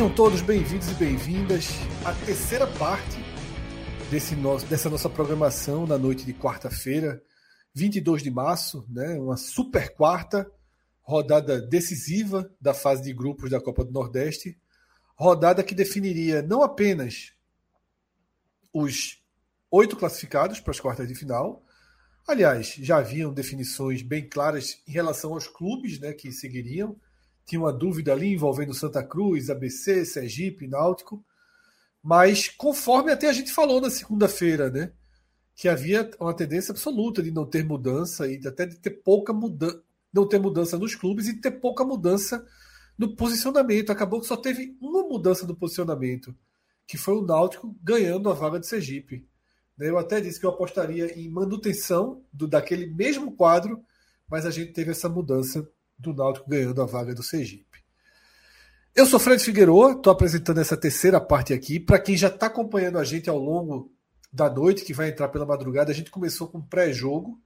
Sejam todos bem-vindos e bem-vindas à terceira parte desse nosso, dessa nossa programação na noite de quarta-feira, 22 de março, né? uma super quarta, rodada decisiva da fase de grupos da Copa do Nordeste, rodada que definiria não apenas os oito classificados para as quartas de final, aliás, já haviam definições bem claras em relação aos clubes né, que seguiriam, tinha uma dúvida ali envolvendo Santa Cruz, ABC, Sergipe, Náutico. Mas conforme até a gente falou na segunda-feira, né? Que havia uma tendência absoluta de não ter mudança e até de ter pouca mudança, não ter mudança nos clubes e ter pouca mudança no posicionamento. Acabou que só teve uma mudança no posicionamento, que foi o Náutico ganhando a vaga de Sergipe. Né, eu até disse que eu apostaria em manutenção do, daquele mesmo quadro, mas a gente teve essa mudança do Náutico ganhando a vaga do Sergipe. Eu sou Fred Figueroa, estou apresentando essa terceira parte aqui. Para quem já está acompanhando a gente ao longo da noite, que vai entrar pela madrugada, a gente começou com pré-jogo.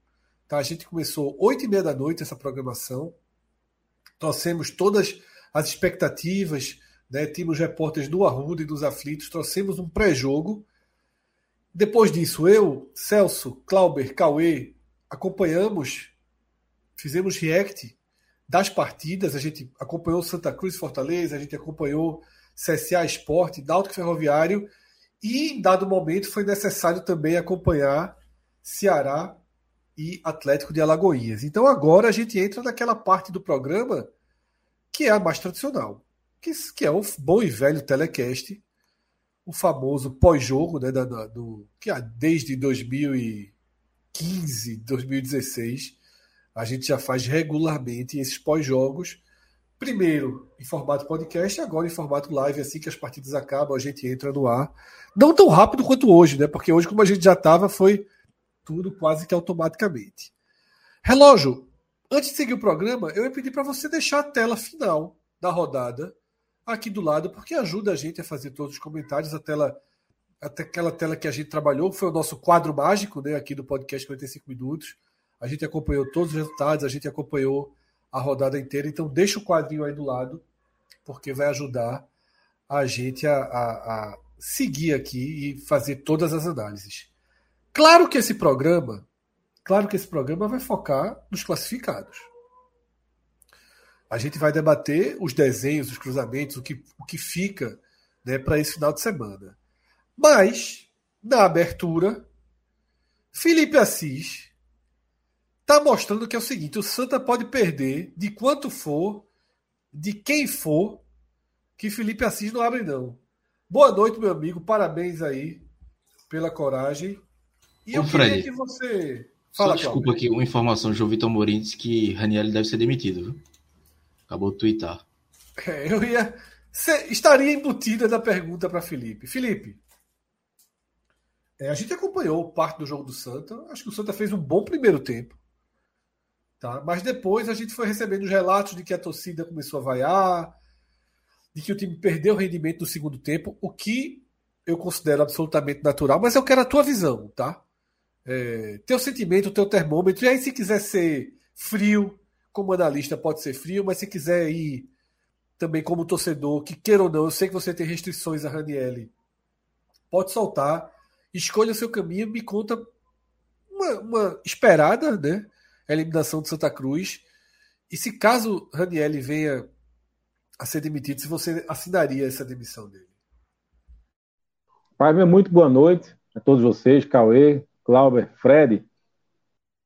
Tá? A gente começou 8 e meia da noite essa programação. Trouxemos todas as expectativas, né? tínhamos repórteres do Arruda e dos Aflitos, trouxemos um pré-jogo. Depois disso, eu, Celso, Clauber, Cauê, acompanhamos, fizemos react das partidas, a gente acompanhou Santa Cruz Fortaleza, a gente acompanhou CSA Esporte, Náutico Ferroviário, e em dado momento foi necessário também acompanhar Ceará e Atlético de Alagoinhas. Então agora a gente entra naquela parte do programa que é a mais tradicional, que, que é o bom e velho telecast, o famoso pós-jogo, né, da, do, que é desde 2015, 2016, a gente já faz regularmente esses pós-jogos. Primeiro em formato podcast, agora em formato live, assim que as partidas acabam, a gente entra no ar. Não tão rápido quanto hoje, né? Porque hoje, como a gente já estava, foi tudo quase que automaticamente. Relógio, antes de seguir o programa, eu ia pedir para você deixar a tela final da rodada aqui do lado, porque ajuda a gente a fazer todos os comentários. A tela, até aquela tela que a gente trabalhou, foi o nosso quadro mágico, né? Aqui do podcast 45 Minutos a gente acompanhou todos os resultados, a gente acompanhou a rodada inteira. Então, deixa o quadrinho aí do lado, porque vai ajudar a gente a, a, a seguir aqui e fazer todas as análises. Claro que esse programa, claro que esse programa vai focar nos classificados. A gente vai debater os desenhos, os cruzamentos, o que, o que fica né, para esse final de semana. Mas, na abertura, Felipe Assis está mostrando que é o seguinte: o Santa pode perder de quanto for, de quem for, que Felipe Assis não abre, não. Boa noite, meu amigo. Parabéns aí pela coragem. E Ô, eu Fred, queria que você. Fala, só desculpa aqui, uma informação: João Vitor Morim disse que Raniel deve ser demitido. Viu? Acabou de twittar. É, eu ia. Cê estaria embutida na pergunta para Felipe. Felipe, é, a gente acompanhou parte do jogo do Santa. Acho que o Santa fez um bom primeiro tempo. Tá? Mas depois a gente foi recebendo os relatos de que a torcida começou a vaiar, de que o time perdeu o rendimento no segundo tempo, o que eu considero absolutamente natural, mas eu quero a tua visão, tá? É, teu sentimento, teu termômetro, e aí se quiser ser frio, como analista pode ser frio, mas se quiser ir também como torcedor, que queira ou não, eu sei que você tem restrições a Ranielli, pode soltar, escolha o seu caminho, me conta uma, uma esperada, né? A eliminação de Santa Cruz. E se caso Ranielli venha a ser demitido, se você assinaria essa demissão dele? Pai, muito boa noite a todos vocês, Cauê, Clauber, Fred,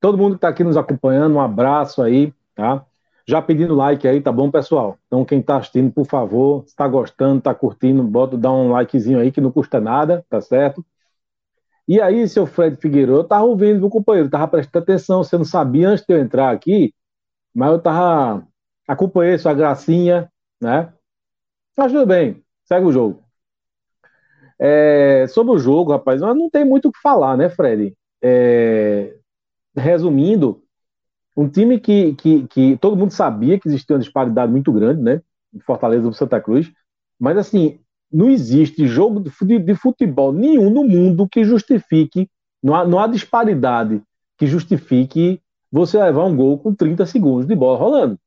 todo mundo que está aqui nos acompanhando, um abraço aí, tá? Já pedindo like aí, tá bom, pessoal? Então, quem tá assistindo, por favor, se tá gostando, tá curtindo, bota, dá um likezinho aí que não custa nada, tá certo? E aí, seu Fred Figueiredo, eu tava ouvindo, meu companheiro, tava prestando atenção, você não sabia antes de eu entrar aqui, mas eu tava acompanhei sua gracinha, né? Mas tudo bem, segue o jogo. É, sobre o jogo, rapaz, não tem muito o que falar, né, Fred? É, resumindo, um time que, que, que todo mundo sabia que existia uma disparidade muito grande, né? Fortaleza do Santa Cruz. Mas, assim, não existe jogo de futebol nenhum no mundo que justifique, não há, não há disparidade que justifique você levar um gol com 30 segundos de bola rolando.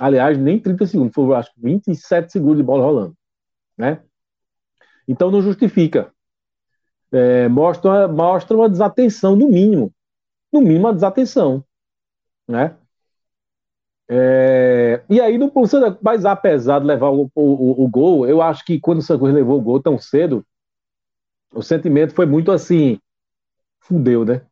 Aliás, nem 30 segundos, foi acho que 27 segundos de bola rolando. Né? Então não justifica. É, mostra, mostra uma desatenção, no mínimo. No mínimo, uma desatenção né? É, e aí, no mas apesar de levar o, o, o, gol, eu acho que quando o Santos levou o gol tão cedo, o sentimento foi muito assim: fudeu, né?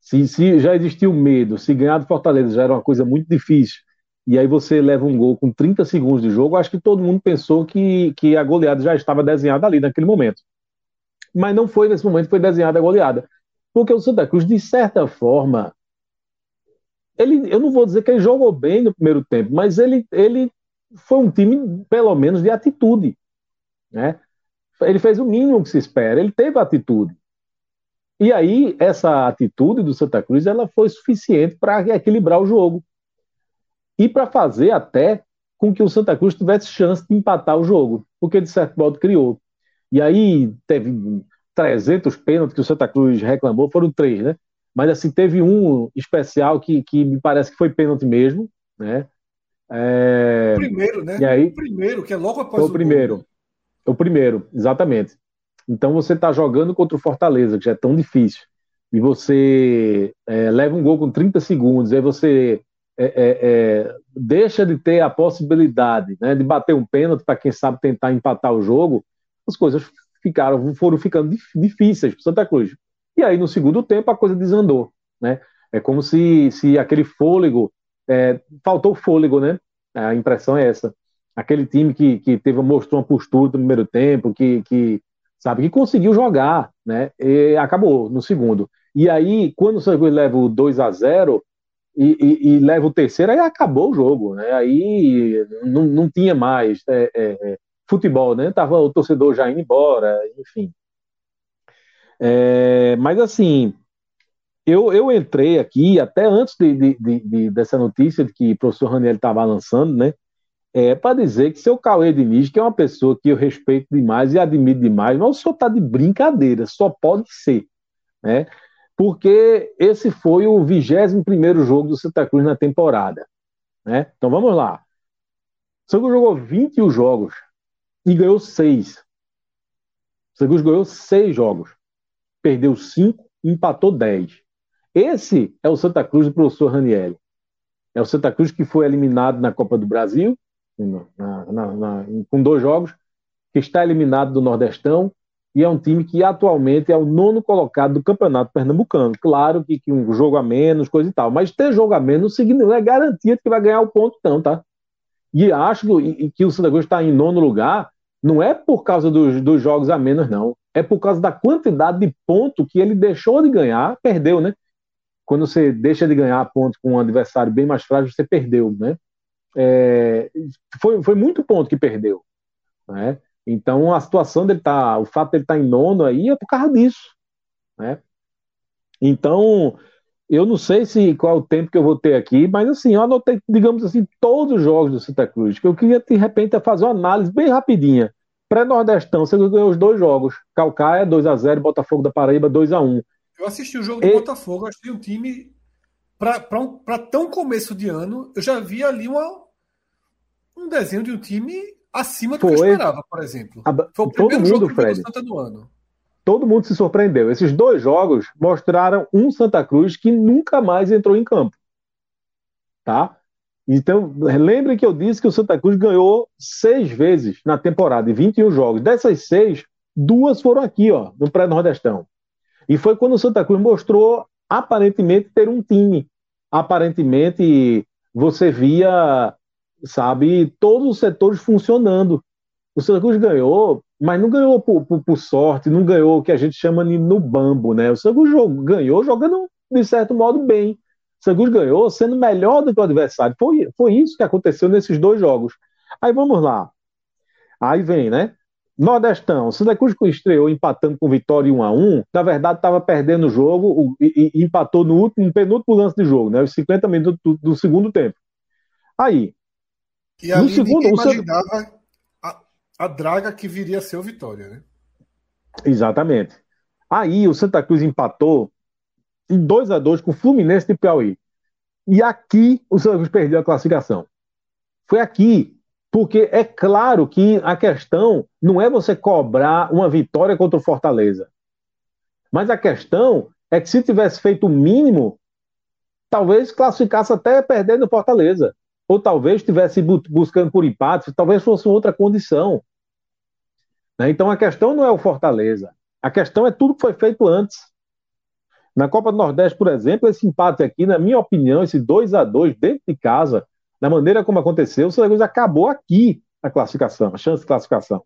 Se, se já existiu medo, se ganhar do Fortaleza já era uma coisa muito difícil, e aí você leva um gol com 30 segundos de jogo, acho que todo mundo pensou que, que a goleada já estava desenhada ali naquele momento. Mas não foi nesse momento, foi desenhada a goleada. Porque o Santa Cruz, de certa forma, ele, eu não vou dizer que ele jogou bem no primeiro tempo, mas ele, ele foi um time, pelo menos, de atitude. Né? Ele fez o mínimo que se espera, ele teve atitude. E aí, essa atitude do Santa Cruz ela foi suficiente para equilibrar o jogo. E para fazer até com que o Santa Cruz tivesse chance de empatar o jogo, porque de certo modo criou. E aí teve 300 pênaltis que o Santa Cruz reclamou, foram três, né? Mas assim, teve um especial que, que me parece que foi pênalti mesmo, né? É... O primeiro, né? E aí, o primeiro, que é logo após o, o primeiro. Gol. O primeiro, exatamente. Então você está jogando contra o Fortaleza, que já é tão difícil, e você é, leva um gol com 30 segundos, aí você é, é, é, deixa de ter a possibilidade né, de bater um pênalti para quem sabe tentar empatar o jogo, as coisas ficaram, foram ficando difíceis para Santa Cruz. E aí, no segundo tempo, a coisa desandou, né? É como se, se aquele fôlego, é, faltou fôlego, né? A impressão é essa. Aquele time que, que teve, mostrou uma postura no primeiro tempo, que, que sabe, que conseguiu jogar, né? E acabou no segundo. E aí, quando o São leva o 2 a 0 e, e, e, leva o terceiro, aí acabou o jogo, né? Aí não, não tinha mais é, é, é futebol, né? Tava o torcedor já indo embora, enfim. É, mas assim, eu, eu entrei aqui, até antes de, de, de, dessa notícia de que o professor Raniel estava lançando, né? É, para dizer que seu Cauê Diniz, que é uma pessoa que eu respeito demais e admiro demais, mas o senhor está de brincadeira, só pode ser, né? Porque esse foi o 21 primeiro jogo do Santa Cruz na temporada, né? Então vamos lá. O Santa Cruz jogou 21 jogos e ganhou 6. O Santa Cruz ganhou 6 jogos perdeu 5 e empatou 10. Esse é o Santa Cruz do professor Ranielli. É o Santa Cruz que foi eliminado na Copa do Brasil, na, na, na, com dois jogos, que está eliminado do Nordestão, e é um time que atualmente é o nono colocado do Campeonato Pernambucano. Claro que, que um jogo a menos, coisa e tal, mas ter jogo a menos não é garantia de que vai ganhar o ponto, não, tá? E acho que, que o Santa Cruz está em nono lugar, não é por causa dos, dos jogos a menos, não é por causa da quantidade de ponto que ele deixou de ganhar, perdeu, né? Quando você deixa de ganhar ponto com um adversário bem mais frágil, você perdeu, né? É, foi, foi muito ponto que perdeu, né? Então a situação dele tá, o fato dele estar tá em nono aí é por causa disso, né? Então eu não sei se qual é o tempo que eu vou ter aqui, mas assim, eu anotei, digamos assim, todos os jogos do Santa Cruz, que eu queria de repente fazer uma análise bem rapidinha Pré-Nordestão, você ganhou os dois jogos. Calcaia, 2x0, Botafogo da Paraíba, 2x1. Eu assisti o jogo do e... Botafogo, achei um time. Para um, tão começo de ano, eu já vi ali uma, um desenho de um time acima do Foi. que eu esperava, por exemplo. Foi o Todo mundo, jogo Fred. Santa do ano. Todo mundo se surpreendeu. Esses dois jogos mostraram um Santa Cruz que nunca mais entrou em campo. Tá? Então, lembre que eu disse que o Santa Cruz ganhou seis vezes na temporada, em 21 jogos. Dessas seis, duas foram aqui, ó, no pré-nordestão. E foi quando o Santa Cruz mostrou, aparentemente, ter um time. Aparentemente, você via, sabe, todos os setores funcionando. O Santa Cruz ganhou, mas não ganhou por, por, por sorte, não ganhou o que a gente chama de no bambo, né? O Santa Cruz ganhou jogando, de certo modo, bem. O Cruz ganhou sendo melhor do que o adversário. Foi, foi isso que aconteceu nesses dois jogos. Aí vamos lá. Aí vem, né? Nordestão, o Santa Cruz estreou empatando com Vitória 1 a 1 na verdade estava perdendo o jogo e, e, empatou no último, no penúltimo lance de jogo, né, os 50 minutos do, do segundo tempo. Aí, e ali no segundo, imaginava Santa... a, draga que viria a ser o Vitória, né? Exatamente. Aí o Santa Cruz empatou em 2 a 2 com o Fluminense de Piauí. E aqui o Santa Cruz perdeu a classificação. Foi aqui porque é claro que a questão não é você cobrar uma vitória contra o Fortaleza. Mas a questão é que se tivesse feito o mínimo, talvez classificasse até perdendo o Fortaleza. Ou talvez estivesse buscando por empate, talvez fosse outra condição. Né? Então a questão não é o Fortaleza. A questão é tudo que foi feito antes. Na Copa do Nordeste, por exemplo, esse empate aqui, na minha opinião, esse 2 a 2 dentro de casa, da maneira como aconteceu, o Santa acabou aqui a classificação, a chance de classificação.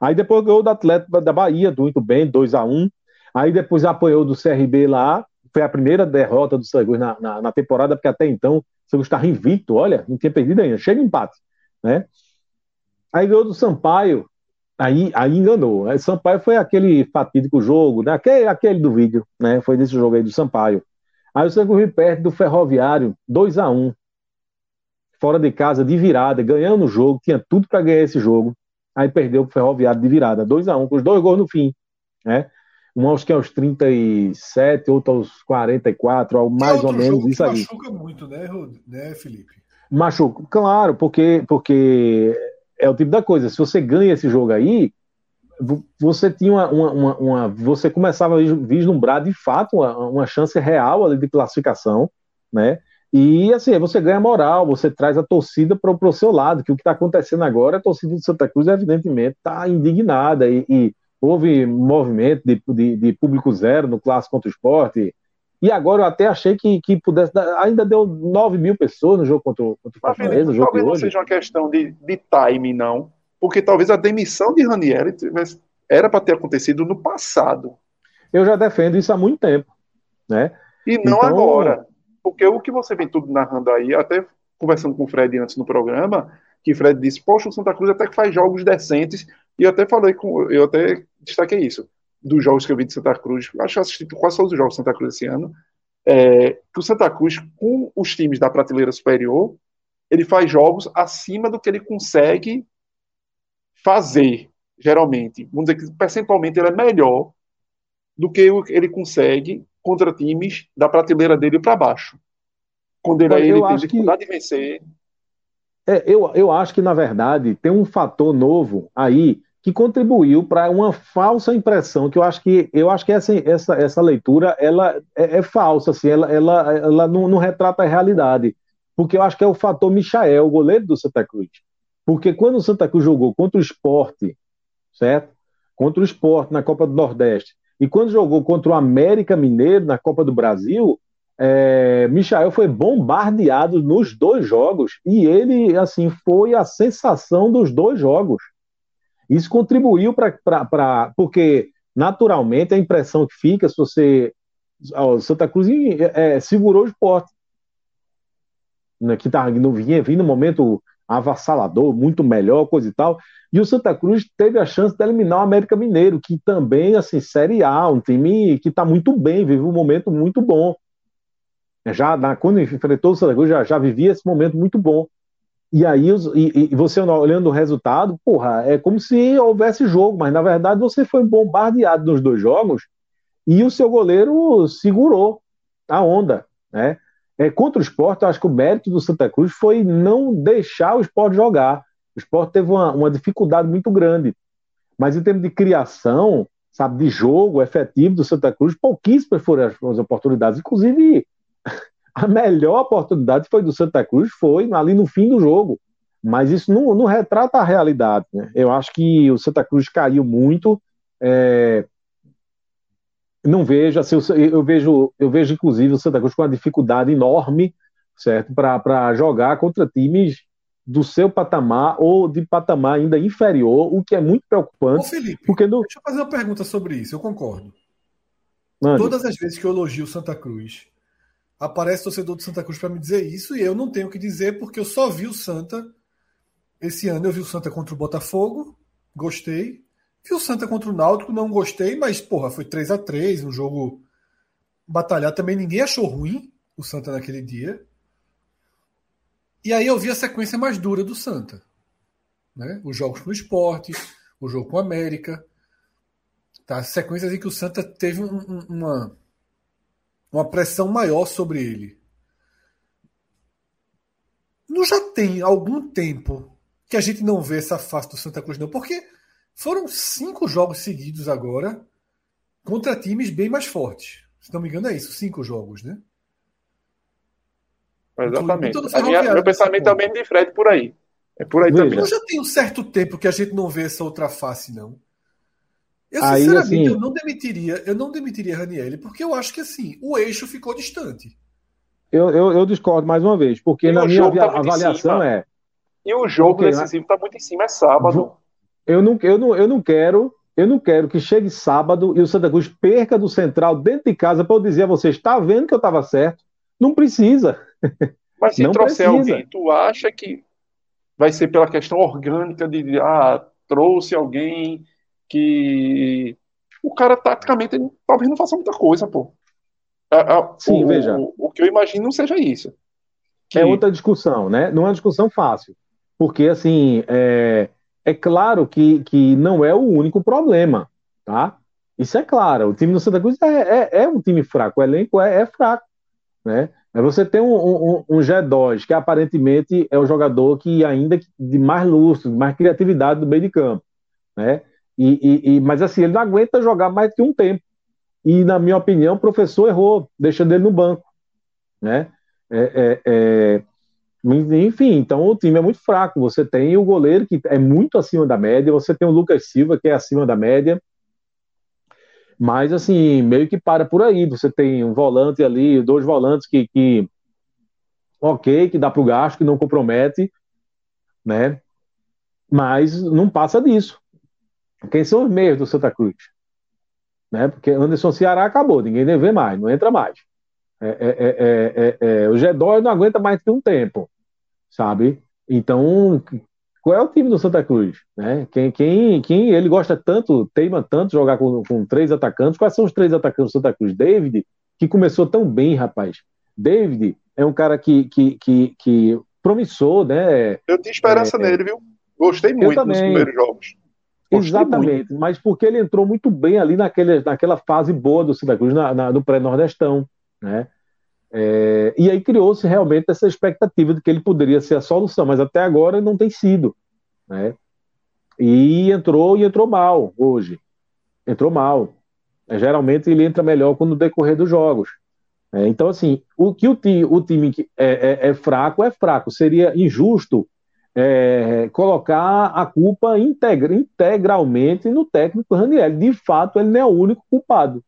Aí depois ganhou do Atlético da Bahia, muito bem, 2 a 1 Aí depois apoiou do CRB lá, foi a primeira derrota do Santa na, na, na, temporada, porque até então o Cruz estava invicto, olha, não tinha perdido ainda, chega empate, né? Aí ganhou do Sampaio, aí, aí enganou. Aí Sampaio foi aquele fatídico jogo, né? aquele, aquele do vídeo, né? Foi desse jogo aí do Sampaio. Aí o Santa Cruz perde do Ferroviário, 2 a 1 fora de casa, de virada, ganhando o jogo, tinha tudo para ganhar esse jogo. Aí perdeu o Ferroviário de virada, 2 a 1 um, com os dois gols no fim. Né? Um acho que é aos 37, outro aos 44, ao mais ou menos isso aí. Machuca muito, né, né, Felipe? Machuca, claro, porque, porque é o tipo da coisa. Se você ganha esse jogo aí, você tinha uma, uma, uma, uma você começava a vislumbrar de fato uma, uma chance real ali de classificação, né? E assim, você ganha moral, você traz a torcida para o seu lado, que o que está acontecendo agora, a torcida de Santa Cruz, evidentemente, está indignada e, e, houve movimento de, de, de, público zero no clássico contra o esporte. E agora eu até achei que, que pudesse dar, ainda deu 9 mil pessoas no jogo contra, contra o Fortaleza. Jogo talvez não seja uma questão de, de time, não. Porque talvez a demissão de Ranieri tivesse, era para ter acontecido no passado. Eu já defendo isso há muito tempo. Né? E não então, agora. Porque o que você vem tudo narrando aí, até conversando com o Fred antes no programa, que Fred disse, poxa, o Santa Cruz até que faz jogos decentes, e eu até falei com, eu até destaquei isso, dos jogos que eu vi de Santa Cruz, acho que assisti quase todos os jogos de Santa Cruz esse ano, é, que o Santa Cruz, com os times da prateleira superior, ele faz jogos acima do que ele consegue fazer, geralmente. Vamos dizer que percentualmente ele é melhor do que ele consegue contra times da prateleira dele para baixo. Quando ele, aí, ele tem dificuldade que... de vencer. É, eu, eu acho que, na verdade, tem um fator novo aí que contribuiu para uma falsa impressão, que eu acho que eu acho que essa, essa, essa leitura ela é, é falsa, assim, ela, ela, ela não, não, retrata a realidade. Porque eu acho que é o fator Michael, o goleiro do Santa Cruz. Porque quando o Santa Cruz jogou contra o esporte, certo? Contra o esporte na Copa do Nordeste, e quando jogou contra o América Mineiro na Copa do Brasil, é, Michael foi bombardeado nos dois jogos e ele assim foi a sensação dos dois jogos. Isso contribuiu para porque naturalmente a impressão que fica se você ó, Santa Cruz é, segurou o esporte né, que tá, não vinha vindo um momento avassalador, muito melhor, coisa e tal. E o Santa Cruz teve a chance de eliminar o América Mineiro, que também, assim, Série A, um time que está muito bem, vive um momento muito bom. Já na, quando enfrentou o Santa Cruz, já, já vivia esse momento muito bom. E aí, e, e, você olhando o resultado, porra, é como se houvesse jogo, mas na verdade você foi bombardeado nos dois jogos e o seu goleiro segurou a onda, né? É, contra o esporte, eu acho que o mérito do Santa Cruz foi não deixar o esporte jogar. O esporte teve uma, uma dificuldade muito grande. Mas em termos de criação, sabe, de jogo efetivo do Santa Cruz, pouquíssimas foram as, as oportunidades. Inclusive, a melhor oportunidade foi do Santa Cruz, foi ali no fim do jogo. Mas isso não, não retrata a realidade. Né? Eu acho que o Santa Cruz caiu muito. É, não vejo, assim, eu vejo, eu vejo inclusive o Santa Cruz com uma dificuldade enorme certo? Para jogar contra times do seu patamar ou de patamar ainda inferior, o que é muito preocupante. Ô Felipe, porque no... deixa eu fazer uma pergunta sobre isso, eu concordo. Mande. Todas as vezes que eu elogio Santa Cruz, aparece torcedor do Santa Cruz para me dizer isso e eu não tenho o que dizer porque eu só vi o Santa esse ano. Eu vi o Santa contra o Botafogo, gostei. Vi o Santa contra o Náutico, não gostei, mas porra, foi 3 a 3 um jogo batalhado. Também ninguém achou ruim o Santa naquele dia. E aí eu vi a sequência mais dura do Santa. Né? Os jogos com o esporte, o jogo com o América. Tá? Sequências em que o Santa teve um, um, uma, uma pressão maior sobre ele. Não já tem algum tempo que a gente não vê essa face do Santa Cruz, não, porque foram cinco jogos seguidos agora contra times bem mais fortes. Se não me engano, é isso, cinco jogos, né? Exatamente. Minha, meu pensamento é o mesmo de Fred por aí. É por aí Veja. também. Não já tem um certo tempo que a gente não vê essa outra face, não. Eu, aí, sinceramente, assim, eu não demitiria, eu não demitiria Ranielli, porque eu acho que assim, o eixo ficou distante. Eu, eu, eu discordo mais uma vez, porque e na minha tá avaliação é. E o jogo decisivo está muito em cima, é sábado. Eu não, eu, não, eu não quero. Eu não quero que chegue sábado e o Santa Cruz perca do Central dentro de casa para eu dizer a vocês, está vendo que eu estava certo? Não precisa. Mas se não trouxer precisa. alguém, tu acha que vai ser pela questão orgânica de ah, trouxe alguém que o cara taticamente talvez não faça muita coisa, pô. Sim, o, veja. O, o, que eu imagino não seja isso. Que... É outra discussão, né? Não é uma discussão fácil. Porque, assim, é, é claro que, que não é o único problema, tá? Isso é claro. O time do Santa Cruz é, é, é um time fraco. O elenco é, é fraco, né? Mas você tem um, um, um G2, que aparentemente é o jogador que ainda de mais lustro, de mais criatividade do meio de campo, né? E, e, e, mas assim, ele não aguenta jogar mais que um tempo. E, na minha opinião, o professor errou, deixando ele no banco. Né? É, é, é... Enfim, então o time é muito fraco. Você tem o goleiro que é muito acima da média, você tem o Lucas Silva, que é acima da média. Mas, assim, meio que para por aí. Você tem um volante ali, dois volantes que, que ok, que dá para o gasto, que não compromete, né? Mas não passa disso. Quem são os meios do Santa Cruz? Né? Porque Anderson Ceará acabou, ninguém deve ver mais, não entra mais. É, é, é, o G2 não aguenta mais que um tempo, sabe? Então, qual é o time do Santa Cruz? Né? Quem, quem, quem ele gosta tanto, teima tanto jogar com, com três atacantes? Quais são os três atacantes do Santa Cruz? David, que começou tão bem, rapaz. David é um cara que, que, que, que promissor, né? Eu tinha esperança nele, viu? Gostei muito nos primeiros jogos. Exatamente, muito. mas porque ele entrou muito bem ali naquele, naquela fase boa do Santa Cruz, na, na, no pré-nordestão, né? É, e aí criou-se realmente essa expectativa de que ele poderia ser a solução, mas até agora não tem sido, né? E entrou e entrou mal hoje, entrou mal. É, geralmente ele entra melhor quando decorrer dos jogos. É, então assim, o que o, ti, o time que é, é, é fraco é fraco. Seria injusto é, colocar a culpa integra, integralmente no técnico Raniel. De fato, ele não é o único culpado.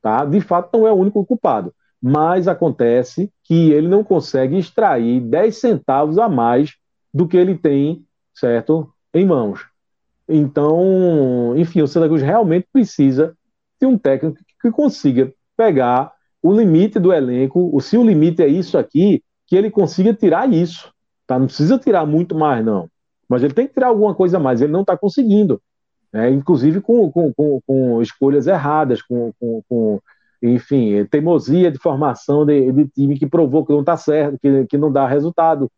Tá? De fato, não é o único culpado. Mas acontece que ele não consegue extrair 10 centavos a mais do que ele tem, certo? Em mãos. Então, enfim, o Santa Cruz realmente precisa de um técnico que consiga pegar o limite do elenco, se o limite é isso aqui, que ele consiga tirar isso Tá? Não precisa tirar muito mais, não. Mas ele tem que tirar alguma coisa mais. Ele não está conseguindo. Né? Inclusive com, com, com, com, escolhas erradas, com, com, enfim, teimosia de formação de, de, time que provou que não está certo, que, que não dá resultado.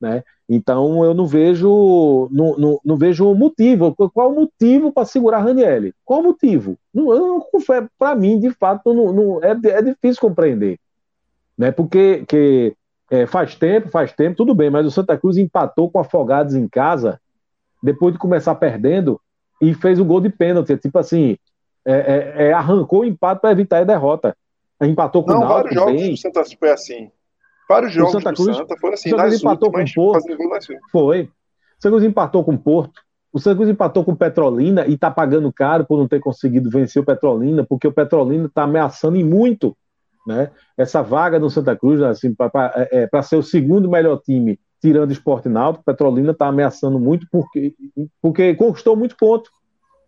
Né? Então eu não vejo não, não, não vejo motivo. Qual o motivo para segurar Ranielli? Qual o motivo? Para mim, de fato, não, não, é, é difícil compreender. Né? Porque que, é, faz tempo, faz tempo, tudo bem, mas o Santa Cruz empatou com Afogados em casa, depois de começar perdendo, e fez o gol de pênalti. Tipo assim, é, é, é arrancou o empate para evitar a derrota. Empatou com Não, o Náutico, vários jogos bem. do Santa Cruz foi assim. Vários jogos Santa Cruz, do Santa foram assim. O Santa Cruz empatou últimas, com o Porto. Foi. O Santa Cruz empatou com o Porto. O Santa Cruz empatou com o Petrolina e está pagando caro por não ter conseguido vencer o Petrolina, porque o Petrolina está ameaçando e muito né? Essa vaga do Santa Cruz, assim, para é, é ser o segundo melhor time, tirando o Esporte Náutico, Petrolina está ameaçando muito porque, porque conquistou muito ponto.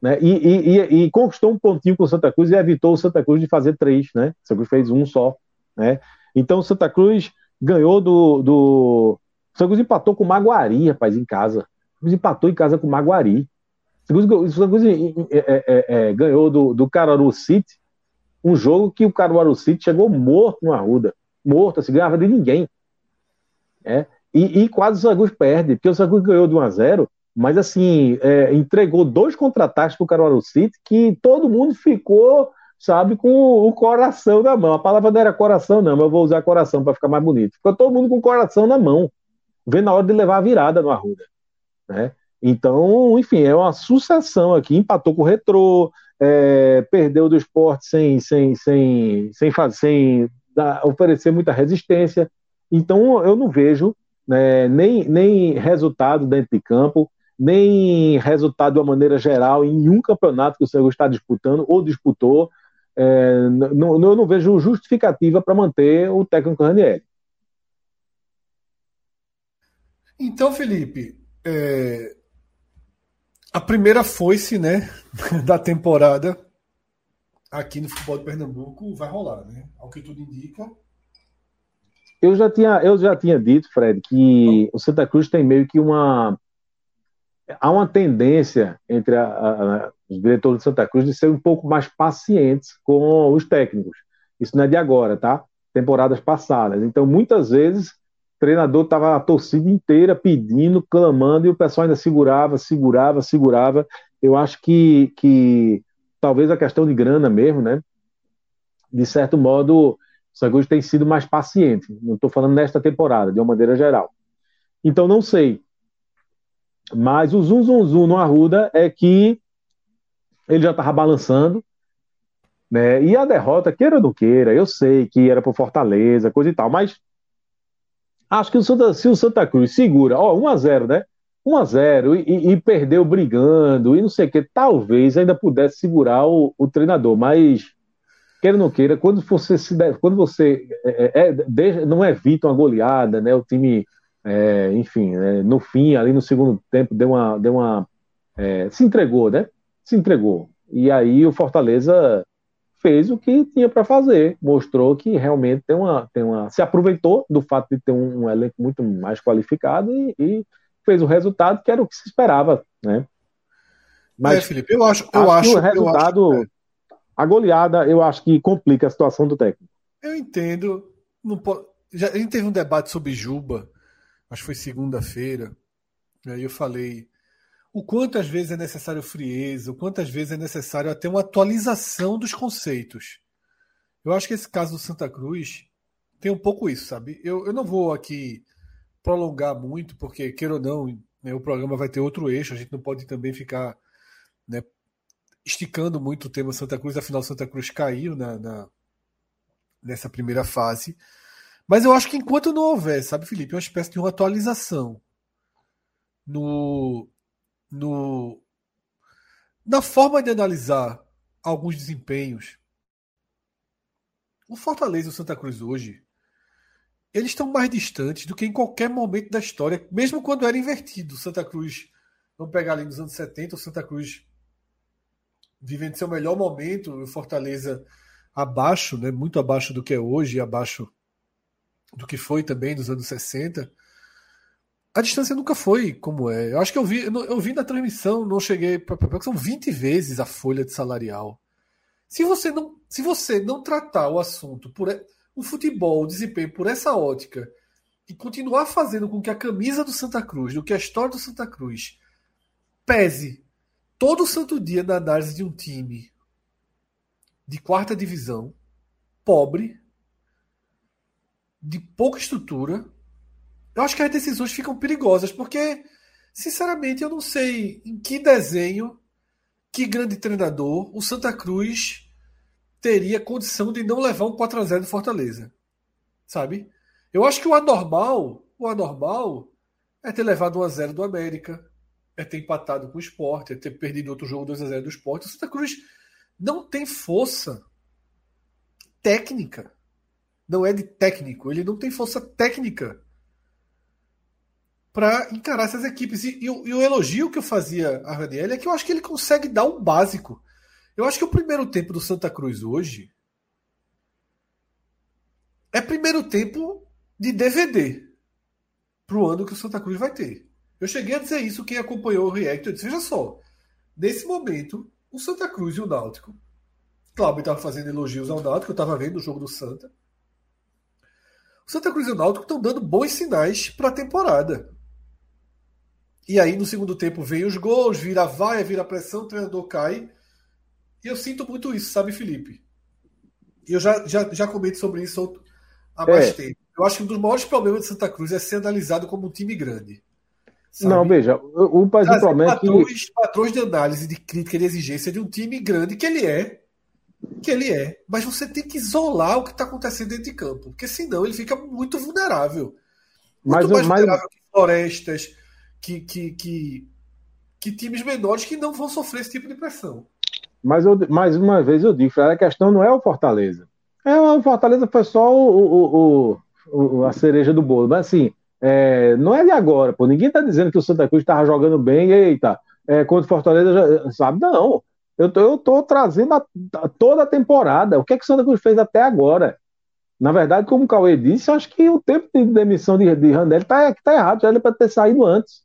Né? E, e, e, e, conquistou um pontinho com o Santa Cruz e evitou o Santa Cruz de fazer três, né? O Santa Cruz fez um só, né? Então o Santa Cruz ganhou do, do... O Santa Cruz empatou com o Maguari, rapaz, em casa. O Santa Cruz empatou em casa com o Maguari. O Santa Cruz é, é, é, ganhou do, do Caruaru City um jogo que o Caruaru City chegou morto no Arruda. Morto, assim, ganhava de ninguém. É? E, e quase o Cruz perde, porque o Cruz ganhou de 1 a 0 mas assim, é, entregou dois contra-ataques para o Caruaru City que todo mundo ficou, sabe, com o coração na mão. A palavra não era coração, não, mas eu vou usar coração para ficar mais bonito. Ficou todo mundo com o coração na mão, vendo a hora de levar a virada no Arruda. Né? Então, enfim, é uma sucessão aqui. Empatou com o Retrô, é, perdeu do esporte sem, sem, sem, sem, fazer, sem dar, oferecer muita resistência. Então, eu não vejo né, nem, nem resultado dentro de campo nem resultado de uma maneira geral em nenhum campeonato que o Senhor está disputando ou disputou. É, não, eu não vejo justificativa para manter o técnico Ranieri. Então, Felipe, é, a primeira foice né, da temporada aqui no futebol de Pernambuco vai rolar, né? Ao que tudo indica. Eu já tinha, eu já tinha dito, Fred, que o Santa Cruz tem meio que uma há uma tendência entre a, a, os diretores de Santa Cruz de ser um pouco mais pacientes com os técnicos. Isso não é de agora, tá? Temporadas passadas. Então, muitas vezes, treinador estava a torcida inteira pedindo, clamando, e o pessoal ainda segurava, segurava, segurava. Eu acho que, que talvez a questão de grana mesmo, né? De certo modo, o Cruz tem sido mais paciente. Não estou falando nesta temporada, de uma maneira geral. Então, não sei mas o zum zum zum no Arruda é que ele já estava balançando, né? E a derrota, queira ou não queira, eu sei que era por Fortaleza, coisa e tal, mas acho que o Santa, se o Santa Cruz segura, ó, 1 a 0, né? 1 a 0 e, e perdeu brigando e não sei o que, talvez ainda pudesse segurar o, o treinador, mas queira ou não queira, quando você se quando você é, é, é não evita uma goleada, né? O time é, enfim, é, no fim, ali no segundo tempo, deu uma. Deu uma é, se entregou, né? Se entregou. E aí o Fortaleza fez o que tinha para fazer, mostrou que realmente tem uma, tem uma. Se aproveitou do fato de ter um, um elenco muito mais qualificado e, e, fez o resultado que era o que se esperava, né? Mas, é, Felipe, eu acho, eu acho, que o resultado, acho, a goleada, eu acho que complica a situação do técnico. Eu entendo. Não pode, já, a gente teve um debate sobre Juba acho que foi segunda-feira, aí eu falei o quanto às vezes é necessário frieza, o quanto às vezes é necessário até uma atualização dos conceitos. Eu acho que esse caso do Santa Cruz tem um pouco isso, sabe? Eu, eu não vou aqui prolongar muito, porque, queira ou não, né, o programa vai ter outro eixo, a gente não pode também ficar né, esticando muito o tema Santa Cruz, afinal, Santa Cruz caiu na, na nessa primeira fase. Mas eu acho que enquanto não houver, sabe, Felipe, uma espécie de uma atualização no, no na forma de analisar alguns desempenhos, o Fortaleza e o Santa Cruz hoje, eles estão mais distantes do que em qualquer momento da história, mesmo quando era invertido. Santa Cruz, vamos pegar ali nos anos 70, o Santa Cruz vivendo seu melhor momento, o Fortaleza abaixo, né, muito abaixo do que é hoje, abaixo do que foi também dos anos 60, a distância nunca foi como é. Eu acho que eu vi, eu vi na transmissão, não cheguei para são 20 vezes a folha de salarial. Se você não, se você não tratar o assunto por o futebol, o desempenho por essa ótica e continuar fazendo com que a camisa do Santa Cruz, do que a história do Santa Cruz pese todo santo dia na análise de um time de quarta divisão, pobre, de pouca estrutura, eu acho que as decisões ficam perigosas, porque, sinceramente, eu não sei em que desenho, que grande treinador, o Santa Cruz teria condição de não levar um 4x0 do Fortaleza. Sabe? Eu acho que o anormal, o anormal é ter levado 1x0 do América, é ter empatado com o Sport, é ter perdido outro jogo 2x0 do Sport. O Santa Cruz não tem força técnica não é de técnico. Ele não tem força técnica para encarar essas equipes. E, e, e, o elogio que eu fazia a Raniel é que eu acho que ele consegue dar o um básico. Eu acho que o primeiro tempo do Santa Cruz hoje é primeiro tempo de DVD para o ano que o Santa Cruz vai ter. Eu cheguei a dizer isso, quem acompanhou o React, eu disse, veja só, nesse momento, o Santa Cruz e o Náutico, Cláudio estava fazendo elogios ao Náutico, eu estava vendo o jogo do Santa, o Santa Cruz e o Náutico estão dando bons sinais para a temporada. E aí, no segundo tempo, vem os gols, vira vaia, vira pressão, o treinador cai. E eu sinto muito isso, sabe, Felipe? E eu já, já, já comento sobre isso há mais é. tempo. Eu acho que um dos maiores problemas de Santa Cruz é ser analisado como um time grande. Sabe? Não, veja, o, o problema é que... Padrões de análise, de crítica, de exigência de um time grande que ele é, que ele é, mas você tem que isolar o que está acontecendo dentro de campo, porque senão ele fica muito vulnerável. Muito mas, mais mas... vulnerável que florestas, que, que, que, que, times menores que não vão sofrer esse tipo de pressão. Mas eu, mais uma vez eu digo, a questão não é o Fortaleza. É, o Fortaleza foi só o, o, o, a cereja do bolo, mas assim, é, não é de agora, pô. Ninguém está dizendo que o Santa Cruz estava jogando bem, eita, é, contra o Fortaleza, já, sabe? Não. Eu tô, eu tô trazendo a, a, toda a temporada. O que é que o Santa Cruz fez até agora? Na verdade, como o Cauê disse, acho que o tempo de demissão de, de Randel está tá errado, já era para ter saído antes.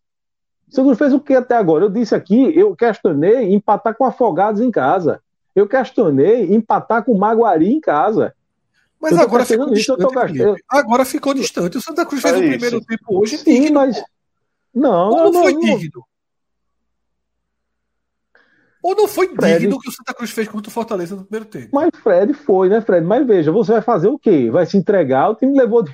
O Santa Cruz fez o que até agora? Eu disse aqui, eu questionei empatar com Afogados em casa. Eu questionei empatar com Maguari em casa. Mas agora ficou, isso, distante, agora ficou distante. O Santa Cruz fez é o primeiro tempo hoje. Sim, digno, mas. Não, Ou não, não foi não, digno? Ou não foi Fred... digno o que o Santa Cruz fez contra o Fortaleza no primeiro tempo? Mas Fred foi, né, Fred? Mas veja, você vai fazer o quê? Vai se entregar? O time levou. De...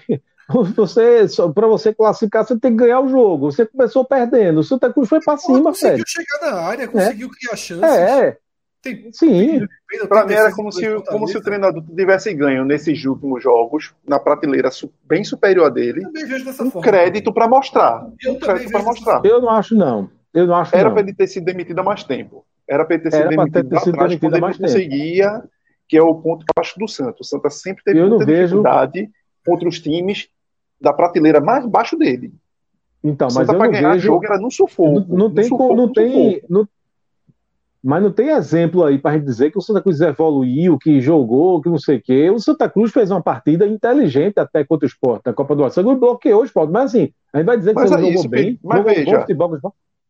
Você, para você classificar, você tem que ganhar o jogo. Você começou perdendo. O Santa Cruz foi para cima, Fred. Conseguiu chegar na área, conseguiu é. criar chances. É. Tem, Sim. Para mim era como se, como se o treinador tivesse ganho nesses últimos jogos, na prateleira bem superior a dele, um forma, crédito para mostrar. Eu um crédito para mostrar. Eu não acho, não. Eu não acho, era para ele ter sido demitido há mais tempo. Era para ele ter sido demitido ter sido atrás, quando ele não conseguia, que é o ponto baixo do Santos. O Santos sempre teve eu muita dificuldade vejo... contra os times da prateleira mais baixo dele. Então, mas eu não vejo... jogo era no sufoco. Não, não tem, sufoco, não tem, não, mas não tem exemplo aí para a gente dizer que o Santa Cruz evoluiu, que jogou, que não sei o quê. O Santa Cruz fez uma partida inteligente até contra o esporte na Copa do Brasil. Ele bloqueou o esporte. Mas assim, a gente vai dizer que mas você é jogou isso, bem. Mas jogou veja, futebol,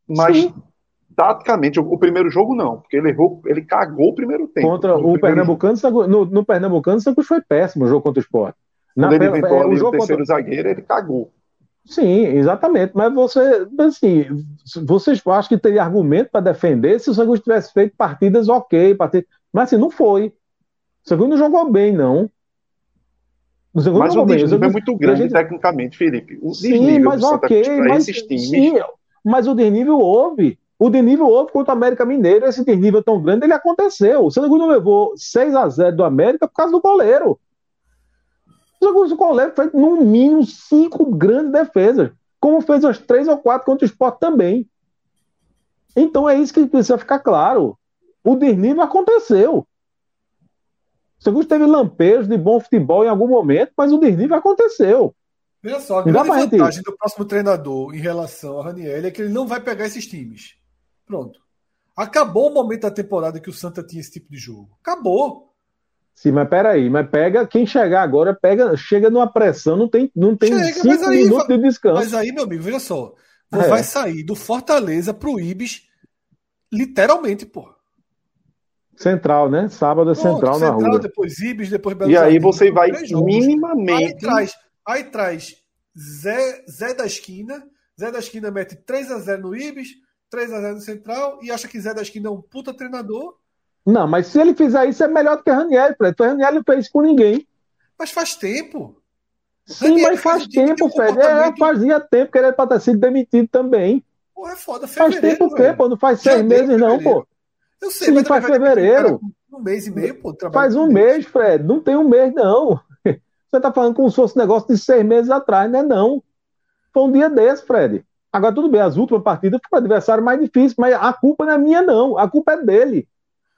mas Sim. taticamente, o, o, primeiro jogo não, porque ele errou, ele cagou o primeiro tempo. Contra o Pernambucano, no, no Pernambucano, o Santa Cruz foi péssimo o jogo contra o esporte. Quando Na, ele inventou é, o, jogo o terceiro contra... zagueiro, ele cagou. Sim, exatamente. Mas você, assim, vocês acham que teria argumento para defender se o Santos tivesse feito partidas ok, partidas... mas assim, não foi. O Santos não jogou bem, não. O Santos mas o desnível é muito grande gente... tecnicamente, Felipe. O sim, mas ok, mas, times... sim, mas o desnível houve. O desnível houve contra o América Mineiro. Esse desnível tão grande, ele aconteceu. O Santos não levou 6 a 0 do América por causa do goleiro. O Colégio fez, no mínimo, cinco grandes defesas, como fez as três ou quatro contra o Sport também. Então é isso que precisa ficar claro. O desnível aconteceu. O Segundo teve lampejos de bom futebol em algum momento, mas o desnível aconteceu. Veja só, a grande vantagem do próximo treinador em relação a Raniel é que ele não vai pegar esses times. Pronto. Acabou o momento da temporada que o Santa tinha esse tipo de jogo. Acabou. Sim, mas peraí, mas pega, quem chegar agora, pega, chega numa pressão, não tem, não tem chega, cinco aí, minutos de descanso. Mas aí, meu amigo, veja só, é. vai sair do Fortaleza pro Ibis, literalmente, pô. Central, né? Sábado é Pronto, central, central na rua. Depois Ibis, depois Belo E aí você vai minimamente... Aí traz, aí traz Zé, Zé da Esquina, Zé da Esquina mete 3x0 no Ibis, 3x0 no Central, e acha que Zé da Esquina é um puta treinador, não, mas se ele fizer isso é melhor do que Raniel, Fred. O Raniel não fez com ninguém. Mas faz tempo. Sim, Raniel mas faz tempo, Fred. É, fazia tempo que ele era para ter sido demitido também. Pô, é foda. Faz tempo o quê, pô? Não faz seis meses, não, pô. Eu sei, Sim, mas faz fevereiro. Um mês e meio, pô. Faz um mês, Fred. Não tem um mês, não. Você tá falando como se fosse um negócio de seis meses atrás, né? Não. Foi um dia desse, Fred. Agora, tudo bem, as últimas partidas foi o adversário mais difícil, mas a culpa não é minha, não. A culpa é dele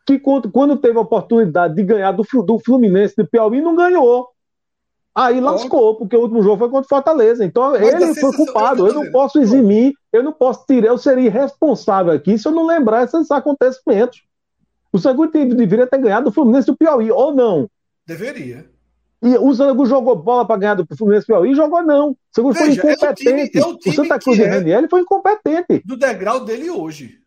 que quando, teve a oportunidade de ganhar do, do Fluminense de Piauí, não ganhou. Aí lascou, porque o último jogo foi contra o Fortaleza. Então Mas ele foi culpado. Eu não posso eximir, eu não posso tirar, eu seria irresponsável aqui se eu não lembrar esses acontecimentos. O Sangu deveria ter ganhado do Fluminense do Piauí, ou não? Deveria. E o Sangu jogou bola para ganhar do Fluminense do Piauí? Jogou não. O Sangu foi incompetente. É o, time, é o, time o Santa Cruz de é foi incompetente. Do degrau dele hoje.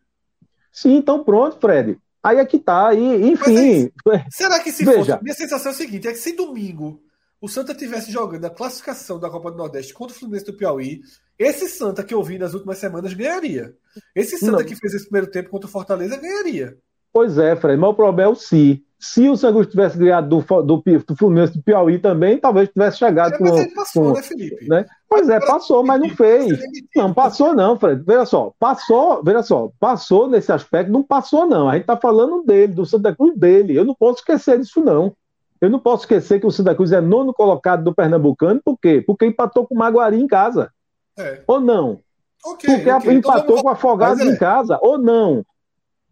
Sim, então pronto, Fred. Aí é que tá. E, enfim. Aí, será que se Veja. fosse. Minha sensação é a seguinte: é que se domingo o Santa tivesse jogando a classificação da Copa do Nordeste contra o Fluminense do Piauí, esse Santa que eu vi nas últimas semanas ganharia. Esse Santa Não. que fez esse primeiro tempo contra o Fortaleza ganharia. Pois é, Fred, mas o problema é o se. Se o Santos tivesse ganhado do, do, do, Fluminense do Piauí também, talvez tivesse chegado é, com. Mas ele passou, com, né, Felipe? Né? Pois é, passou, mas não fez. Não, passou não, Fred. Veja só, passou, veja só, passou nesse aspecto, não passou não. A gente tá falando dele, do Santa Cruz dele. Eu não posso esquecer disso, não. Eu não posso esquecer que o Santa Cruz é nono colocado do Pernambucano, por quê? Porque empatou com o Maguari em casa. É. Ou não? Okay, Porque okay. Então empatou então, com o Afogados é. em casa, ou não?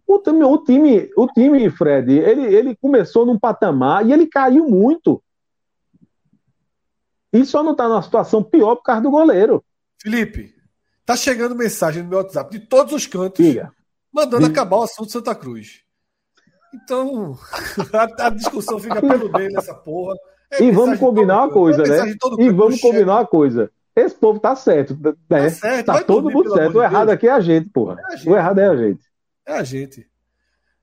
O time, o time, o time, Fred, ele, ele começou num patamar e ele caiu muito. E só não está numa situação pior por causa do goleiro. Felipe, tá chegando mensagem no meu WhatsApp de todos os cantos, Diga. mandando Diga. acabar o assunto Santa Cruz. Então, a, a discussão fica pelo meio nessa porra. É e vamos combinar uma coisa, é né? E vamos combinar uma coisa. Esse povo tá certo, né? Tá, certo, tá todo mundo certo. O errado aqui é a gente, porra. É a gente, o errado é a gente. É a gente.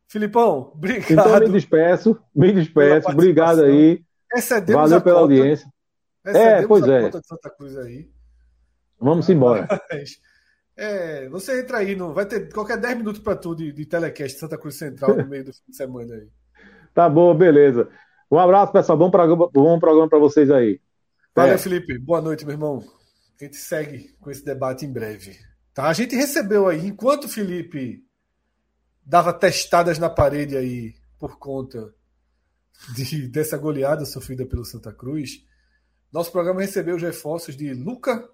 Filipão, obrigado. Então me despeço, me despeço. Obrigado aí. Excedemos Valeu pela conta. audiência. é, pois é. Vamos embora. Mas... É, você entra aí, no, vai ter qualquer 10 minutos para tu de, de telecast Santa Cruz Central no meio do fim de semana aí. Tá bom, beleza. Um abraço, pessoal. Bom programa, bom programa para vocês aí. Valeu, é. Felipe. Boa noite, meu irmão. A gente segue com esse debate em breve. Tá? A gente recebeu aí, enquanto o Felipe dava testadas na parede aí por conta de, dessa goleada sofrida pelo Santa Cruz, nosso programa recebeu os reforços de Luca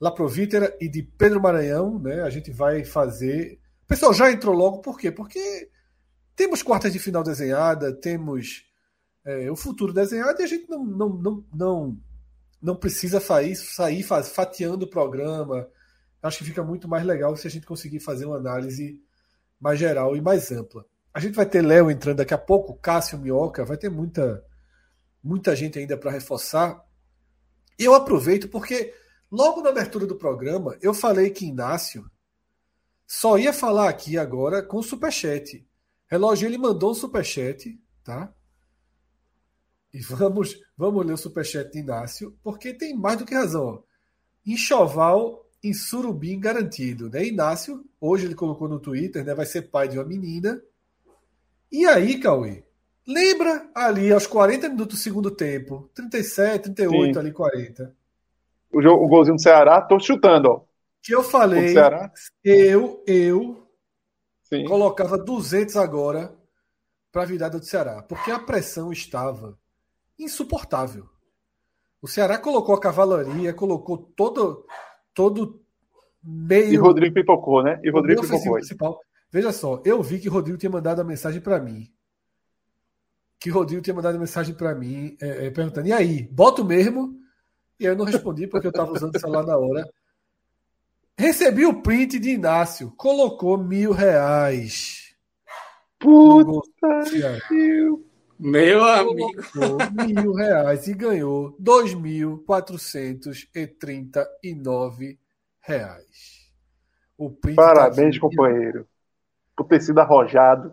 La Provítera e de Pedro Maranhão, né? A gente vai fazer. O pessoal já entrou logo, por quê? Porque temos quartas de final desenhada, temos é, o futuro desenhado e a gente não, não, não, não, não precisa sair, sair fatiando o programa. Acho que fica muito mais legal se a gente conseguir fazer uma análise mais geral e mais ampla. A gente vai ter Léo entrando daqui a pouco, Cássio Minhoca, vai ter muita, muita gente ainda para reforçar. E eu aproveito porque Logo na abertura do programa, eu falei que Inácio só ia falar aqui agora com o superchat. Relógio, ele mandou um superchat, tá? E vamos, vamos ler o superchat de Inácio, porque tem mais do que razão. Enxoval em Surubim garantido, né? Inácio, hoje ele colocou no Twitter, né? Vai ser pai de uma menina. E aí, Cauê? Lembra ali aos 40 minutos do segundo tempo, 37, 38, Sim. ali 40 o, o golzinho do Ceará, tô chutando, ó. Que eu falei, eu, eu Sim. colocava 200 agora para a virada do Ceará, porque a pressão estava insuportável. O Ceará colocou a cavalaria, colocou todo todo meio. E Rodrigo pipocou, né? E Rodrigo pipocou. Principal. Veja só, eu vi que Rodrigo tinha mandado a mensagem para mim. Que Rodrigo tinha mandado a mensagem para mim, é, é, perguntando: e aí, boto mesmo? E eu não respondi porque eu estava usando o celular na hora. Recebi o print de Inácio. Colocou mil reais. Puta Meu amigo. Mil reais e ganhou dois mil quatrocentos e trinta e nove reais. O tá Parabéns, tá companheiro. Por ter sido arrojado.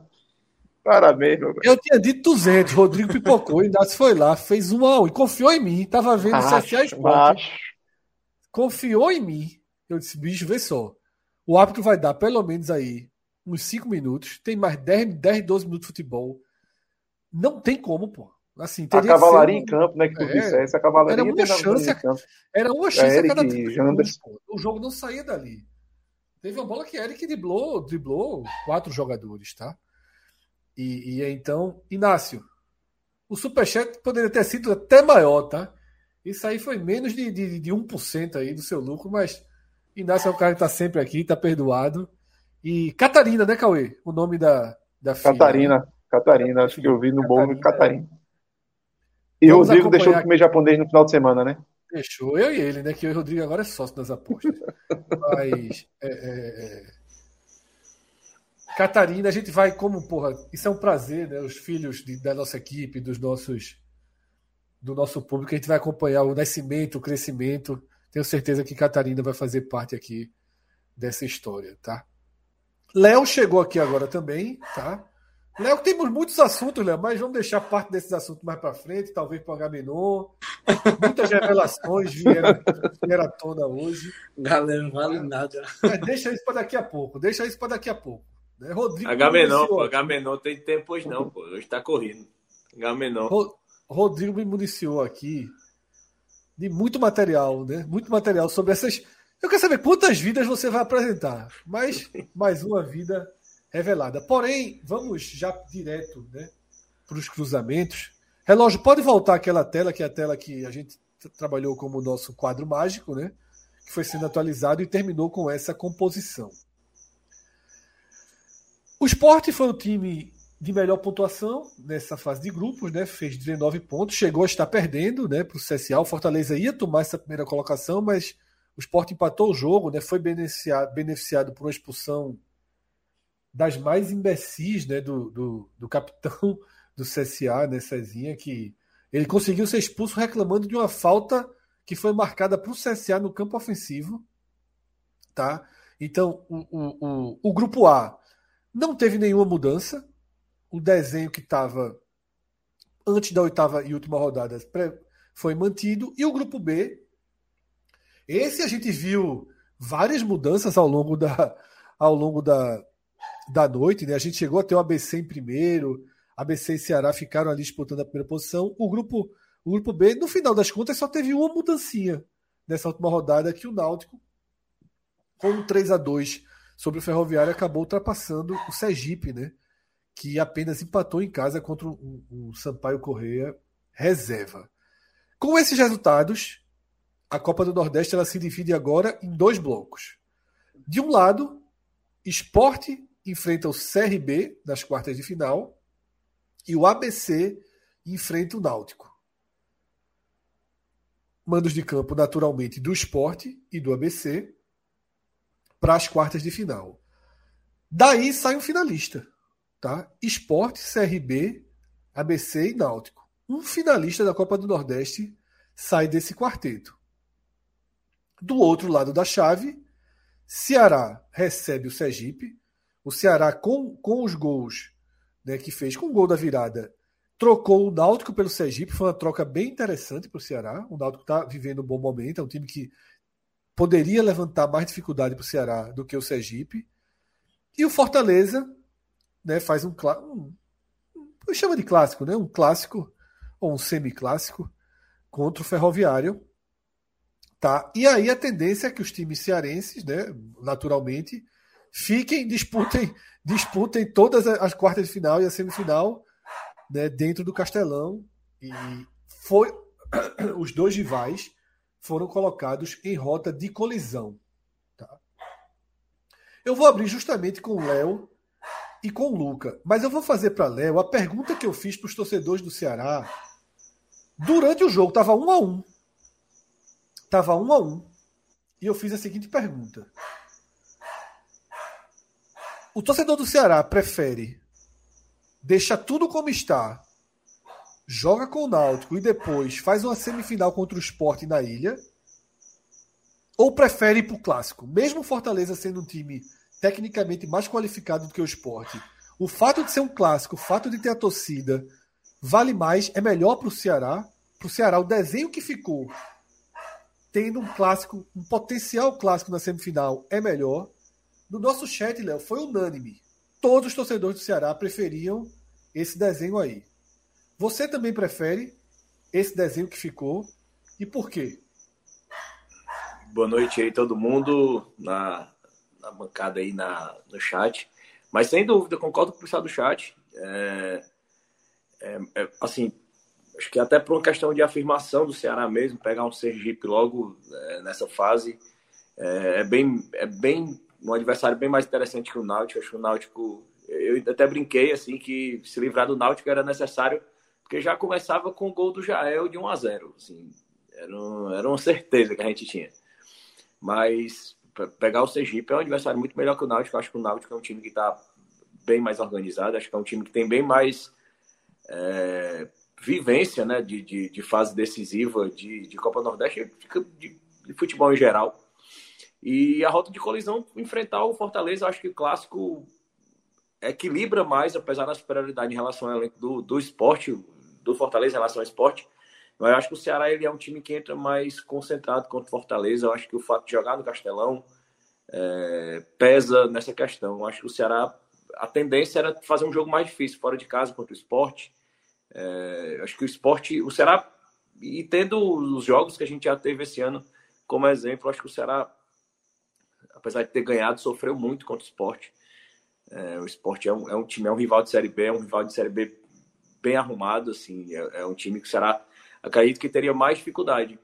Parabéns, meu Eu tinha dito 200, Rodrigo pipocou, Inácio foi lá, fez um a um e confiou em mim. Tava vendo acho, CSA Sport. Confiou em mim. Eu disse, bicho, vê só. O árbitro vai dar pelo menos aí uns 5 minutos. Tem mais 10, 10, 12 minutos de futebol. Não tem como, pô. Assim, a cavalaria um... em campo, né? Que tu é, dissesse, a cavalaria era uma chance, a... era uma chance a cada minutos, O jogo não saía dali. Teve uma bola que Eric driblou, driblou quatro jogadores, tá? E, e então, Inácio, o superchat poderia ter sido até maior, tá? Isso aí foi menos de, de, de 1% aí do seu lucro, mas Inácio é um cara que tá sempre aqui, tá perdoado. E Catarina, né, Cauê? O nome da, da filha. Catarina, né? Catarina, acho que eu vi no bom Catarina. Catarina. E o Rodrigo deixou de comer japonês no final de semana, né? Deixou, eu e ele, né? Que o Rodrigo agora é sócio das apostas. Mas. É, é, é... Catarina, a gente vai como, porra, isso é um prazer, né? Os filhos de, da nossa equipe, dos nossos. do nosso público, a gente vai acompanhar o nascimento, o crescimento. Tenho certeza que Catarina vai fazer parte aqui dessa história, tá? Léo chegou aqui agora também, tá? Léo, temos muitos assuntos, Léo, mas vamos deixar parte desses assuntos mais para frente, talvez para o Agamenon. Muitas revelações vieram, vieram à tona hoje. Galera, não vale nada. Mas deixa isso para daqui a pouco, deixa isso para daqui a pouco. Né? Rodrigo Agamenon, pô, Agamenon tem tempo hoje não, pô, hoje está correndo. Agamenon. Rodrigo me municiou aqui de muito material, né? Muito material sobre essas. Eu quero saber quantas vidas você vai apresentar, mas mais uma vida revelada. Porém, vamos já direto né, para os cruzamentos. Relógio, pode voltar aquela tela, que é a tela que a gente trabalhou como nosso quadro mágico, né? Que foi sendo atualizado e terminou com essa composição. O esporte foi o time de melhor pontuação nessa fase de grupos, né? Fez 19 pontos, chegou a estar perdendo né, para o CSA. O Fortaleza ia tomar essa primeira colocação, mas o esporte empatou o jogo, né? Foi beneficiado, beneficiado por uma expulsão das mais imbecis né, do, do, do capitão do CSA, né, Cezinha, que ele conseguiu ser expulso reclamando de uma falta que foi marcada para o CSA no campo ofensivo. Tá? Então, o, o, o, o grupo A não teve nenhuma mudança. O desenho que estava antes da oitava e última rodada foi mantido. E o grupo B, esse a gente viu várias mudanças ao longo da, ao longo da, da noite, né? A gente chegou a ter o ABC em primeiro, ABC e Ceará ficaram ali disputando a primeira posição. O grupo, o grupo B, no final das contas, só teve uma mudancinha nessa última rodada que o Náutico, com um 3 a 2 sobre o Ferroviário, acabou ultrapassando o Sergipe, né? Que apenas empatou em casa contra o, o Sampaio Correia reserva. Com esses resultados, a Copa do Nordeste ela se divide agora em dois blocos. De um lado, Esporte enfrenta o CRB nas quartas de final e o ABC enfrenta o Náutico. Mandos de campo, naturalmente, do esporte e do ABC para as quartas de final. Daí sai um finalista. Tá? Esporte, CRB, ABC e Náutico. Um finalista da Copa do Nordeste sai desse quarteto. Do outro lado da chave, Ceará recebe o Sergipe, o Ceará, com, com os gols né, que fez, com o gol da virada, trocou o Náutico pelo Sergipe. Foi uma troca bem interessante para o Ceará. O Náutico está vivendo um bom momento. É um time que poderia levantar mais dificuldade para o Ceará do que o Sergipe. E o Fortaleza né, faz um, um, chama de clássico, né? Um clássico ou um semiclássico contra o Ferroviário. Tá? E aí a tendência é que os times cearenses, né, naturalmente, fiquem, disputem, disputem todas as quartas de final e a semifinal né, dentro do Castelão. E foi os dois rivais foram colocados em rota de colisão. Tá? Eu vou abrir justamente com o Léo e com o Luca, mas eu vou fazer para Léo a pergunta que eu fiz para os torcedores do Ceará durante o jogo. Estava um a um. Estava um a um. E eu fiz a seguinte pergunta: o torcedor do Ceará prefere deixar tudo como está, joga com o Náutico e depois faz uma semifinal contra o Sport na ilha? Ou prefere ir para o clássico? Mesmo Fortaleza sendo um time tecnicamente mais qualificado do que o Sport, o fato de ser um clássico, o fato de ter a torcida, vale mais, é melhor para o Ceará. Para o Ceará, o desenho que ficou tendo um clássico, um potencial clássico na semifinal é melhor. No nosso chat, Léo, foi unânime. Todos os torcedores do Ceará preferiam esse desenho aí. Você também prefere esse desenho que ficou e por quê? Boa noite aí todo mundo na, na bancada aí na, no chat. Mas sem dúvida, concordo com o pessoal do chat. É, é, é, assim, acho que até por uma questão de afirmação do Ceará mesmo, pegar um Sergipe logo é, nessa fase é, é, bem, é bem um adversário bem mais interessante que o Náutico. Acho que o Náutico, eu até brinquei assim que se livrar do Náutico era necessário porque já começava com o gol do Jael de 1 a 0 assim, era, um, era uma certeza que a gente tinha. Mas pegar o Sergipe é um adversário muito melhor que o Náutico. Acho que o Náutico é um time que está bem mais organizado. Acho que é um time que tem bem mais é, vivência né, de, de, de, fase decisiva de, de Copa Nordeste de, de, futebol em geral. E a rota de colisão, enfrentar o Fortaleza, acho que o clássico equilibra mais, apesar da superioridade em relação ao elenco do, do esporte, do Fortaleza em relação ao esporte. Mas eu acho que o Ceará ele é um time que entra mais concentrado contra o Fortaleza. Eu acho que o fato de jogar no Castelão é, pesa nessa questão. Eu acho que o Ceará, a tendência era fazer um jogo mais difícil fora de casa contra o esporte. É, acho que o esporte, o Ceará, e tendo os jogos que a gente já teve esse ano como exemplo, acho que o Ceará, apesar de ter ganhado, sofreu muito contra o esporte. É, o esporte é um, é um, time, é um rival de Série B, é um rival de Série B bem arrumado, assim, é, é um time que o Ceará acredito que teria mais dificuldade.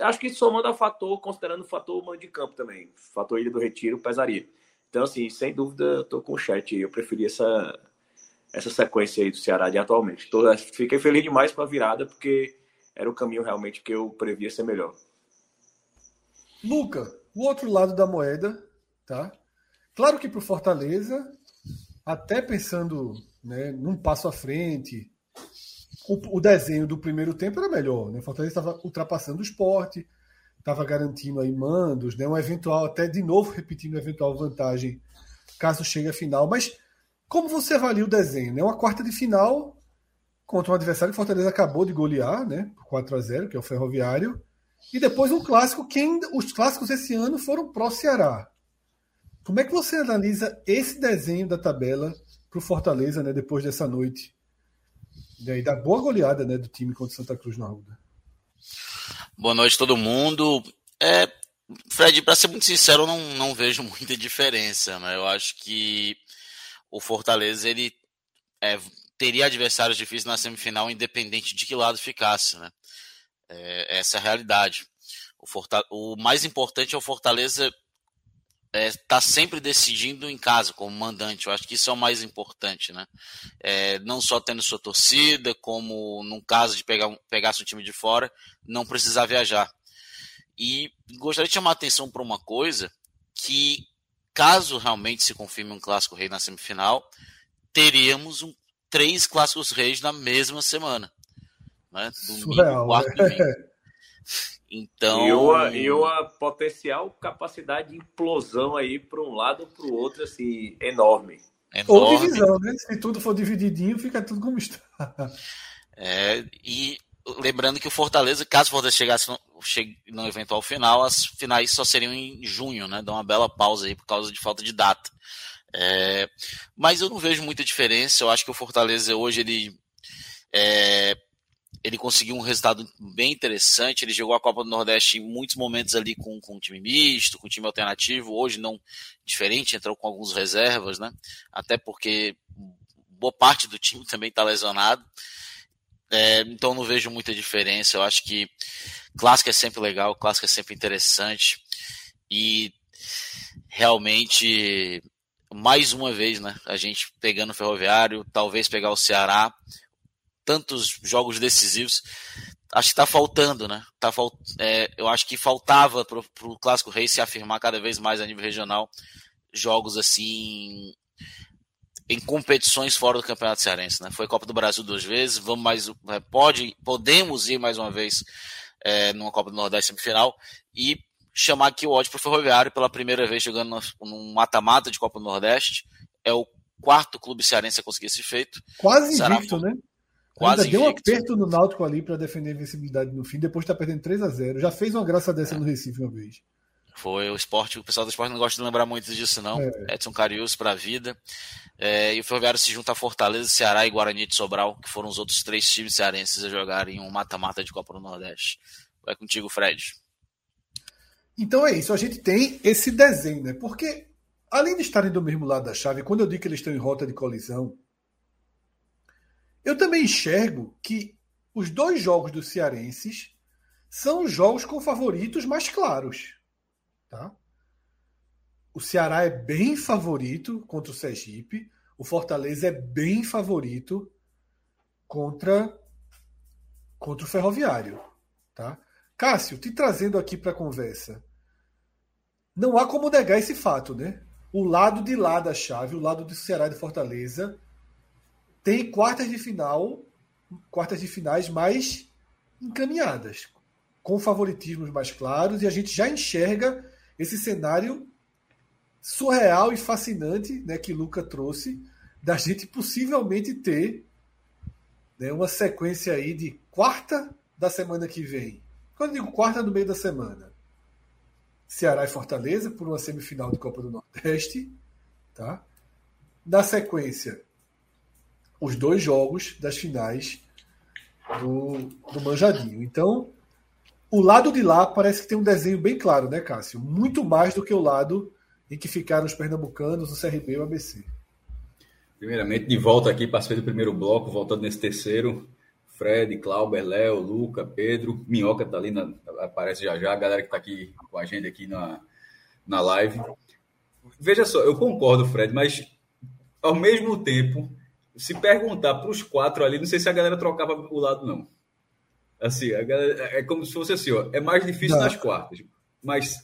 Acho que somando a fator, considerando o fator mando de campo também, fator Ilha do Retiro, pesaria. Então, assim, sem dúvida, eu tô com o chat Eu preferi essa, essa sequência aí do Ceará de atualmente. Tô, fiquei feliz demais com a virada, porque era o caminho realmente que eu previa ser melhor. Luca, o outro lado da moeda, tá? Claro que para o Fortaleza, até pensando né, num passo à frente, o, o, desenho do primeiro tempo era melhor. Né? O Fortaleza estava ultrapassando o esporte, estava garantindo aí mandos, né? um eventual, até de novo repetindo eventual vantagem caso chegue a final. Mas como você avalia o desenho? Né? Uma quarta de final contra um adversário que o Fortaleza acabou de golear, né? Por 4 a 0 que é o Ferroviário. E depois um clássico os clássicos esse ano foram pró Ceará. Como é que você analisa esse desenho da tabela para o Fortaleza, né, depois dessa noite? E aí, da boa goleada né, do time contra Santa Cruz na Ruda. Boa noite, todo mundo. É, Fred, para ser muito sincero, eu não, não vejo muita diferença. Né? Eu acho que o Fortaleza ele é, teria adversários difíceis na semifinal, independente de que lado ficasse. Né? É, essa é a realidade. O, o mais importante é o Fortaleza está é, tá sempre decidindo em casa como mandante. Eu acho que isso é o mais importante, né? É, não só tendo sua torcida, como no caso de pegar pegasse um time de fora, não precisar viajar. E gostaria de chamar a atenção para uma coisa que, caso realmente se confirme um clássico rei na semifinal, teríamos um, três clássicos reis na mesma semana. Né? Domingo, Surreal, quarto, né? domingo. Então. E uma, e uma potencial capacidade de implosão aí para um lado ou para o outro, assim, enorme. enorme. Ou divisão, né? Se tudo for divididinho, fica tudo como está. É, e lembrando que o Fortaleza, caso o Fortaleza chegasse no, chegue no eventual final, as finais só seriam em junho, né? Dá uma bela pausa aí por causa de falta de data. É, mas eu não vejo muita diferença. Eu acho que o Fortaleza hoje ele é, ele conseguiu um resultado bem interessante. Ele jogou a Copa do Nordeste em muitos momentos ali com, com um time misto, com um time alternativo. Hoje não diferente, entrou com alguns reservas, né? Até porque boa parte do time também está lesionado. É, então não vejo muita diferença. Eu acho que clássico é sempre legal, clássico é sempre interessante. E realmente, mais uma vez, né? A gente pegando o Ferroviário, talvez pegar o Ceará tantos jogos decisivos. Acho que está faltando, né? Tá falt... É, eu acho que faltava para o Clássico Rei se afirmar cada vez mais a nível regional jogos assim em competições fora do Campeonato Cearense, né? Foi Copa do Brasil duas vezes, vamos mais, é, pode, podemos ir mais uma vez é, numa Copa do Nordeste semifinal e chamar aqui o ódio para o Ferroviário pela primeira vez jogando num mata-mata de Copa do Nordeste. É o quarto clube cearense a conseguir esse feito. Quase invicto, né? Quase Ainda deu um aperto no Náutico ali para defender a invencibilidade no fim, depois está perdendo 3 a 0 Já fez uma graça dessa é. no Recife uma vez. Foi o esporte, o pessoal do esporte não gosta de lembrar muito disso, não. É. Edson Carius para a vida. É, e o Ferroviário se junta a Fortaleza, Ceará e Guarani de Sobral, que foram os outros três times cearenses a jogarem um mata-mata de Copa do Nordeste. Vai contigo, Fred. Então é isso, a gente tem esse desenho, né? Porque, além de estarem do mesmo lado da chave, quando eu digo que eles estão em rota de colisão, eu também enxergo que os dois jogos dos cearenses são jogos com favoritos mais claros. Tá? O Ceará é bem favorito contra o Sergipe. O Fortaleza é bem favorito contra contra o Ferroviário. Tá? Cássio, te trazendo aqui para a conversa. Não há como negar esse fato, né? O lado de lá da chave, o lado do Ceará e de Fortaleza, tem quartas de final, quartas de finais mais encaminhadas, com favoritismos mais claros, e a gente já enxerga esse cenário surreal e fascinante né, que Luca trouxe, da gente possivelmente ter né, uma sequência aí de quarta da semana que vem. Quando eu digo quarta, no meio da semana. Ceará e Fortaleza por uma semifinal de Copa do Nordeste. Tá? Na sequência, os dois jogos das finais do, do Manjadinho. Então, o lado de lá parece que tem um desenho bem claro, né, Cássio? Muito mais do que o lado em que ficaram os pernambucanos, o CRB e o ABC. Primeiramente, de volta aqui, participei do primeiro bloco, voltando nesse terceiro. Fred, Clauber, Léo, Luca, Pedro, Minhoca tá ali, na, aparece já já, a galera que tá aqui com a gente aqui na, na live. Veja só, eu concordo, Fred, mas ao mesmo tempo, se perguntar para os quatro ali, não sei se a galera trocava o lado, não. Assim, galera, é como se fosse assim, ó, é mais difícil não. nas quartas. Mas.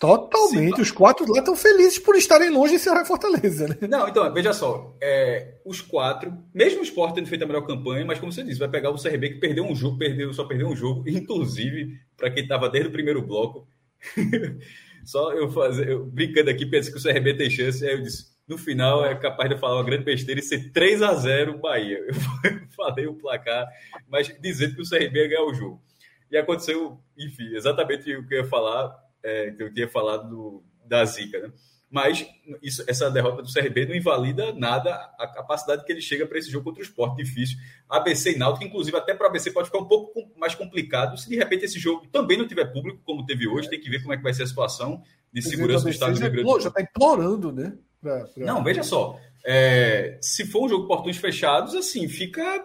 Totalmente. Se... Os quatro lá estão felizes por estarem longe de Ceará e Fortaleza, né? Não, então, veja só. É, os quatro, mesmo o Sport tendo feito a melhor campanha, mas como você disse, vai pegar o CRB que perdeu um jogo, perdeu, só perdeu um jogo, inclusive, para quem estava desde o primeiro bloco. só eu fazer, eu, brincando aqui, pensei que o CRB tem chance, aí eu disse no final é capaz de falar uma grande besteira e ser 3 a 0 Bahia. Eu falei o placar, mas dizendo que o CRB ia ganhar o jogo. E aconteceu, enfim, exatamente o que eu ia falar, é, que eu tinha falado do, da Zica, né? Mas isso, essa derrota do CRB não invalida nada a capacidade que ele chega para esse jogo contra o esporte difícil. ABC e Náutico, inclusive, até para ABC pode ficar um pouco mais complicado se de repente esse jogo também não tiver público, como teve hoje. Tem que ver como é que vai ser a situação de segurança do Estado do Rio Grande do Sul. Já está implorando, né? Pra, pra... Não, veja só. É, se for um jogo portões fechados, assim, fica,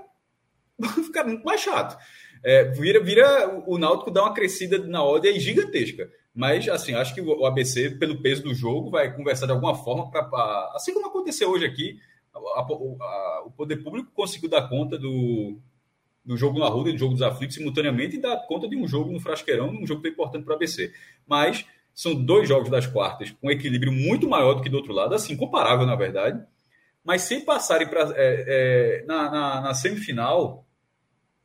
fica muito mais chato. É, vira, vira o Náutico dá uma crescida na ordem gigantesca. Mas, assim, acho que o ABC, pelo peso do jogo, vai conversar de alguma forma para. Assim como aconteceu hoje aqui, a, a, a, o poder público conseguiu dar conta do, do jogo na rua, do jogo dos aflitos, simultaneamente, e dar conta de um jogo no Frasqueirão, um jogo tão importante para o ABC. Mas são dois jogos das quartas com um equilíbrio muito maior do que do outro lado, assim, comparável, na verdade. Mas se passarem para é, é, na, na, na, semifinal,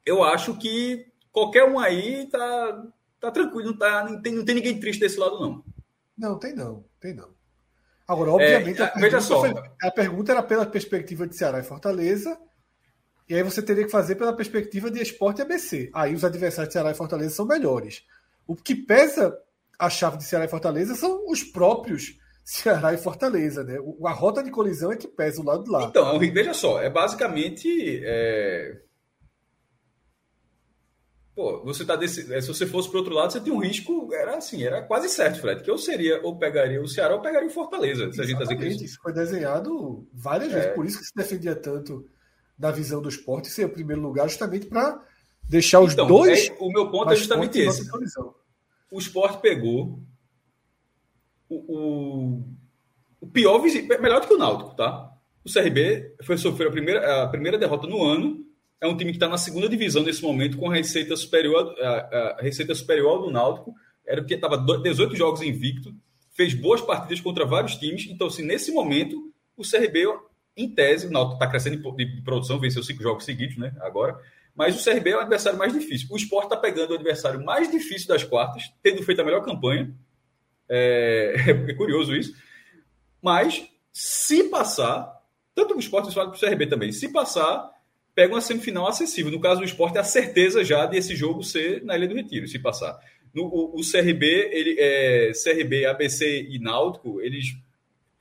eu acho que qualquer um aí tá, tá tranquilo, não, tá, não, tem, não tem ninguém triste desse lado, não. Não, tem não, tem não. Agora, obviamente, é, a, veja só. Foi, a pergunta era pela perspectiva de Ceará e Fortaleza, e aí você teria que fazer pela perspectiva de esporte e ABC. Aí os adversários de Ceará e Fortaleza são melhores. O que pesa a chave de Ceará e Fortaleza são os próprios Ceará e Fortaleza, né? A rota de colisão é que pesa o lado de lá. Então, veja só, é basicamente. É... Pô, você tá desse... É, se você fosse para outro lado, você tem um risco, era assim, era quase certo, Fred, que eu seria, ou pegaria o Ceará, ou pegaria o Fortaleza. Se a gente tá isso. isso foi desenhado várias é. vezes, por isso que se defendia tanto da visão do esporte ser o primeiro lugar, justamente para deixar os então, dois. É, o meu ponto é justamente esse o esporte pegou o, o, o pior melhor do que o Náutico, tá? O CRB foi sofrer a primeira, a primeira derrota no ano. É um time que está na segunda divisão nesse momento, com a receita superior, a, a receita superior do Náutico. Era porque estava 18 jogos invicto, fez boas partidas contra vários times. Então, assim, nesse momento, o CRB, em tese, o Náutico está crescendo de produção, venceu cinco jogos seguidos, né? Agora mas o CRB é o adversário mais difícil. O Sport está pegando o adversário mais difícil das quartas, tendo feito a melhor campanha. É, é curioso isso. Mas, se passar, tanto o Sport quanto o CRB também, se passar, pega uma semifinal acessível. No caso do Sport, é a certeza já desse jogo ser na Ilha do Retiro, se passar. No, o, o CRB, ele, é, CRB, ABC e Náutico, eles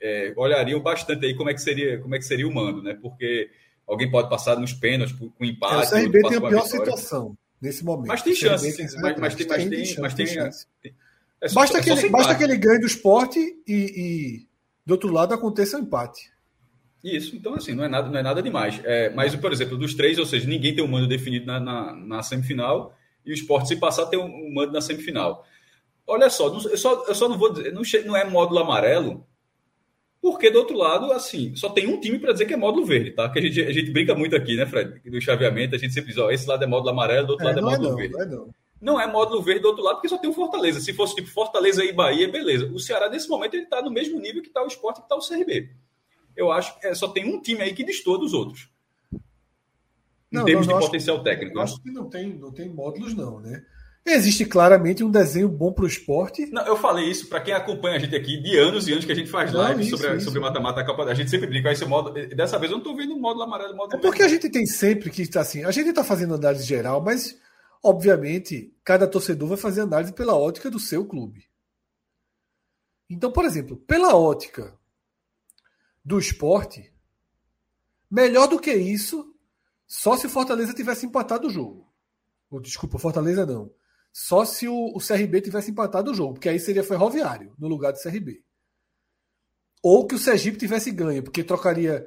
é, olhariam bastante aí como é que seria, como é que seria o mando, né? Porque Alguém pode passar nos pênaltis com empate. É, o CRB tem a pior situação nesse momento. Mas tem chance. Mas, mas, tem, mas, tem, mas tem, tem é só, basta, é que ele, basta que ele ganhe do esporte e, e, do outro lado aconteça o um empate. Isso, então assim, não é nada, não é nada demais. É, mas, por exemplo, dos três, ou seja, ninguém tem um mando definido na, na, na semifinal e o esporte, se passar, tem um, um mando na semifinal. Olha só, eu só, eu só não vou dizer, não, não é módulo amarelo, Porque do outro lado, assim, só tem um time para dizer que é módulo verde, tá? Que a gente, a gente brinca muito aqui, né, Fred? Do chaveamento, a gente sempre diz, ó, esse lado é módulo amarelo, do outro é, lado é módulo é não, verde. Não é, não. não é módulo verde do outro lado, porque só tem o Fortaleza. Se fosse tipo Fortaleza e Bahia, beleza. O Ceará, nesse momento, ele tá no mesmo nível que tá o Sport e que tá o CRB. Eu acho que é, só tem um time aí que destoa dos outros. Em não, termos não, de potencial que, técnico. Eu né? acho que não tem, não tem módulos, não, né? Existe claramente um desenho bom para o esporte. Não, eu falei isso para quem acompanha a gente aqui de anos e anos que a gente faz live sobre, sobre mata-mata a Copa. A gente sempre brinca, esse modo. Dessa vez eu não estou vendo o módulo amarelo. Módulo é porque a gente tem sempre que está assim. A gente está fazendo análise geral, mas obviamente cada torcedor vai fazer análise pela ótica do seu clube. Então, por exemplo, pela ótica do esporte, melhor do que isso, só se o Fortaleza tivesse empatado o jogo. desculpa, Fortaleza não só se o, o CRB tivesse empatado o jogo, porque aí seria Ferroviário no lugar do CRB. Ou que o Sergipe tivesse ganho, porque trocaria.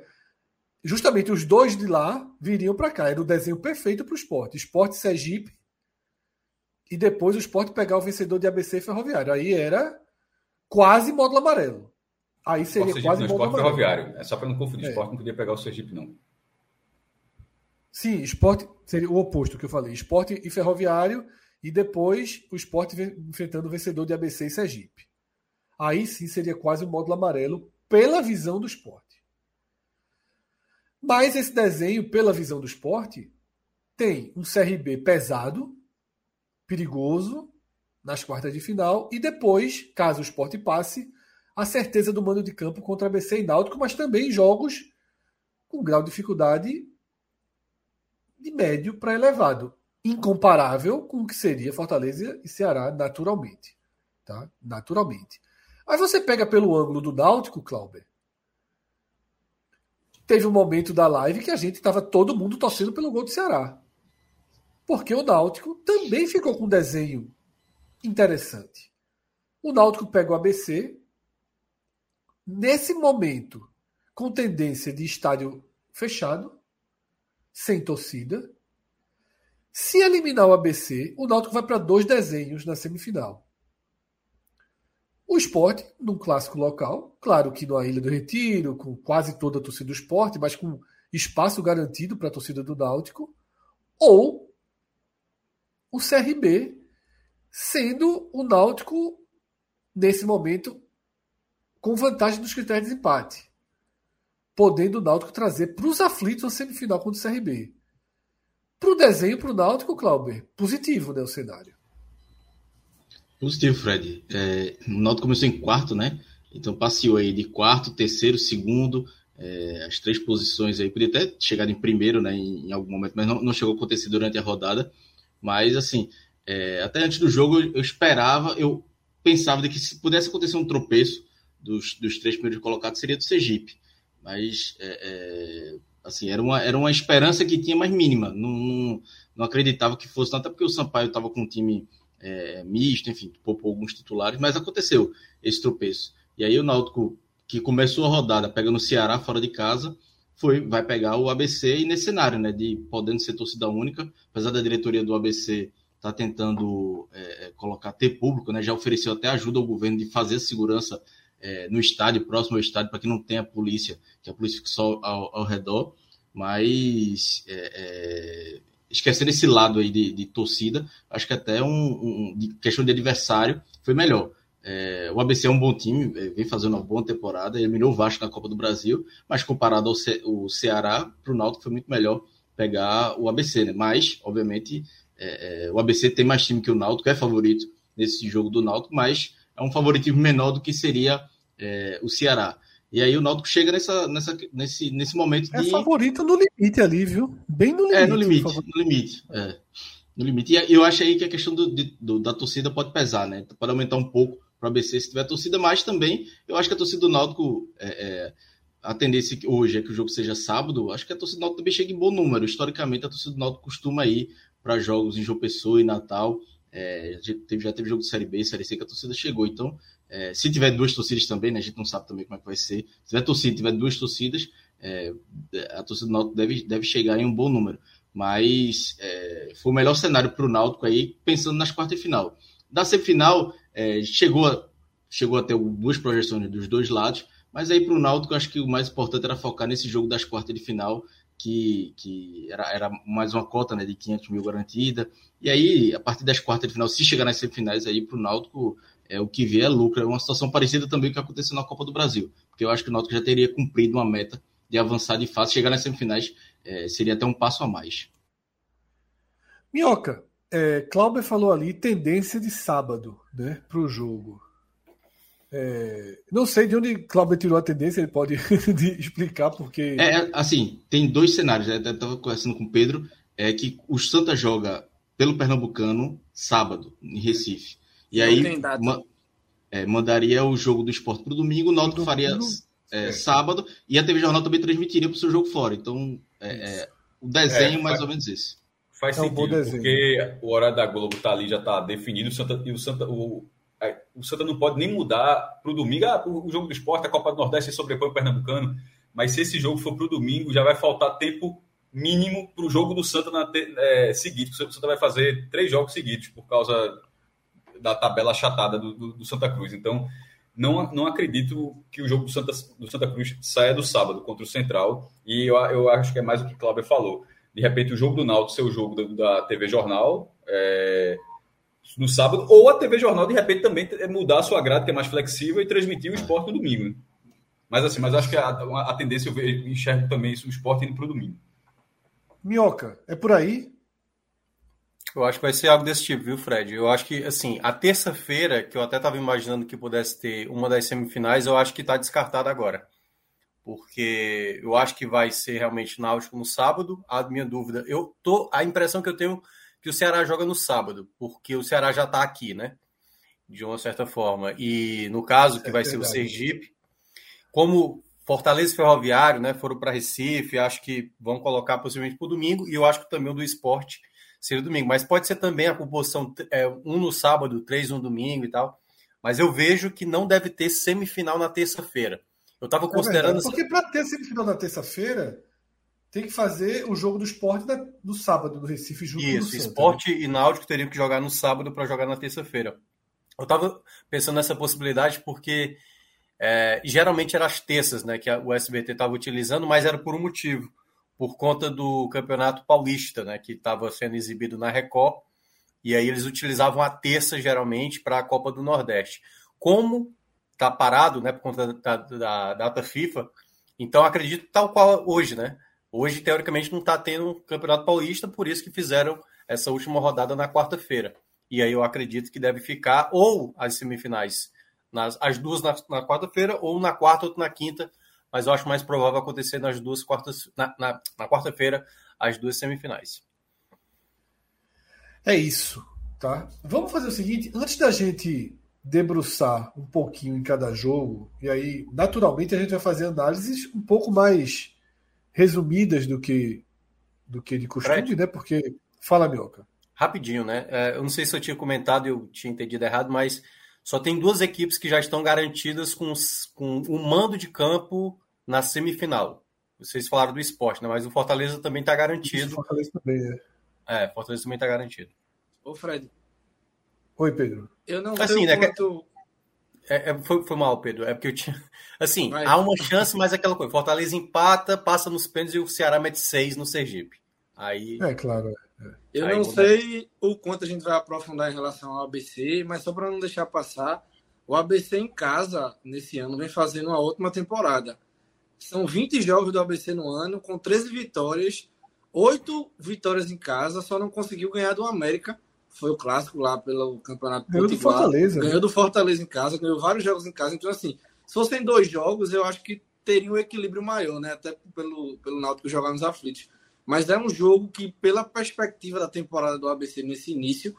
Justamente os dois de lá viriam para cá. Era o desenho perfeito para o esporte. Esporte Sergipe. E depois o esporte pegar o vencedor de ABC e Ferroviário. Aí era quase módulo amarelo. Aí seria Sergipe, quase não, módulo esporte amarelo. Ferroviário. É só para não confundir. É. Esporte não podia pegar o Sergipe, não. Sim, esporte seria o oposto que eu falei. Esporte e Ferroviário e depois o esporte enfrentando o vencedor de ABC e Sergipe. Aí sim seria quase o um módulo amarelo pela visão do esporte. Mas esse desenho, pela visão do esporte, tem um CRB pesado, perigoso, nas quartas de final, e depois, caso o esporte passe, a certeza do mando de campo contra ABC e Náutico, mas também jogos com grau de dificuldade de médio para elevado incomparável com o que seria Fortaleza e Ceará naturalmente. Tá? Naturalmente. Aí você pega pelo ângulo do Náutico, Clauber. Teve um momento da live que a gente estava todo mundo torcendo pelo gol do Ceará. Porque o Náutico também ficou com um desenho interessante. O Náutico pega o ABC. Nesse momento, com tendência de estádio fechado, sem torcida, se eliminar o ABC, o Náutico vai para dois desenhos na semifinal. O esporte, num clássico local, claro que na Ilha do Retiro, com quase toda a torcida do esporte, mas com espaço garantido para a torcida do Náutico, ou o CRB, sendo o Náutico, nesse momento, com vantagem nos critérios de empate, podendo o Náutico trazer para os aflitos a semifinal contra o CRB. Para o desenho, para o Náutico, Clauber, positivo, né, o cenário. Positivo, Fred. É, o Náutico começou em quarto, né? Então passeou aí de quarto, terceiro, segundo, é, as três posições aí. Podia até chegar em primeiro, né, em, em algum momento, mas não, não, chegou a acontecer durante a rodada. Mas, assim, é, até antes do jogo eu esperava, eu pensava de que se pudesse acontecer um tropeço dos, dos três primeiros colocados, seria do Sergipe. Mas é, é Assim, era uma, era uma esperança que tinha mais mínima. Não, não, não acreditava que fosse, até porque o Sampaio estava com um time é, misto, enfim, poupou alguns titulares, mas aconteceu esse tropeço. E aí o Náutico, que começou a rodada pegando o Ceará fora de casa, foi, vai pegar o ABC e nesse cenário, né, de podendo ser torcida única, apesar da diretoria do ABC tá tentando é, é, colocar ter público, né, já ofereceu até ajuda ao governo de fazer segurança é, no estádio, próximo ao estádio, para que não tenha polícia, que a polícia fique só ao, ao redor. Mas é, é, esquecendo esse lado aí de, de torcida, acho que até um, um de questão de adversário foi melhor. É, o ABC é um bom time, é, vem fazendo uma boa temporada, eliminou o Vasco na Copa do Brasil, mas comparado ao Ce o Ceará, para o Náutico foi muito melhor pegar o ABC, né? Mas, obviamente, é, é, o ABC tem mais time que o Náutico, é favorito nesse jogo do Náutico, mas é um favoritismo menor do que seria é, o Ceará. E aí o Náutico chega nessa, nessa, nesse, nesse momento é de... É favorito no limite ali, viu? Bem no limite. É, no limite, no limite. É. No limite. E eu acho aí que a questão do, do, da torcida pode pesar, né? Pode aumentar um pouco para o ABC se tiver torcida, mas também eu acho que a torcida do Náutico, é, é, a tendência hoje é que o jogo seja sábado, acho que a torcida do Náutico também chega em bom número. Historicamente, a torcida do Náutico costuma ir para jogos em João Pessoa e Natal. É, já, teve, já teve jogo de Série B Série C que a torcida chegou. Então, é, se tiver duas torcidas também, né, a gente não sabe também como é que vai ser. Se tiver torcida, tiver duas torcidas, é, a torcida do Náutico deve, deve chegar em um bom número. Mas é, foi o melhor cenário para o Náutico aí, pensando nas quartas de final. Da semifinal, é, chegou, a, chegou a ter duas projeções dos dois lados, Mas aí para o Náutico, acho que o mais importante era focar nesse jogo das quartas de final, que, que era, era mais uma cota né, de 500 mil garantida. E aí, a partir das quartas de final, se chegar nas semifinais, aí para o Náutico, é, o que vier é lucro. É uma situação parecida também com o que aconteceu na Copa do Brasil. Porque eu acho que o Náutico já teria cumprido uma meta de avançar de fase. Chegar nas semifinais é, seria até um passo a mais. Minhoca, é, Clauber falou ali tendência de sábado né, para o jogo. É, não sei de onde Cláudio tirou a tendência, ele pode explicar porque. É, assim, tem dois cenários, né? estava conversando com o Pedro, é que o Santa joga pelo Pernambucano sábado, em Recife. E aí ma é, mandaria o jogo do esporte para o domingo, o Náutico faria é, sábado, e a TV Jornal também transmitiria para o seu jogo fora. Então, é, é, o desenho mais ou menos esse. Faz sentido, um porque o horário da Globo tá ali, já está definido, o Santa, e o Santa, o, o Santa não pode nem mudar para o domingo. Ah, o jogo do esporte, a Copa do Nordeste sobrepõe o Pernambucano. Mas se esse jogo for para o domingo, já vai faltar tempo mínimo para o jogo do Santa na é, seguinte. O Santa vai fazer três jogos seguidos por causa da tabela achatada do, do, do, Santa Cruz. Então, não, não acredito que o jogo do Santa, do Santa Cruz saia do sábado contra o Central. E eu, eu acho que é mais o que o Cláudio falou. De repente, o jogo do Náutico ser o jogo da, da TV Jornal. É, no sábado, ou a TV Jornal, de repente, também mudar a sua grade, que é mais flexível, e transmitir o esporte no domingo. Mas assim, mas acho que a, a, tendência eu enxergo também isso, o esporte indo para o domingo. Minhoca, é por aí? Eu acho que vai ser algo desse tipo, viu, Fred? Eu acho que, assim, a terça-feira, que eu até estava imaginando que pudesse ter uma das semifinais, eu acho que está descartada agora. Porque eu acho que vai ser realmente náutico no sábado. A minha dúvida, eu tô. A impressão que eu tenho que o Ceará joga no sábado, porque o Ceará já está aqui, né? De uma certa forma. E no caso, que é vai ser o Sergipe, como Fortaleza e Ferroviário, né, foram para Recife, acho que vão colocar possivelmente para o domingo, e eu acho que também o do esporte seria domingo. Mas pode ser também a composição é, um no sábado, três no domingo e tal. Mas eu vejo que não deve ter semifinal na terça-feira. Eu estava é considerando. porque para ter semifinal na terça-feira, tem que fazer o jogo do esporte no sábado do Recife junto Isso, o esporte né? e náutico teriam que jogar no sábado para jogar na terça-feira. Eu estava pensando nessa possibilidade porque é, geralmente eram as terças né, que a, o SBT estava utilizando, mas era por um motivo, por conta do Campeonato Paulista, né, que estava sendo exibido na Record, e aí eles utilizavam a terça geralmente para a Copa do Nordeste. Como está parado né, por conta da, da, da data FIFA, então acredito tal qual hoje, né? Hoje, teoricamente, não está tendo um Campeonato Paulista, por isso que fizeram essa última rodada na quarta-feira. E aí eu acredito que deve ficar ou as semifinais, nas, as duas na, na quarta-feira, ou na quarta ou na quinta, mas eu acho mais provável acontecer nas duas quartas, na, na, na quarta-feira, as duas semifinais. É isso, tá? Vamos fazer o seguinte, antes da gente debruçar um pouquinho em cada jogo, e aí, naturalmente, a gente vai fazer análises um pouco mais resumidas do que do que de costume, Fred? né? Porque fala, Mioca. Rapidinho, né? É, eu não sei se eu tinha comentado, eu tinha entendido errado, mas só tem duas equipes que já estão garantidas com, com o mando de campo na semifinal. Vocês falaram do esporte, né? Mas o Fortaleza também está garantido. O Fortaleza também, é. É, Fortaleza também está garantido. Ô, Fred. Oi, Pedro. Eu não assim, né, quanto... É, é, foi, foi, mal, Pedro. É porque eu tinha. Assim, Vai. há uma chance, mas é aquela coisa. Fortaleza empata, passa nos pênaltis e o Ceará mete seis no Sergipe. Aí. É claro. Eu Aí não sei o quanto a gente vai aprofundar em relação ao ABC, mas só para não deixar passar, o ABC em casa, nesse ano, vem fazendo uma ótima temporada. São 20 jogos do ABC no ano, com 13 vitórias, 8 vitórias em casa, só não conseguiu ganhar do América foi o clássico lá pelo Campeonato Ganhou do Fortaleza. Ganhou né? do Fortaleza em casa, ganhou vários jogos em casa. Então, assim, se fossem dois jogos, eu acho que teria um equilíbrio maior, né? Até pelo, pelo Náutico jogar nos aflitos. Mas é um jogo que, pela perspectiva da temporada do ABC nesse início,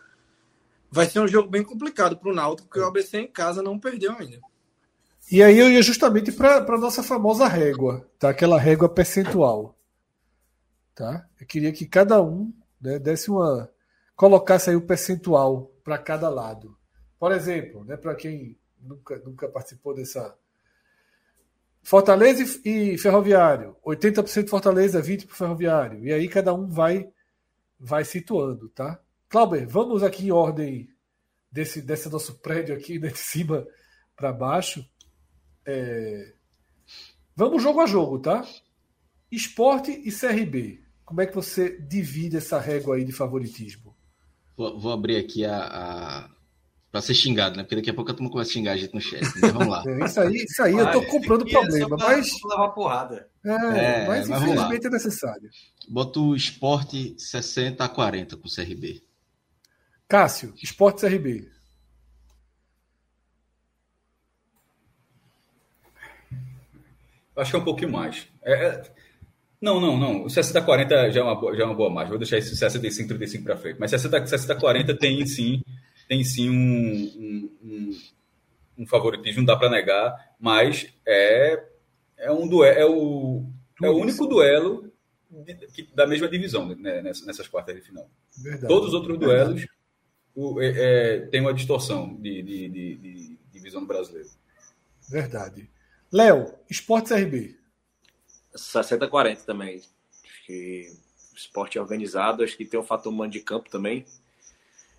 vai ser um jogo bem complicado para o Náutico, porque o ABC em casa não perdeu ainda. E aí eu ia justamente para a nossa famosa régua, tá? Aquela régua percentual. Tá? Eu queria que cada um né, desse uma, colocasse aí o percentual para cada lado. Por exemplo, né, para quem nunca, nunca participou dessa. Fortaleza e Ferroviário. 80% Fortaleza, 20% para Ferroviário. E aí cada um vai vai situando, tá? Clauber, vamos aqui em ordem desse, desse nosso prédio aqui, né, de cima para baixo. É... Vamos jogo a jogo, tá? Esporte e CRB. Como é que você divide essa régua aí de favoritismo? Vou, vou abrir aqui a, a... para ser xingado, né? Porque daqui a pouco a turma começa a xingar a gente no chat. Então vamos lá. É, isso aí, isso aí eu tô comprando problema, mas. levar porrada. É, é mas, mas infelizmente é necessário. Boto o esporte 60 a 40 com o CRB. Cássio, esporte CRB. Acho que é um pouquinho mais. É, é... Não, não, não. O 60-40 já, é uma, já é uma boa margem. Vou deixar esse 65-35 para frente. Mas 60-40 tem sim, tem sim um, um, um favoritismo, não dá para negar, mas é, é um duelo, é o, é o único duelo de, da mesma divisão né, nessas quartas de final. Verdade. Todos os outros duelos o, é, é, tem uma distorção de, de, de, de divisão do brasileiro. Verdade. Léo, Esporte CRB. 60-40 também. Acho que esporte é organizado, acho que tem o fator mando de campo também.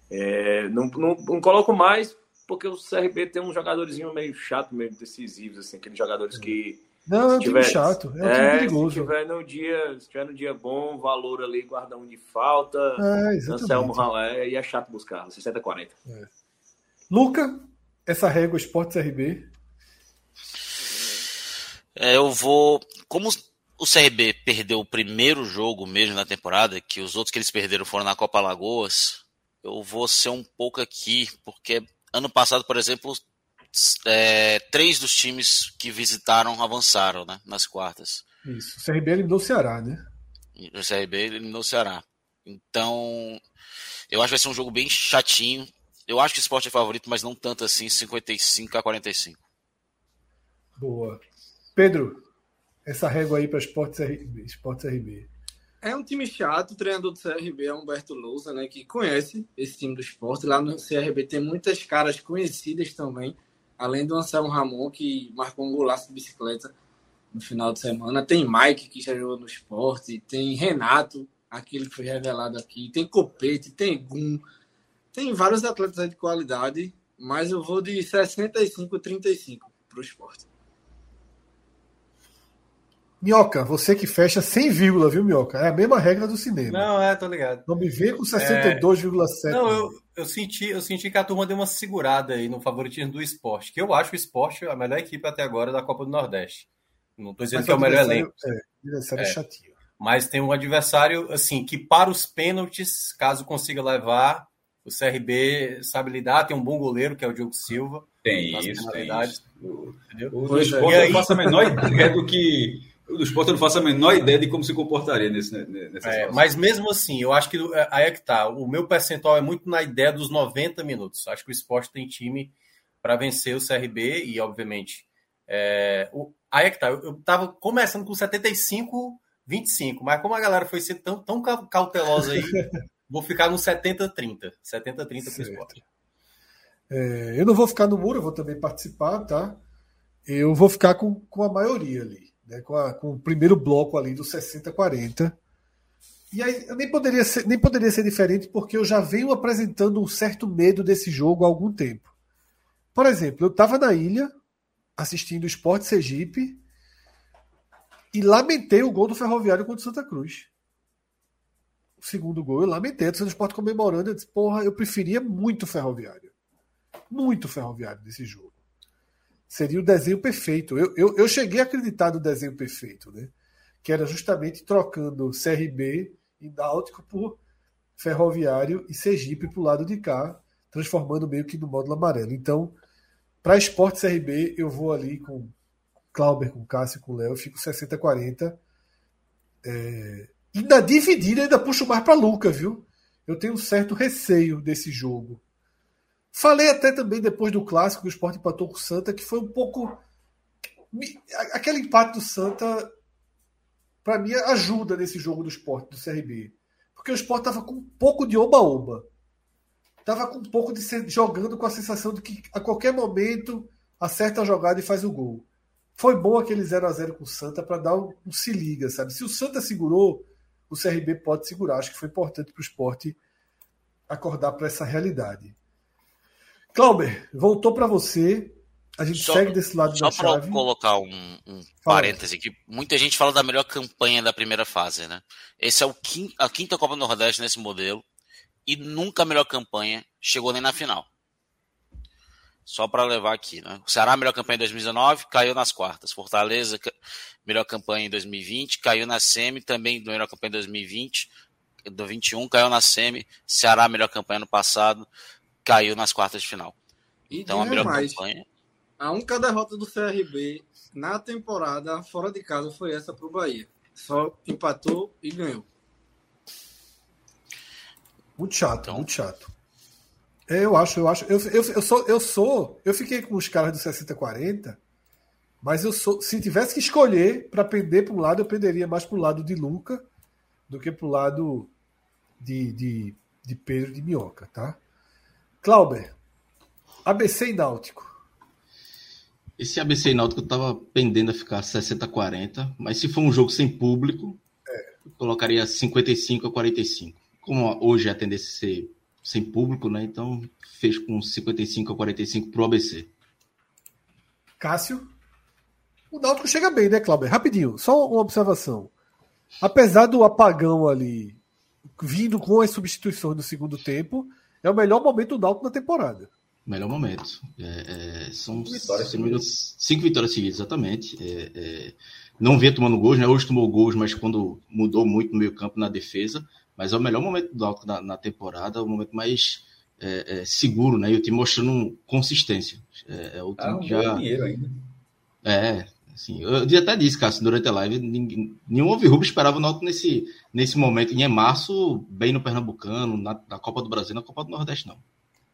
É, não, não, não, coloco mais porque o CRB tem um jogadorzinho meio chato, meio decisivos, assim, aqueles jogadores que. Não, é um tiver, time chato, é um é, time perigoso. Se tiver, no dia, se tiver no dia bom, valor ali, guarda um de falta, é, Anselmo Ralé, e é chato buscar, 60-40. É. Luca, essa régua Esporte CRB. É, eu vou. Como o CRB perdeu o primeiro jogo mesmo na temporada, que os outros que eles perderam foram na Copa Lagoas, eu vou ser um pouco aqui, porque ano passado, por exemplo, é, três dos times que visitaram avançaram né, nas quartas. Isso. O CRB eliminou o Ceará, né? O CRB eliminou o Ceará. Então, eu acho que vai ser um jogo bem chatinho. Eu acho que o esporte é favorito, mas não tanto assim, 55 a 45. Boa. Pedro, essa régua aí para Esporte CRB, Esporte CRB. É um time chato, o treinador do CRB é Humberto Lousa, né, que conhece esse time do esporte. Lá no CRB tem muitas caras conhecidas também, além do Anselmo Ramon, que marcou um golaço de bicicleta no final de semana. Tem Mike, que já jogou no esporte, tem Renato, aquele que foi revelado aqui, tem Copete, tem Gum, tem vários atletas de qualidade, mas eu vou de 65 35 para o esporte. Minhoca, você que fecha sem vírgula, viu, Minhoca? É a mesma regra do cinema. Não, é, tô ligado. Não me vê com 62,7. É... Não, eu, eu, senti, eu senti que a turma deu uma segurada aí no favoritismo do esporte, que eu acho o esporte a melhor equipe até agora da Copa do Nordeste. Não tô dizendo Mas que é o melhor elenco. É, adversário é. chatinho. Mas tem um adversário, assim, que para os pênaltis, caso consiga levar, o CRB sabe lidar, tem um bom goleiro, que é o Diogo Silva. Tem isso, tem isso. O, o, o esporte aí... não faço a menor ideia do que do esporte eu não faço a menor ideia de como se comportaria nesse, nessa é, Mas mesmo assim, eu acho que é, aí é que tá. O meu percentual é muito na ideia dos 90 minutos. Acho que o esporte tem time para vencer o CRB e, obviamente, é, o, aí é que tá. Eu, eu tava começando com 75, 25, mas como a galera foi ser tão, tão cautelosa aí, vou ficar no 70-30. 70-30 para o esporte. É, eu não vou ficar no muro, eu vou também participar, tá? Eu vou ficar com, com a maioria ali né, com, a, com, o primeiro bloco ali do 60-40. E aí nem poderia, ser, nem poderia ser diferente porque eu já venho apresentando um certo medo desse jogo há algum tempo. Por exemplo, eu estava na ilha assistindo o Sport Sergipe e lamentei o gol do Ferroviário contra o Santa Cruz. O segundo gol eu lamentei, o Sport comemorando, eu disse, porra, eu preferia muito o Ferroviário. Muito Ferroviário nesse jogo seria o desenho perfeito. Eu, eu, eu cheguei a acreditar no desenho perfeito, né? que era justamente trocando CRB e Náutico por Ferroviário e Sergipe para o lado de cá, transformando meio que no módulo amarelo. Então, para Esporte CRB, eu vou ali com Clauber, com Cássio, com Léo, fico 60-40. É... E na dividida ainda puxo mais para Luca, viu? Eu tenho um certo receio desse jogo. Falei até também depois do clássico que o Sport empatou com o Santa, que foi um pouco. Aquele empate do Santa, para mim, ajuda nesse jogo do Sport, do CRB. Porque o Sport estava com um pouco de oba-oba. Estava com um pouco de ser, jogando com a sensação de que a qualquer momento acerta a jogada e faz o gol. Foi bom aquele 0 a 0 com o Santa para dar um, um, se liga, sabe? Se o Santa segurou, o CRB pode segurar. Acho que foi importante para o esporte acordar para essa realidade. Clauber, voltou para você. A gente só, segue desse lado da chave. Só para colocar um, um parêntese aqui, muita gente fala da melhor campanha da primeira fase, né? Esse é o quinto, a quinta Copa do Nordeste nesse modelo e nunca a melhor campanha chegou nem na final. Só para levar aqui, né? O Ceará, melhor campanha em 2019, caiu nas quartas. Fortaleza, melhor campanha em 2020, caiu na semi, também melhor campanha em 2020, do 21, caiu na semi. Ceará, melhor campanha no passado, caiu nas quartas de final. Então, a melhor mais. campanha a única derrota do CRB na temporada fora de casa foi essa para o Bahia. Só empatou e ganhou. Muito chato, então... muito chato. É, eu acho, eu acho. Eu, eu, eu, sou, eu sou. Eu fiquei com os caras do 60-40, mas eu sou. Se tivesse que escolher para pender para um lado, eu penderia mais para o lado de Luca do que para o lado de, de, de Pedro de Minhoca, tá? Clauber, ABC e Náutico. Esse ABC Náutico estava pendendo a ficar 60-40, mas se for um jogo sem público, é. eu colocaria 55 a 45. Como hoje é a tendência a ser sem público, né? Então fez com 55 a 45 pro ABC. Cássio? O Náutico chega bem, né, Cláudio? Rapidinho, só uma observação. Apesar do apagão ali vindo com as substituições no segundo tempo, é o melhor momento do Náutico na temporada. Melhor momento. É, é, são vitórias cinco vitórias seguidas, exatamente. É, é, não vinha tomando gols, né? Hoje tomou gols, mas quando mudou muito no meio campo na defesa. Mas é o melhor momento do Alto na, na temporada, o momento mais é, é, seguro, né? E o time mostrando consistência. É, o time ah, um já. Dinheiro ainda. É, assim, eu até disse, Cássio, durante a live, ninguém, nenhum Rubro esperava o Náutico nesse, nesse momento, em março, bem no Pernambucano, na, na Copa do Brasil, na Copa do Nordeste, não.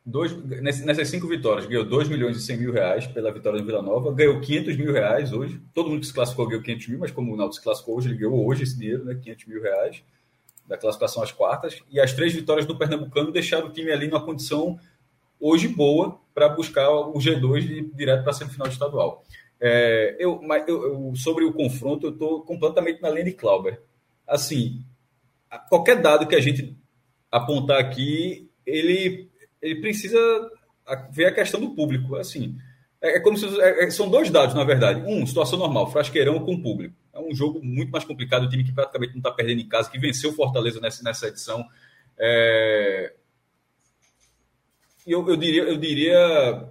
Dois, nessas cinco vitórias, ganhou 2 milhões e 100 mil reais pela vitória do Vila Nova, ganhou 500 mil reais hoje. Todo mundo que se classificou ganhou 500 mil, mas como o Náutico se classificou hoje, ele ganhou hoje esse dinheiro, né, 500 mil reais, da classificação às quartas. E as três vitórias do Pernambucano deixaram o time ali numa condição hoje boa para buscar o G2 de, direto para a semifinal estadual. É, eu, mas eu, eu, sobre o confronto, eu estou completamente na linha de Clauber. Assim, qualquer dado que a gente apontar aqui, ele ele precisa ver a questão do público. Assim, é, é como se é, é, são dois dados, na verdade. Um, situação normal, Frasqueirão com público. É um jogo muito mais complicado, o time que praticamente não está perdendo em casa, que venceu Fortaleza nessa, nessa edição. É... Eu, eu diria, eu diria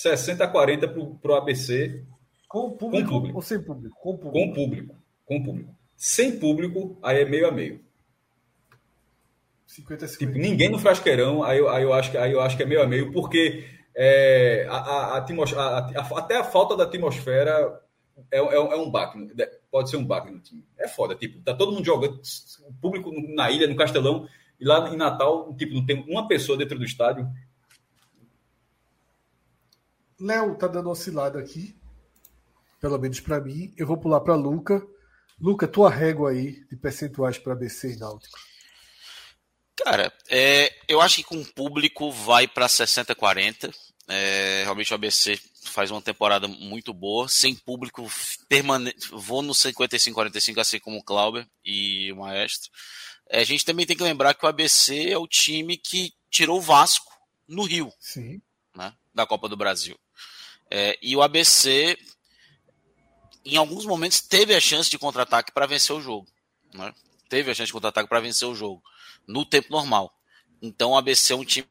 60 a 40 para o ABC. Com público, com público ou sem público? Com público. Com público. Com público. Sem público, aí é meio a meio. 50, 50. Tipo, ninguém no frasqueirão, aí eu, aí eu, acho, que, aí eu acho que é meio a meio, porque é, a, a, a, a, até a falta da atmosfera é, é, é um baque, pode ser um baque no time. É foda, tipo, tá todo mundo jogando, o público na ilha, no Castelão, e lá em Natal, tipo, não tem uma pessoa dentro do estádio. Léo tá dando oscilado aqui, pelo menos para mim. Eu vou pular para Luca. Luca, tua régua aí de percentuais para BC e Náutico. Cara, é, eu acho que com o público vai para 60-40. É, realmente o ABC faz uma temporada muito boa. Sem público, permane... vou no 55-45, assim como o Clauber e o Maestro. É, a gente também tem que lembrar que o ABC é o time que tirou o Vasco no Rio, Sim. Né, da Copa do Brasil. É, e o ABC, em alguns momentos, teve a chance de contra-ataque para vencer o jogo. Né? Teve a chance de contra-ataque para vencer o jogo no tempo normal. Então o ABC é um time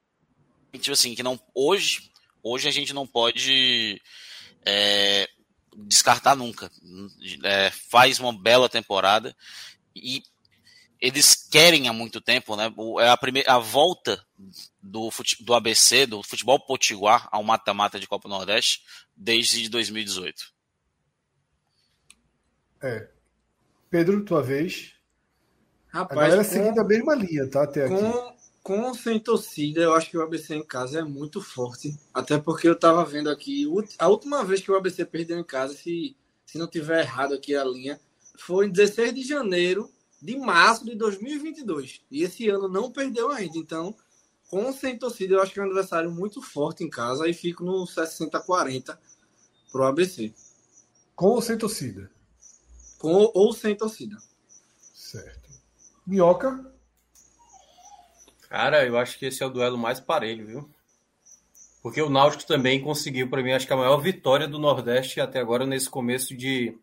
tipo assim que não hoje hoje a gente não pode é, descartar nunca. É, faz uma bela temporada e eles querem há muito tempo, né? É a primeira a volta do, fute, do ABC, do futebol potiguar ao mata-mata de Copa Nordeste desde 2018. É. Pedro, tua vez. Rapaz, a galera com, seguindo a mesma linha, tá? Até com, aqui. Com sem torcida, eu acho que o ABC em casa é muito forte. Até porque eu tava vendo aqui, a última vez que o ABC perdeu em casa, se, se não tiver errado aqui a linha, foi em 16 de janeiro de março de 2022. E esse ano não perdeu ainda. Então, com ou sem torcida, eu acho que é um adversário muito forte em casa e fico no 60-40 pro ABC. Com ou sem torcida? Com ou sem torcida. Certo. Minhoca. Cara, eu acho que esse é o duelo mais parelho, viu? Porque o Náutico também conseguiu, para mim, acho que a maior vitória do Nordeste até agora nesse começo de.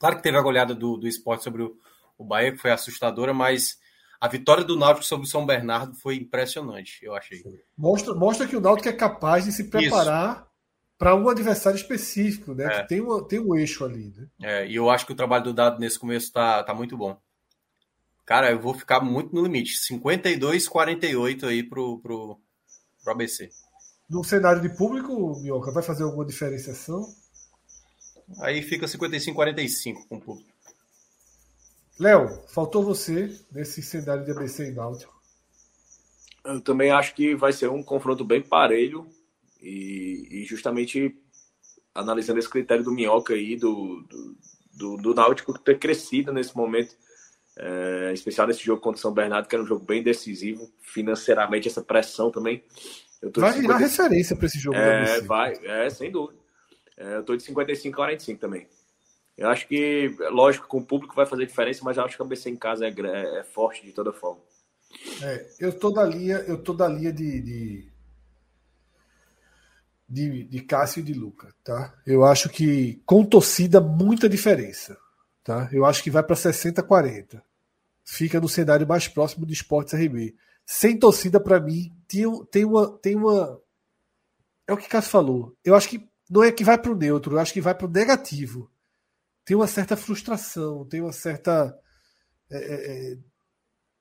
Claro que teve a goleada do, do esporte sobre o, o Bahia, que foi assustadora, mas a vitória do Náutico sobre o São Bernardo foi impressionante, eu achei. Mostra, mostra que o Náutico é capaz de se preparar para um adversário específico, né? É. Que tem, uma, tem um eixo ali, né? É, e eu acho que o trabalho do Dado nesse começo tá, tá muito bom. Cara, eu vou ficar muito no limite. 52-48 aí pro, pro, pro ABC. No cenário de público, Mioca, vai fazer alguma diferenciação? Aí fica 55-45 com o público. Léo, faltou você nesse cenário de ABC e Náutico. Eu também acho que vai ser um confronto bem parelho e, e justamente analisando esse critério do Minhoca aí, do, do, do, do Náutico ter crescido nesse momento, é, especial nesse jogo contra o São Bernardo, que era um jogo bem decisivo, financeiramente, essa pressão também. vai virar 50... referência para esse jogo. É, vai, é, sem dúvida. É, eu estou de 55 a 45 também. Eu acho que, lógico, com o público vai fazer diferença, mas eu acho que a BC em casa é, é, é forte de toda forma. É, eu tô da linha, eu tô da linha de, de, de, de Cássio e de Luca, tá? Eu acho que com torcida muita diferença, tá? Eu acho que vai para 60 40. Fica no cenário mais próximo do Esportes RB. Sem torcida para mim tem, tem uma tem uma é o que Cássio falou. Eu acho que não é que vai para o neutro, eu acho que vai para o negativo tem uma certa frustração, tem uma certa é, é, é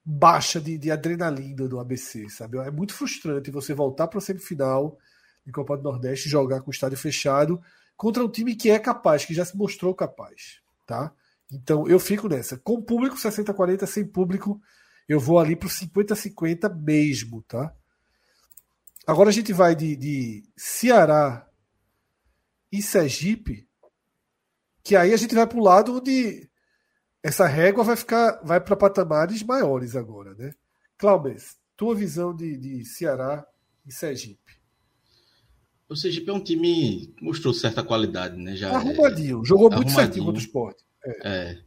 baixa de, de, adrenalina do ABC, sabe? É muito frustrante você voltar para a semifinal de Copa do Nordeste, jogar com o estádio fechado contra um time que é capaz, que já se mostrou capaz, tá? Então eu fico nessa. Com público 60-40, sem público, eu vou ali para o 50-50 mesmo, tá? Agora a gente vai de, de Ceará e Sergipe que aí a gente vai para o lado onde essa régua vai ficar, vai para patamares maiores agora, né? Cláudio, tua visão de, de Ceará e Sergipe. O Sergipe é um time que mostrou certa qualidade, né? Já arrumadinho, é... jogou muito certinho contra o esporte. É. é.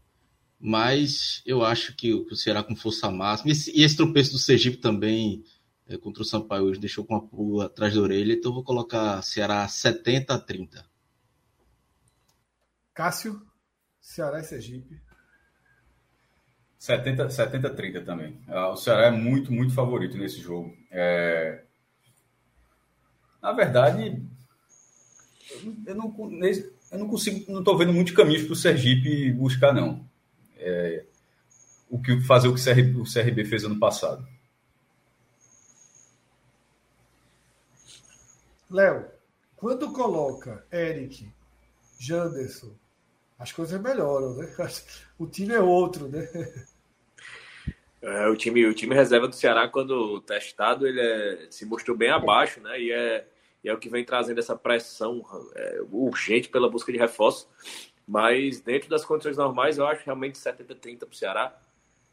Mas eu acho que o Ceará com força máxima. E esse, e esse tropeço do Sergipe também é, contra o Sampaio hoje deixou com a pulga atrás da orelha. Então eu vou colocar Ceará 70 a 30. Cássio, Ceará e Sergipe. 70, 70 30 também. Ah, o Ceará é muito, muito favorito nesse jogo. É... Na verdade, eu não, eu não consigo, não estou vendo muitos caminhos para o Sergipe buscar, não. É... O que fazer o que o CRB fez ano passado. Léo, quando coloca Eric, Janderson, as coisas melhoram, né? O time é outro, né? É, o, time, o time reserva do Ceará, quando testado, ele é, se mostrou bem abaixo, né? E é, e é o que vem trazendo essa pressão é, urgente pela busca de reforço. Mas dentro das condições normais, eu acho realmente 70-30 para o Ceará.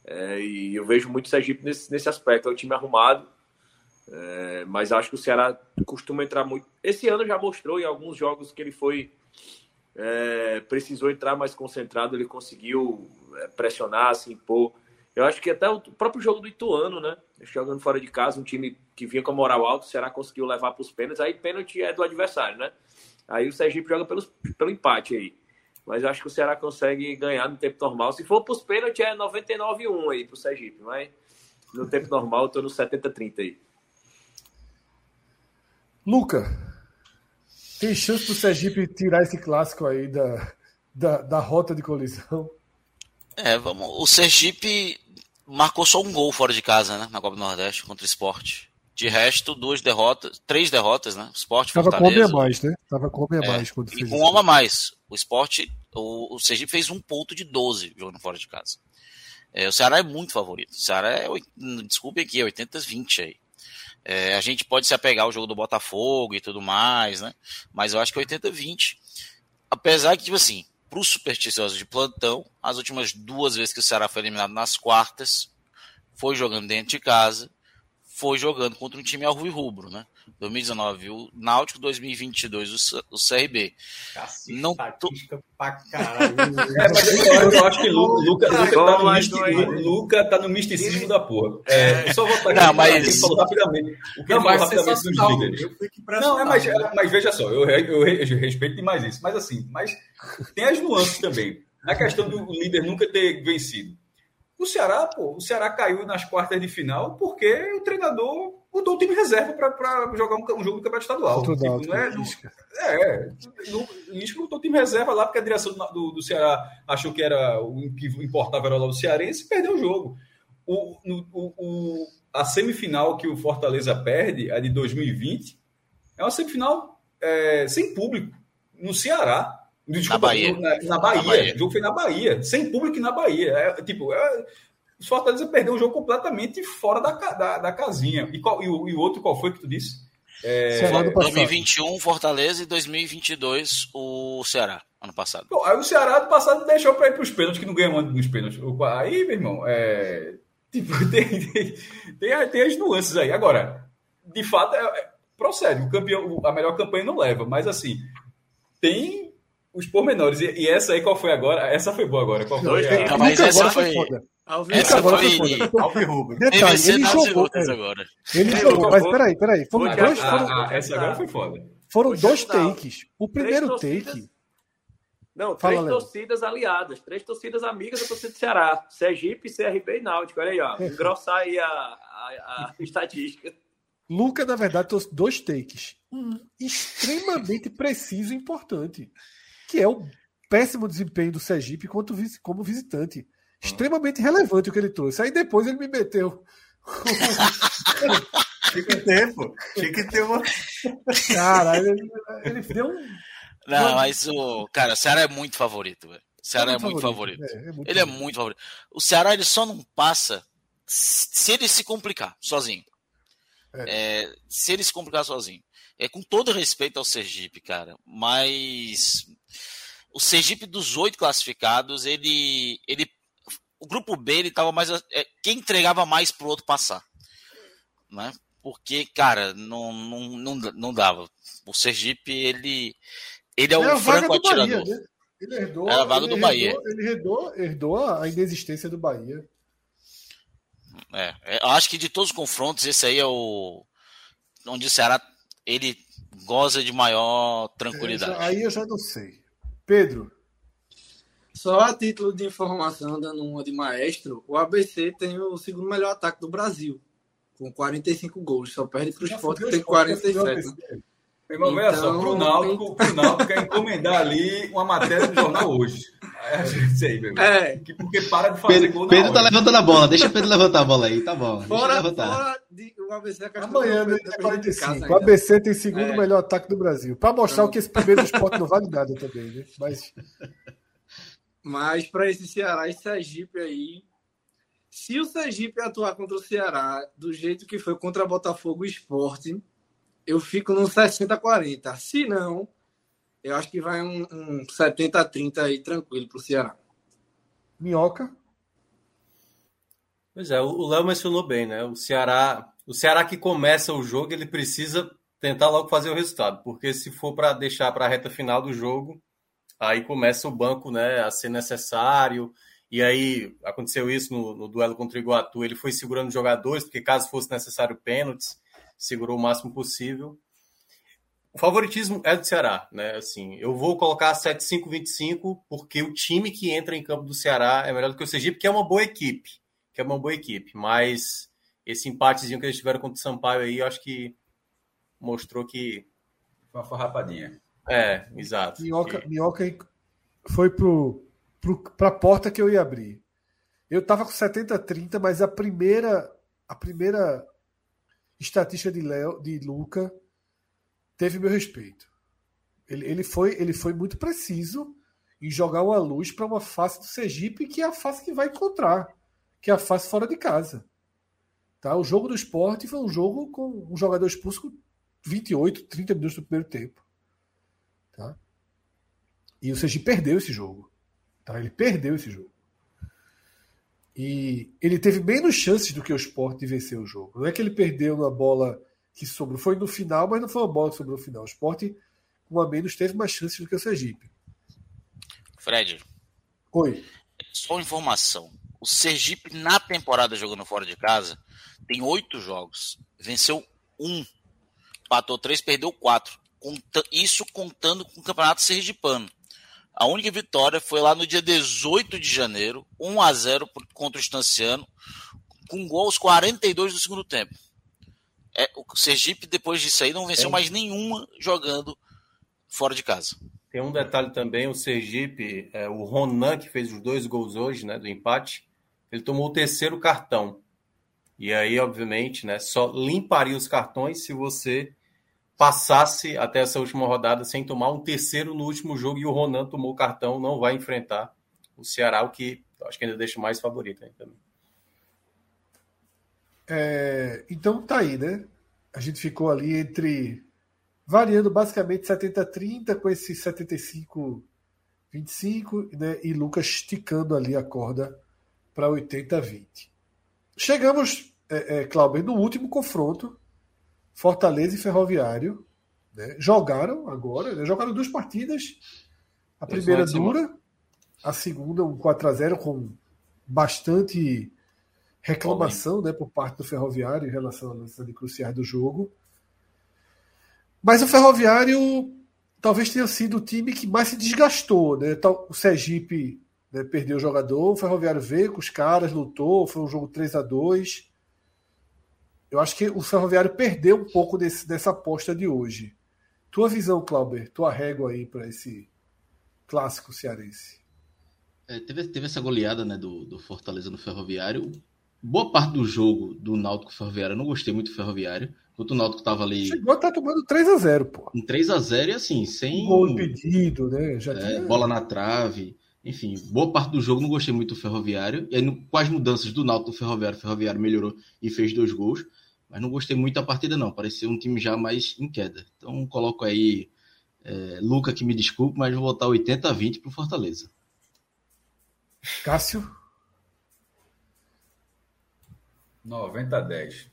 É, e eu vejo muito o Sergipe nesse, nesse aspecto. É um time arrumado, é, mas acho que o Ceará costuma entrar muito. Esse ano já mostrou em alguns jogos que ele foi é, precisou entrar mais concentrado, ele conseguiu é, pressionar, se impor. Eu acho que até o próprio jogo do Ituano, né? Jogando fora de casa, um time que vinha com moral alto, o Ceará conseguiu levar para os pênaltis, aí pênalti é do adversário, né? Aí o Sergipe joga pelos, pelo empate aí. Mas eu acho que o Ceará consegue ganhar no tempo normal. Se for para os pênaltis, é 99-1 aí para o Sergipe. Mas no tempo normal, eu estou no 70-30 aí. Luca, tem chance do Sergipe tirar esse clássico aí da, da, da rota de colisão? É, vamos. O Sergipe marcou só um gol fora de casa, né? Na Copa do Nordeste contra o Sport. De resto, duas derrotas, três derrotas, né? Sport Tava com homem a mais, né? Tava com homem a é, mais quando fez. E com homem a mais. O Sport, o, o Sergipe fez um ponto de 12 jogando fora de casa. É, o Ceará é muito favorito. O Ceará é, desculpe aqui, é 80-20 aí. É, a gente pode se apegar ao jogo do Botafogo e tudo mais, né? Mas eu acho que 80-20. Apesar que, tipo assim, para os supersticiosos de plantão, as últimas duas vezes que o Ceará foi eliminado nas quartas, foi jogando dentro de casa, foi jogando contra um time e rubro, né? 2019, o Náutico 2022, o, CRB. Cacete, não tô... pra caralho. é, mas eu, eu acho que Luca, Luca, Luca, tá, no misticismo, Luca tá no misticismo da porra. É, só voltar aqui. Não, mas... falou rapidamente. O que ele falou rapidamente dos líderes. Não, é, mas, mas veja só, eu, eu, eu respeito demais isso. Mas assim, mas tem as nuances também. Na questão do líder nunca ter vencido. O Ceará, pô, o Ceará caiu nas quartas de final porque o treinador mudou o time reserva para jogar um, um, jogo do campeonato estadual. Tipo, não é, não, é, não, Lisca botou o time reserva lá porque a direção do, do, Ceará achou que era o que importava era lá o Cearense e perdeu o jogo. O, o, o, a semifinal que o Fortaleza perde, a de 2020, é uma semifinal é, sem público, no Ceará. Desculpa, na Bahia. Na, na, Bahia. na, Bahia. O jogo foi na Bahia, sem público na Bahia. É, tipo, é, o Fortaleza perdeu um jogo completamente fora da, da, da casinha. E, qual, e, o, e o outro qual foi que tu disse? É, 2021 Fortaleza e 2022 o Ceará, ano passado. Bom, aí o Ceará do passado deixou para ir para os pênaltis, que não ganhou nos pênaltis. Aí, meu irmão, é, tipo, tem, tem, tem, tem, as nuances aí. Agora, de fato, é, é, procede. O campeão, a melhor campanha não leva, mas assim, tem os pormenores. E, e, essa aí, qual foi agora? Essa foi boa agora. Qual foi? Não, a... mas essa foi. Essa foi. Detalhe, ele jogou. Agora. Ele jogou, mas peraí, peraí. Foram dois. Foram... Ah, essa agora foi foda. Foram dois takes. O primeiro take. Não, três Fala, torcidas Léo. aliadas, três torcidas amigas da torcida do Ceará. Sergipe, CRB e Náutico. Olha aí, ó. Engrossar aí a, a, a estatística. Luca, na verdade, trouxe dois takes. Um extremamente preciso e importante que é o péssimo desempenho do Sergipe quanto, como visitante. Extremamente relevante o que ele trouxe. Aí depois ele me meteu. Tinha que ter, pô. Tinha que ter uma. Cara, ele, ele deu um. Não, mas o. Cara, o Ceará é muito favorito, velho. O Ceará é muito, é muito favorito. favorito. É, é muito ele favorito. é muito favorito. O Ceará ele só não passa se ele se complicar sozinho. É. É, se ele se complicar sozinho. É com todo respeito ao Sergipe, cara, mas o Sergipe dos oito classificados, ele, ele, o grupo B ele tava mais, é, quem entregava mais pro outro passar, né? Porque, cara, não, não, não, não dava. O Sergipe ele, ele é o franco atirador. Bahia, né? Ele herdou, Era a vaga do herdou, Bahia. Ele herdou, herdou a inexistência do Bahia. É, é, eu acho que de todos os confrontos, esse aí é o. Onde o Ceará ele goza de maior tranquilidade. É, aí eu já não sei. Pedro. Só a título de informação, dando uma de maestro, o ABC tem o segundo melhor ataque do Brasil, com 45 gols. Só perde para o Sport, que tem 47. Meu irmão, então, só, pro Náutico, pro Náutico quer encomendar ali uma matéria do jornal hoje. É, sei, meu é. Que porque para de fazer Pedro, gol Pedro tá levantando a bola, deixa o Pedro levantar a bola aí, tá bom. Fora, fora de, o ABC é Amanhã, né, 45. O ABC tem segundo é. melhor ataque do Brasil. Para mostrar então... que esse primeiro esporte não vale nada também, né? Mas, Mas para esse Ceará e Sergipe aí, se o Sergipe atuar contra o Ceará do jeito que foi contra Botafogo e Esporte eu fico no 60-40. Se não, eu acho que vai um, um 70-30 aí tranquilo para o Ceará. Minhoca? Pois é, o Léo mencionou bem, né? O Ceará, o Ceará que começa o jogo, ele precisa tentar logo fazer o resultado, porque se for para deixar para a reta final do jogo, aí começa o banco, né, a ser necessário. E aí aconteceu isso no, no duelo contra o Iguatu, ele foi segurando jogadores, porque caso fosse necessário pênaltis, segurou o máximo possível. O favoritismo é do Ceará, né? Assim, eu vou colocar 7-5-25 porque o time que entra em campo do Ceará é melhor do que o Sergipe, que é uma boa equipe, que é uma boa equipe, mas esse empatezinho que eles tiveram contra o Sampaio aí, eu acho que mostrou que uma farrapadinha. É, exato. Minhoca, que... Minhoca foi pro, pro, pra porta que eu ia abrir. Eu tava com 70-30, mas a primeira a primeira estatística de, Léo, de Luca teve meu respeito. Ele, ele, foi, ele foi muito preciso em jogar uma luz para uma face do Sergipe que é a face que vai encontrar, que é a face fora de casa. Tá? O jogo do esporte foi um jogo com um jogador expulso com 28, 30 minutos do primeiro tempo. Tá? E o Sergipe perdeu esse jogo. Tá? Ele perdeu esse jogo. E ele teve menos chances do que o Sport de vencer o jogo. Não é que ele perdeu na bola que sobrou. Foi no final, mas não foi uma bola que sobrou no final. O esporte, com a menos, teve mais chances do que o Sergipe. Fred. Oi. Só informação. O Sergipe, na temporada jogando fora de casa, tem oito jogos. Venceu um. Patou três, perdeu quatro. Isso contando com o Campeonato Sergipano. A única vitória foi lá no dia 18 de janeiro, 1 a 0 contra o Estanciano, com gol aos 42 do segundo tempo. É, o Sergipe, depois disso aí, não venceu é. mais nenhuma jogando fora de casa. Tem um detalhe também, o Sergipe, é, o Ronan, que fez os dois gols hoje, né, do empate, ele tomou o terceiro cartão. E aí, obviamente, né, só limparia os cartões se você passasse até essa última rodada sem tomar um terceiro no último jogo e o Ronan tomou o cartão, não vai enfrentar o Ceará, o que acho que ainda deixa mais favorito aí também. É, então tá aí, né? A gente ficou ali entre variando basicamente 70-30 com esse 75-25 né? e Lucas esticando ali a corda para 80-20. Chegamos, é, é, Cláudio, no último confronto Fortaleza e Ferroviário né, jogaram agora, né, jogaram duas partidas. A primeira dura, a segunda um 4 a 0 com bastante reclamação né, por parte do Ferroviário em relação às de cruciais do jogo. Mas o Ferroviário talvez tenha sido o time que mais se desgastou. Né? O Sergipe né, perdeu o jogador, o Ferroviário veio com os caras, lutou, foi um jogo 3 a 2 eu acho que o Ferroviário perdeu um pouco desse, dessa aposta de hoje. Tua visão, Clauber, tua régua aí para esse clássico cearense. É, teve, teve essa goleada né, do, do Fortaleza no Ferroviário. Boa parte do jogo do Náutico Ferroviário, eu não gostei muito do Ferroviário. Enquanto o Náutico tava ali. Chegou a estar tá tomando 3x0, pô. Em 3x0 e assim, sem. Gol impedido, né? Já é, tinha... Bola na trave. Enfim, boa parte do jogo não gostei muito do Ferroviário. E aí, no, com as mudanças do Náutico do Ferroviário, o Ferroviário melhorou e fez dois gols. Mas não gostei muito da partida, não. Parecia um time já mais em queda. Então coloco aí é, Luca, que me desculpe, mas vou botar 80 a 20 para o Fortaleza. Cássio? 90 a 10.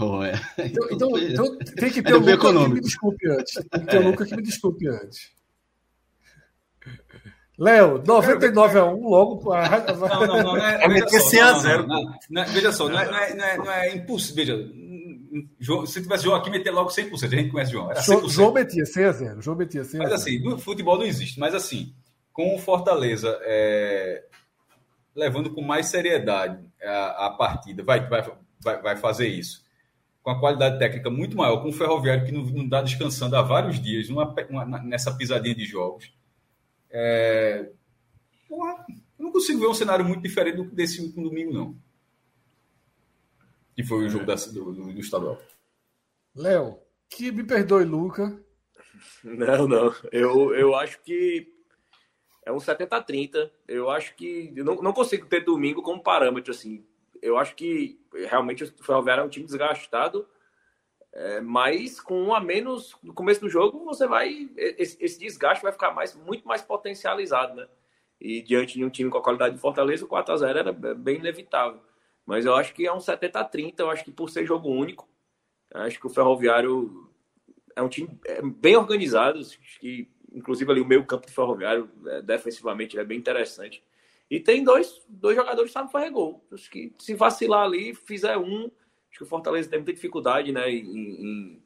Oh, é. então, então, então, tem que ter é o Luca econômico. que me desculpe antes. Tem que ter o Luca que me desculpe antes. Léo, 99 a 1 logo a. Não, não, não. não é, é meter 100 a 0. veja só, não é, não é, não é, não é impossível. Veja, João, se tivesse João aqui, meter logo 100%. A gente conhece João. Era 100%. João metia 100 a 0. João metia 100 a 0. Mas assim, no futebol não existe. Mas assim, com o Fortaleza é, levando com mais seriedade a, a partida, vai, vai, vai, vai fazer isso. Com a qualidade técnica muito maior, com o Ferroviário que não, dá descansando há vários dias numa, uma, nessa pisadinha de jogos é... Porra, eu não consigo ver um cenário muito diferente desse último domingo, não. Que foi o jogo é. da, do, do, do estadual. Léo, que me perdoe, Luca. Não, não. Eu, eu acho que é um 70-30. Eu acho que. Eu não, não consigo ter domingo como parâmetro, assim. Eu acho que realmente o Ferroviário é um time desgastado é, mas com um a menos no começo do jogo, você vai. Esse, esse, desgaste vai ficar mais, muito mais potencializado, né? E diante de um time com a qualidade de Fortaleza, o 4x0 era bem inevitável. Mas eu acho que é um 70-30, eu acho que por ser jogo único, acho que o Ferroviário é um time é bem organizado, que inclusive ali o meio campo do Ferroviário, é, defensivamente, é bem interessante. E tem dois, dois jogadores que sabem fazer gol. Acho que se vacilar ali, fizer um, Acho que o Fortaleza tem muita dificuldade, né? Em, em...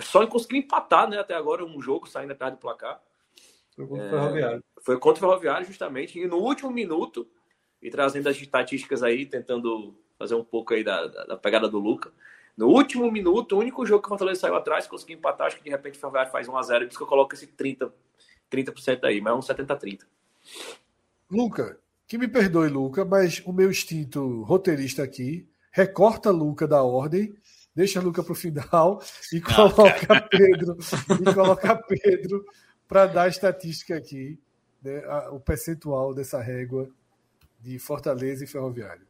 Só em conseguir empatar, né? Até agora, um jogo saindo atrás do placar. Foi contra o Ferroviário. É, foi contra o Ferroviário, justamente. E no último minuto, e trazendo as estatísticas aí, tentando fazer um pouco aí da, da, da pegada do Luca. No último minuto, o único jogo que o Fortaleza saiu atrás, conseguiu empatar, acho que de repente o Ferroviário faz 1x0, por isso que eu coloco esse 30%, 30% aí, mas é um 70-30. Luca, que me perdoe, Luca, mas o meu instinto roteirista aqui recorta Luca da ordem, deixa Luca para o final e coloca Pedro e coloca Pedro para dar a estatística aqui, né, a, o percentual dessa régua de Fortaleza e Ferroviário.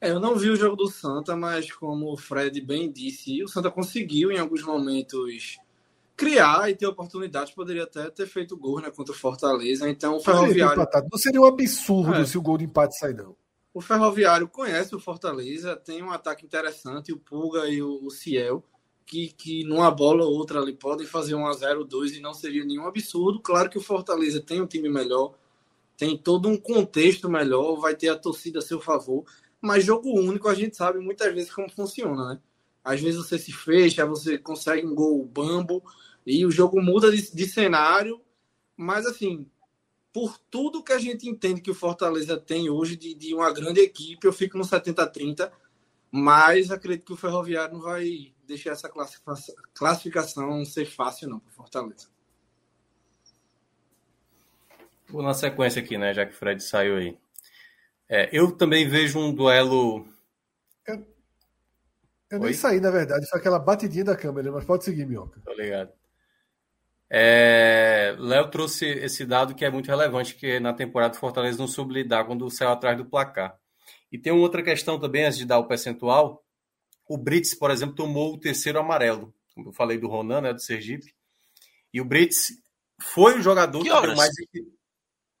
É, eu não vi o jogo do Santa, mas como o Fred bem disse, o Santa conseguiu em alguns momentos criar e ter oportunidades, poderia até ter feito gol né, contra o Fortaleza. Então o Ferroviário. Não seria um absurdo é. se o gol de empate sair, não. O Ferroviário conhece o Fortaleza, tem um ataque interessante, o Pulga e o, Ciel, que, que numa bola ou outra ali podem fazer um a 0 2 e não seria nenhum absurdo. Claro que o Fortaleza tem um time melhor, tem todo um contexto melhor, vai ter a torcida a seu favor, mas jogo único a gente sabe muitas vezes como funciona, né? Às vezes você se fecha, você consegue um gol bambo e o jogo muda de, de cenário, mas assim, por tudo que a gente entende que o Fortaleza tem hoje de, de uma grande equipe, eu fico no 70-30, mas acredito que o Ferroviário não vai deixar essa classificação ser fácil, não, para o Fortaleza. Vou na sequência aqui, né, já que o Fred saiu aí. É, eu também vejo um duelo. Eu, eu nem saí, na verdade, foi aquela batidinha da câmera, mas pode seguir, Minhoca. Tô ligado. É, Léo trouxe esse dado que é muito relevante, que na temporada o Fortaleza não soube lidar quando saiu atrás do placar. E tem uma outra questão também, antes de dar o percentual. O Brits, por exemplo, tomou o terceiro amarelo. Como eu falei do Ronan, né, do Sergipe. E o Brits foi o jogador que, que mais.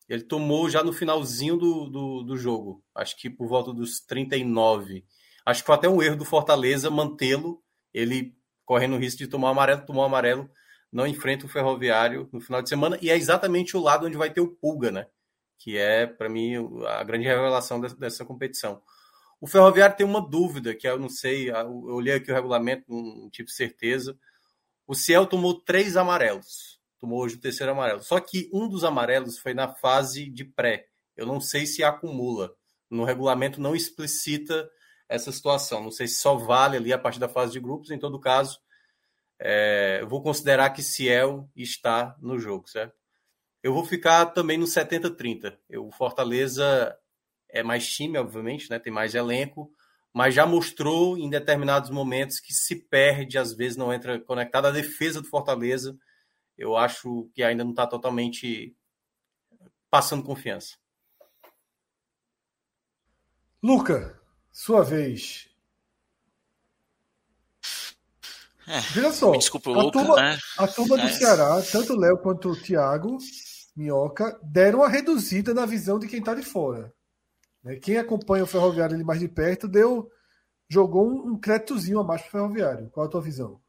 Ele tomou já no finalzinho do, do, do, jogo. Acho que por volta dos 39. Acho que foi até um erro do Fortaleza mantê-lo. Ele correndo o risco de tomar amarelo, tomou amarelo não enfrenta o Ferroviário no final de semana, e é exatamente o lado onde vai ter o Pulga, né? Que é, para mim, a grande revelação dessa competição. O Ferroviário tem uma dúvida, que eu não sei, eu olhei aqui o regulamento, não tive certeza. O Ciel tomou três amarelos, tomou hoje o terceiro amarelo. Só que um dos amarelos foi na fase de pré. Eu não sei se acumula. No regulamento não explicita essa situação. Não sei se só vale ali a partir da fase de grupos. Em todo caso, é, eu vou considerar que Ciel está no jogo, certo? Eu vou ficar também no 70-30. O Fortaleza é mais time, obviamente, né? tem mais elenco, mas já mostrou em determinados momentos que se perde, às vezes não entra conectado. A defesa do Fortaleza, eu acho que ainda não está totalmente passando confiança. Luca, sua vez. É, Veja só, desculpa, a, turma, né? a turma do é. Ceará, tanto o Léo quanto o Thiago Minhoca, deram uma reduzida na visão de quem está de fora. Né? Quem acompanha o Ferroviário ali mais de perto deu jogou um, créditozinho a mais para o Ferroviário. Qual a tua visão?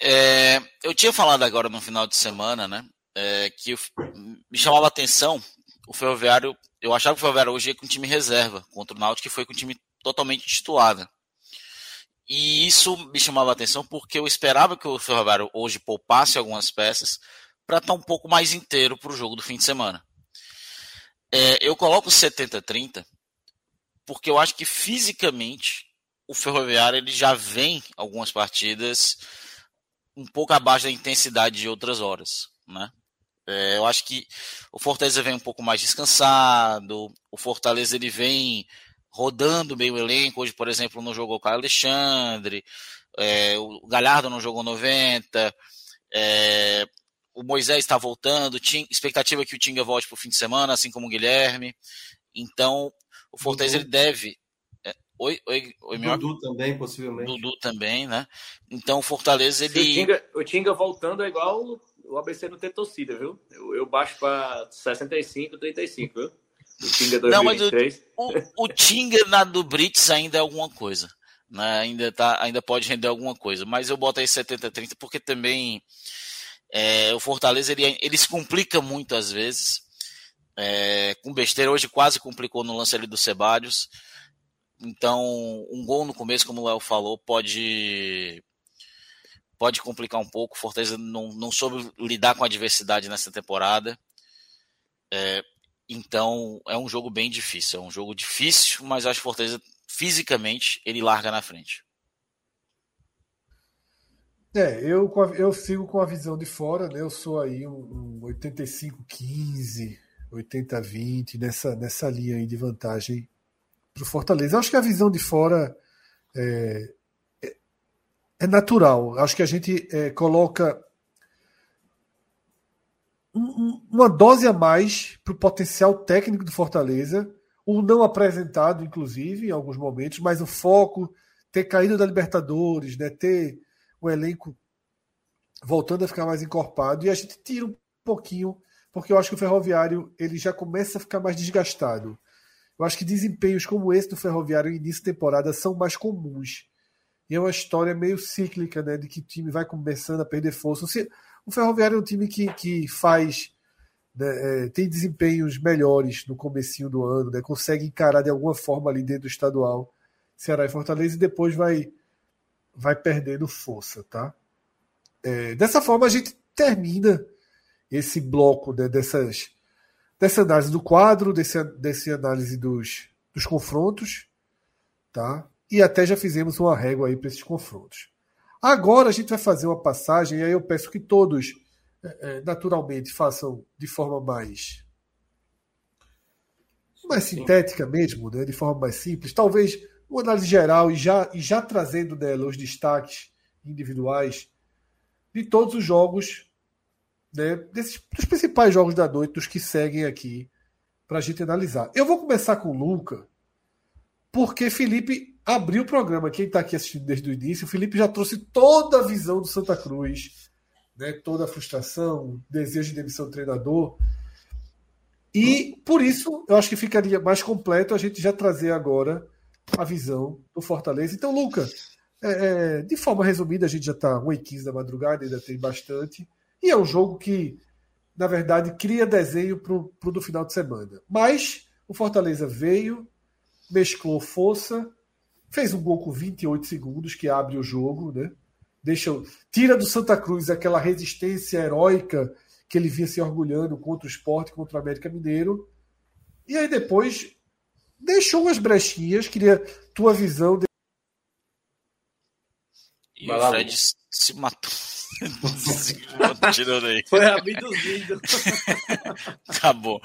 É, eu tinha falado agora no final de semana, né? É, que eu, me chamava a atenção o Ferroviário. Eu achava que o Ferroviário hoje ia com time reserva contra o Náutico, que foi com o time totalmente titulado. E isso me chamava a atenção porque eu esperava que o Ferroviário hoje poupasse algumas peças para estar tá um pouco mais inteiro para o jogo do fim de semana. É, eu coloco 70-30 porque eu acho que fisicamente o Ferroviário ele já vem algumas partidas um pouco abaixo da intensidade de outras horas, né? É, eu acho que o Fortaleza vem um pouco mais descansado, o Fortaleza ele vem rodando bem o elenco. Hoje, por exemplo, não jogou o Caio Alexandre, é, o Galhardo não jogou 90, é, o Moisés está voltando, tinha expectativa que o Tinga volte para o fim de semana, assim como o Guilherme. Então, o Fortaleza ele deve. É, oi, oi, oi, meu Dudu também, possivelmente. Dudu também, né? Então, o Fortaleza ele. O Tinga, o Tinga voltando é igual o ABC não ter torcida, viu? Eu, eu baixo para 65, 35, viu? O Tinga 2023. Não, mas o, o, o Tinga na do Brits ainda é alguma coisa. Né? Ainda, tá, ainda pode render alguma coisa. Mas eu boto aí 70-30 porque também é, o Fortaleza ele, ele se complica muito às vezes. É, com besteira, hoje quase complicou no lance ali do Sebadios. Então, um gol no começo, como o Léo falou, pode pode complicar um pouco. O Fortaleza não, não soube lidar com a adversidade nessa temporada. É, então é um jogo bem difícil. É um jogo difícil, mas acho que Fortaleza fisicamente ele larga na frente. É, eu, eu sigo com a visão de fora, né? Eu sou aí um, um 85-15, 80-20, nessa, nessa linha aí de vantagem para o Fortaleza. Eu acho que a visão de fora é, é, é natural. Acho que a gente é, coloca uma dose a mais para o potencial técnico do Fortaleza, o não apresentado, inclusive, em alguns momentos, mas o foco, ter caído da Libertadores, né, ter o elenco voltando a ficar mais encorpado, e a gente tira um pouquinho, porque eu acho que o Ferroviário ele já começa a ficar mais desgastado. Eu acho que desempenhos como esse do Ferroviário no início de temporada são mais comuns. E é uma história meio cíclica, né? De que o time vai começando a perder força. O Ferroviário é um time que, que faz. Né, é, tem desempenhos melhores no comecinho do ano, né? Consegue encarar de alguma forma ali dentro do estadual Ceará e Fortaleza e depois vai, vai perdendo força, tá? É, dessa forma a gente termina esse bloco né, dessas, dessa análise do quadro, desse, desse análise dos, dos confrontos, tá? e até já fizemos uma régua aí para esses confrontos. Agora a gente vai fazer uma passagem, e aí eu peço que todos, é, é, naturalmente, façam de forma mais mais sintética mesmo, né? de forma mais simples, talvez uma análise geral e já, e já trazendo dela os destaques individuais de todos os jogos, né? Desses, dos principais jogos da noite, dos que seguem aqui, para a gente analisar. Eu vou começar com o Luca, porque Felipe abriu o programa. Quem está aqui assistindo desde o início, o Felipe já trouxe toda a visão do Santa Cruz, né? toda a frustração, desejo de demissão do treinador. E por isso eu acho que ficaria mais completo a gente já trazer agora a visão do Fortaleza. Então, Luca, é, é, de forma resumida, a gente já está 1h15 da madrugada, ainda tem bastante. E é um jogo que, na verdade, cria desenho para o do final de semana. Mas o Fortaleza veio, mesclou força, Fez um gol com 28 segundos, que abre o jogo, né? Deixa, tira do Santa Cruz aquela resistência heróica que ele vinha se orgulhando contra o esporte, contra o América Mineiro. E aí depois deixou umas brechinhas, queria tua visão. De... E o Fred se matou. Tirando aí. Foi abduzido. tá bom.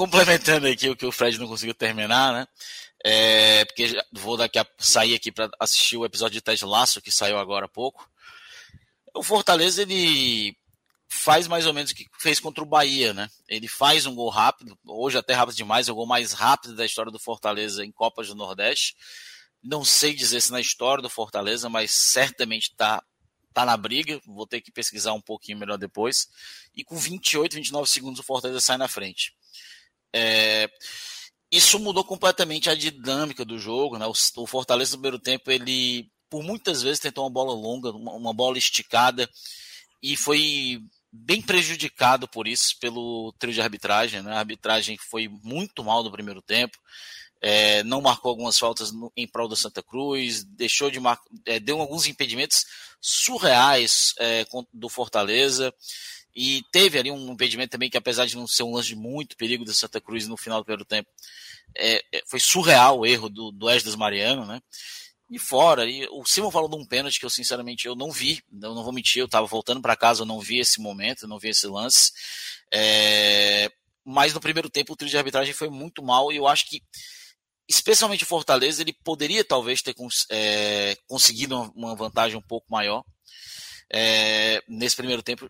Complementando aqui o que o Fred não conseguiu terminar, né? É, porque vou daqui a sair aqui para assistir o episódio de Ted Laço que saiu agora há pouco. O Fortaleza ele faz mais ou menos o que fez contra o Bahia, né? Ele faz um gol rápido, hoje até rápido demais, é o gol mais rápido da história do Fortaleza em Copas do Nordeste. Não sei dizer se na história do Fortaleza, mas certamente está tá na briga. Vou ter que pesquisar um pouquinho melhor depois. E com 28, 29 segundos o Fortaleza sai na frente. É, isso mudou completamente a dinâmica do jogo. Né? O, o Fortaleza no primeiro tempo, ele por muitas vezes tentou uma bola longa, uma, uma bola esticada, e foi bem prejudicado por isso, pelo trio de arbitragem. Né? A arbitragem foi muito mal no primeiro tempo. É, não marcou algumas faltas no, em prol do Santa Cruz, deixou de mar, é, deu alguns impedimentos surreais é, do Fortaleza. E teve ali um impedimento também que, apesar de não ser um lance de muito perigo do Santa Cruz no final do primeiro tempo, é, é, foi surreal o erro do, do Esdras Mariano, né? E fora, e o Simon falou de um pênalti que eu sinceramente eu não vi, eu não vou mentir, eu estava voltando para casa, eu não vi esse momento, eu não vi esse lance. É, mas no primeiro tempo o trio de arbitragem foi muito mal e eu acho que, especialmente o Fortaleza, ele poderia talvez ter cons é, conseguido uma, vantagem um pouco maior é, nesse primeiro tempo,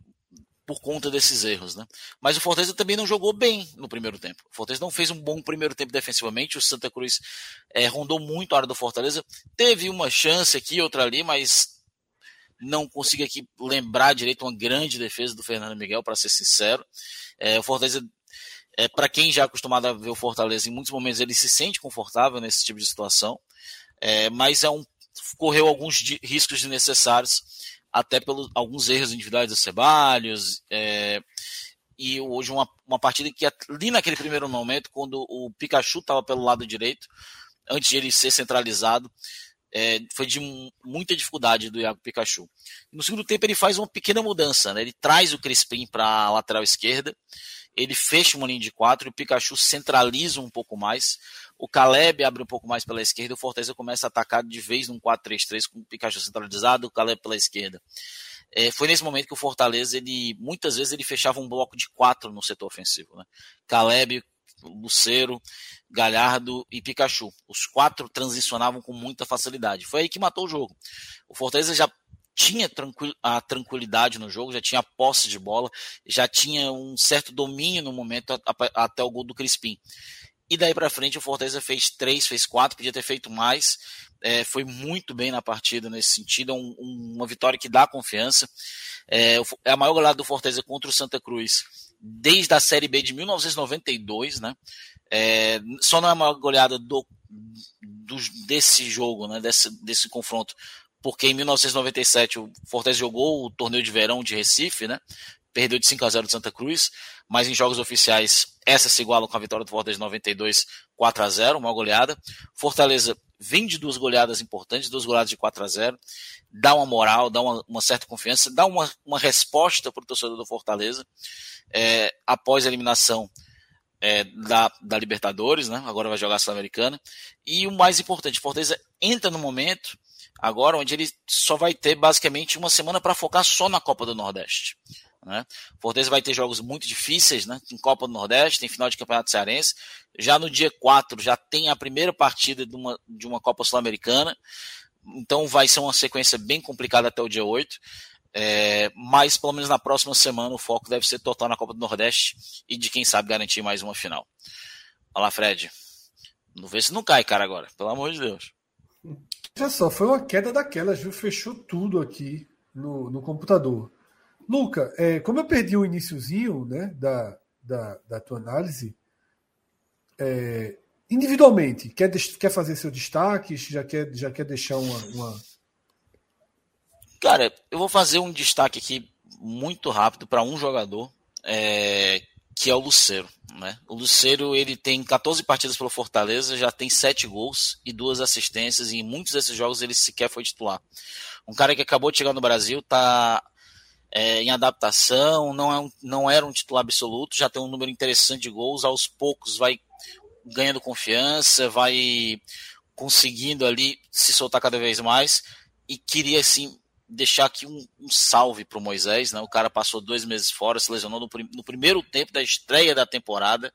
por conta desses erros, né? Mas o Fortaleza também não jogou bem no primeiro tempo. O Fortaleza não fez um bom primeiro tempo defensivamente. O Santa Cruz é, rondou muito a área do Fortaleza. Teve uma chance aqui, outra ali, mas não consigo aqui lembrar direito uma grande defesa do Fernando Miguel, para ser sincero. É, o Fortaleza, é, para quem já é acostumado a ver o Fortaleza, em muitos momentos ele se sente confortável nesse tipo de situação, é, mas é um, correu alguns riscos desnecessários até pelos alguns erros individuais do Ceballos. É, e hoje uma, uma partida que ali naquele primeiro momento, quando o Pikachu estava pelo lado direito, antes de ele ser centralizado, é, foi de muita dificuldade do Iago Pikachu. No segundo tempo ele faz uma pequena mudança, né? ele traz o Crispim para a lateral esquerda, ele fecha uma linha de quatro e o Pikachu centraliza um pouco mais. O Caleb abre um pouco mais pela esquerda, o Fortaleza começa a atacar de vez num 4-3-3 com o Pikachu centralizado, o Caleb pela esquerda. É, foi nesse momento que o Fortaleza, ele muitas vezes ele fechava um bloco de quatro no setor ofensivo. Né? Caleb, Luceiro, Galhardo e Pikachu. Os quatro transicionavam com muita facilidade. Foi aí que matou o jogo. O Fortaleza já tinha a tranquilidade no jogo, já tinha posse de bola, já tinha um certo domínio no momento até o gol do Crispim. E daí para frente o Fortaleza fez três, fez quatro, podia ter feito mais. É, foi muito bem na partida nesse sentido, é um, um, uma vitória que dá confiança. É, é, a maior goleada do Fortaleza contra o Santa Cruz desde a Série B de 1992, né? É, só não é uma goleada do, do, desse jogo, né? Desse, desse confronto, porque em 1997 o Fortaleza jogou o torneio de verão de Recife, né? Perdeu de 5 a 0 de Santa Cruz, mas em jogos oficiais essa se iguala com a vitória do Fortaleza de 92, 4 a 0 uma goleada. Fortaleza vem de duas goleadas importantes, duas goleadas de 4 a 0 dá uma moral, dá uma, uma certa confiança, dá uma, uma resposta para o torcedor do Fortaleza é, após a eliminação é, da, da Libertadores, né? agora vai jogar a Sul-Americana. E o mais importante, Fortaleza entra no momento agora onde ele só vai ter basicamente uma semana para focar só na Copa do Nordeste. Né? Fortaleza vai ter jogos muito difíceis, né? Tem Copa do Nordeste, tem final de Campeonato Cearense. Já no dia 4 já tem a primeira partida de uma, de uma Copa Sul-Americana. Então vai ser uma sequência bem complicada até o dia 8. É, mas pelo menos na próxima semana o foco deve ser total na Copa do Nordeste e de quem sabe garantir mais uma final. Olha lá, Fred. Não vê se não cai, cara, agora. Pelo amor de Deus. Já só, foi uma queda daquelas, viu? Fechou tudo aqui no, no computador. Luca, é, como eu perdi o iníciozinho né, da, da, da tua análise, é, individualmente, quer, quer fazer seu destaque? Já quer, já quer deixar uma, uma... Cara, eu vou fazer um destaque aqui muito rápido para um jogador, é, que é o Luceiro. Né? O Luceiro ele tem 14 partidas pelo Fortaleza, já tem 7 gols e duas assistências, e em muitos desses jogos ele sequer foi titular. Um cara que acabou de chegar no Brasil, está é, em adaptação, não, é um, não era um titular absoluto, já tem um número interessante de gols, aos poucos vai ganhando confiança, vai conseguindo ali se soltar cada vez mais, e queria assim deixar aqui um, um salve para o Moisés, né? o cara passou dois meses fora, se lesionou no, no primeiro tempo da estreia da temporada,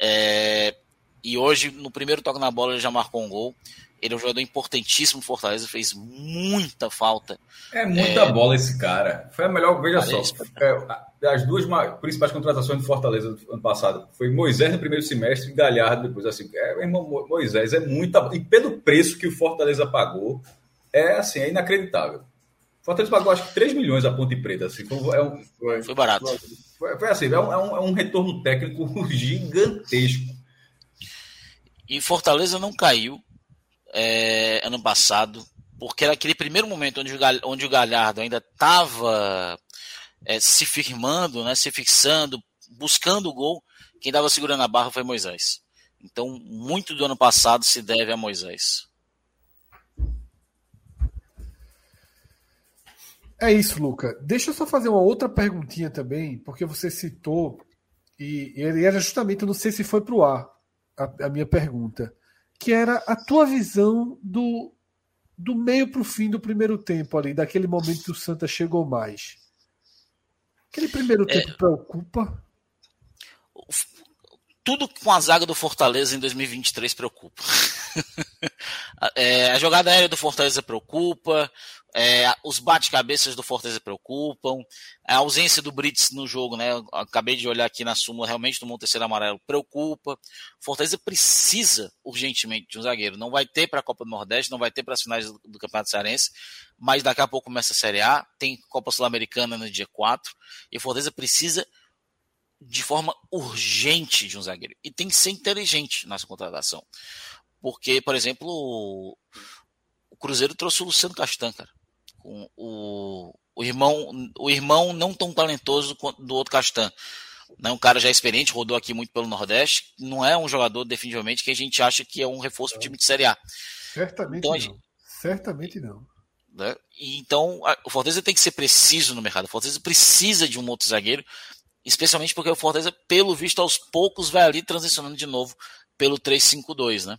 é, e hoje no primeiro toque na bola ele já marcou um gol, ele é um jogador importantíssimo Fortaleza, fez muita falta. É muita é... bola esse cara. Foi a melhor, veja só. É, as duas principais contratações do Fortaleza do ano passado foi Moisés no primeiro semestre e Galhardo depois. Assim, é, irmão, Moisés é muita. E pelo preço que o Fortaleza pagou, é assim, é inacreditável. O Fortaleza pagou acho que 3 milhões a Ponte Preta. Assim, foi, é um, foi barato. Foi, foi assim, é um, é um, é um retorno técnico gigantesco. E Fortaleza não caiu é, ano passado, porque era aquele primeiro momento onde o, onde o Galhardo ainda estava é, se firmando, né, se fixando, buscando o gol, quem estava segurando a barra foi Moisés. Então, muito do ano passado se deve a Moisés. É isso, Luca. Deixa eu só fazer uma outra perguntinha também, porque você citou, e, e era justamente, eu não sei se foi para o ar, a, a minha pergunta que era a tua visão do, do meio para o fim do primeiro tempo ali, daquele momento que o Santa chegou mais. Aquele primeiro é. tempo é, preocupa? Tudo com a zaga do Fortaleza em 2023 preocupa. é, a jogada aérea do Fortaleza preocupa, é, os bate-cabeças do Fortaleza preocupam. A ausência do Brits no jogo, né? Acabei de olhar aqui na súmula, realmente tomou um terceiro amarelo, preocupa. Fortaleza precisa urgentemente de um zagueiro. Não vai ter para a Copa do Nordeste, não vai ter para as finais do, do, Campeonato Cearense, mas daqui a pouco começa a Série A, tem Copa Sul-Americana no dia 4, e Fortaleza precisa de forma urgente de um zagueiro. E tem que ser inteligente nessa contratação. Porque, por exemplo, o Cruzeiro trouxe o Luciano Castan, cara com o, o irmão o irmão não tão talentoso do outro Castan. Né, um cara já experiente, rodou aqui muito pelo Nordeste, não é um jogador definitivamente que a gente acha que é um reforço para o time de Série A. Certamente então, não. Gente, Certamente não. Né, então, a, o Fortaleza tem que ser preciso no mercado. O Fortaleza precisa de um outro zagueiro, especialmente porque o Fortaleza, pelo visto, aos poucos vai ali transicionando de novo pelo 3-5-2, né?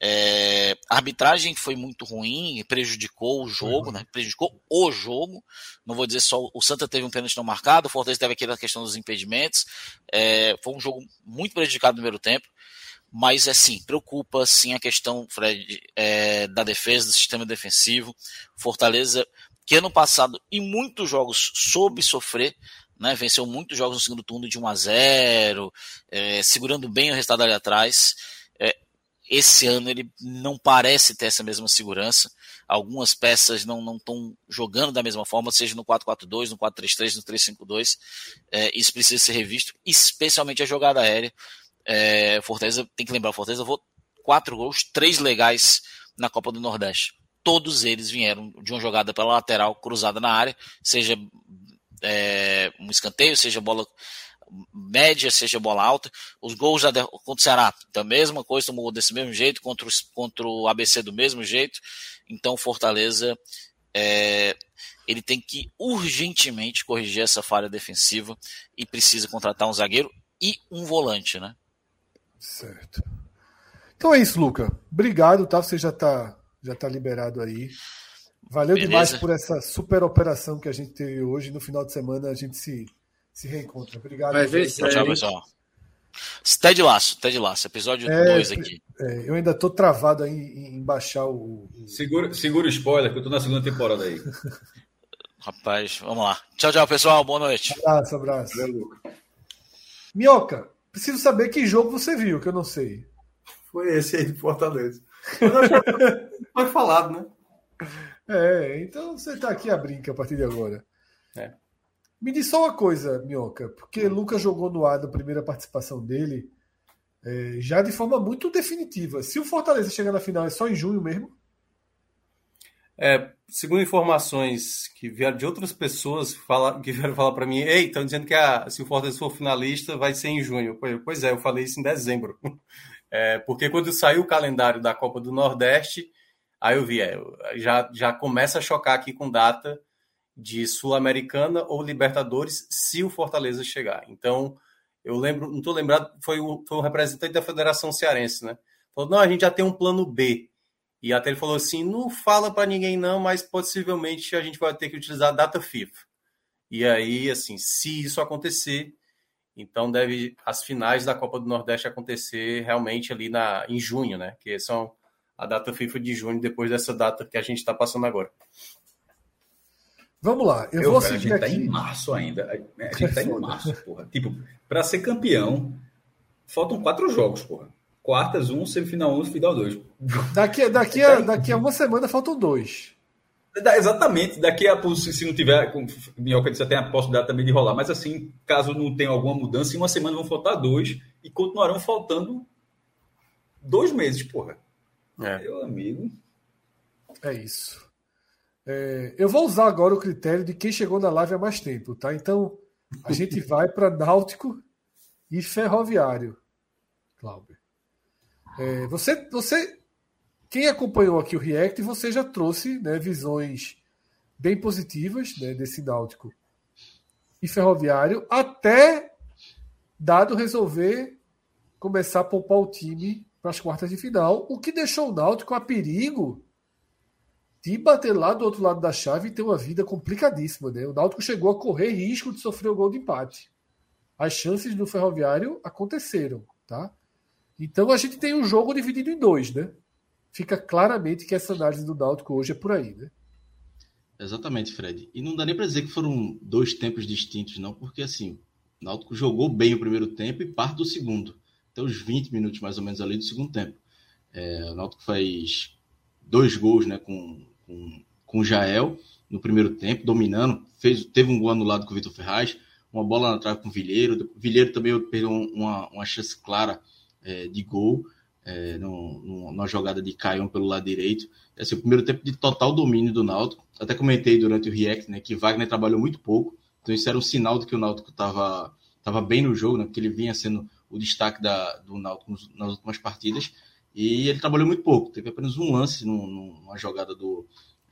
É, a arbitragem foi muito ruim, prejudicou o jogo, né? Prejudicou o jogo. Não vou dizer só o Santa teve um pênalti não marcado, o Fortaleza teve aquela questão dos impedimentos. É, foi um jogo muito prejudicado no primeiro tempo, mas é sim, preocupa sim a questão, Fred, é, da defesa, do sistema defensivo. Fortaleza, que ano passado, em muitos jogos, soube sofrer, né, venceu muitos jogos no segundo turno de 1 a 0 é, segurando bem o resultado ali atrás esse ano ele não parece ter essa mesma segurança. algumas peças não estão jogando da mesma forma, seja no 4-4-2, no 4-3-3, no 3-5-2. É, isso precisa ser revisto, especialmente a jogada aérea. É, Fortaleza, tem que lembrar, Fortaleza levou quatro gols, três legais na Copa do Nordeste. Todos eles vieram de uma jogada pela lateral cruzada na área, seja é, um escanteio, seja bola média, seja bola alta. Os gols já contra o Ceará, da mesma coisa, tomou desse mesmo jeito, contra, os, contra o ABC do mesmo jeito. Então, Fortaleza é, ele tem que urgentemente corrigir essa falha defensiva e precisa contratar um zagueiro e um volante, né? Certo. Então é isso, Luca. Obrigado, tá? Você já está já tá liberado aí. Valeu Beleza. demais por essa super operação que a gente teve hoje. No final de semana a gente se, se reencontra. Obrigado. Vai ver tchau, tchau, pessoal. Ted Laço, Ted Laço, episódio 2 é, aqui. É, eu ainda tô travado aí em, em baixar o. Segura, segura o spoiler, que eu tô na segunda temporada aí. Rapaz, vamos lá. Tchau, tchau, pessoal. Boa noite. Abraço, abraço. Valeu, Minhoca, preciso saber que jogo você viu, que eu não sei. Foi esse aí de Fortaleza. Foi falado, né? É, então você está aqui a brinca a partir de agora. É. Me diz só uma coisa, Minhoca, porque hum. Lucas jogou no ar na primeira participação dele, é, já de forma muito definitiva. Se o Fortaleza chegar na final, é só em junho mesmo? É, segundo informações que vieram de outras pessoas fala, que vieram falar para mim, ei, estão dizendo que a, se o Fortaleza for finalista, vai ser em junho. Pois é, eu falei isso em dezembro. É, porque quando saiu o calendário da Copa do Nordeste, aí eu vi, é, já, já começa a chocar aqui com data de Sul-Americana ou Libertadores, se o Fortaleza chegar. Então, eu lembro, não estou lembrado, foi o, foi o representante da Federação Cearense, né? Falou, não, a gente já tem um plano B. E até ele falou assim: não fala para ninguém não, mas possivelmente a gente vai ter que utilizar a data FIFA. E aí, assim, se isso acontecer, então deve as finais da Copa do Nordeste acontecer realmente ali na, em junho, né? Que são a data FIFA de junho, depois dessa data que a gente está passando agora. Vamos lá, eu, eu vou a gente aqui. tá em março ainda. A gente tá em março, porra. Tipo, para ser campeão, faltam quatro jogos, porra. Quartas, um, semifinal um, final dois. Daqui, daqui, a, daqui a uma semana faltam dois. Exatamente, daqui a se não tiver, com Minhoca disse, tem a possibilidade também de rolar, mas assim, caso não tenha alguma mudança, em uma semana vão faltar dois e continuarão faltando dois meses, porra. É. Meu amigo. É isso. É, eu vou usar agora o critério de quem chegou na live há mais tempo, tá? Então, a gente vai para Náutico e Ferroviário, Cláudio. É, você, você quem acompanhou aqui o React, você já trouxe né, visões bem positivas né, desse Náutico e Ferroviário, até dado resolver começar a poupar o time para as quartas de final, o que deixou o Náutico a perigo de bater lá do outro lado da chave e ter uma vida complicadíssima. Né? O Náutico chegou a correr risco de sofrer o gol de empate. As chances do Ferroviário aconteceram. Tá? Então a gente tem um jogo dividido em dois, né? fica claramente que essa análise do Náutico hoje é por aí, né? Exatamente, Fred. E não dá nem para dizer que foram dois tempos distintos, não, porque assim, o Náutico jogou bem o primeiro tempo e parte do segundo. Até os 20 minutos mais ou menos ali do segundo tempo. É, o Náutico faz dois gols né, com, com, com o Jael no primeiro tempo, dominando. Fez, teve um gol anulado com o Vitor Ferraz, uma bola na trave com o Vilheiro. O Vilheiro também perdeu uma, uma chance clara é, de gol é, numa jogada de Caion pelo lado direito. É o primeiro tempo de total domínio do Náutico. Até comentei durante o React né, que Wagner trabalhou muito pouco, então isso era um sinal de que o Náutico estava tava bem no jogo, né, porque ele vinha sendo o destaque da, do Náutico nas últimas partidas, e ele trabalhou muito pouco. Teve apenas um lance numa jogada do.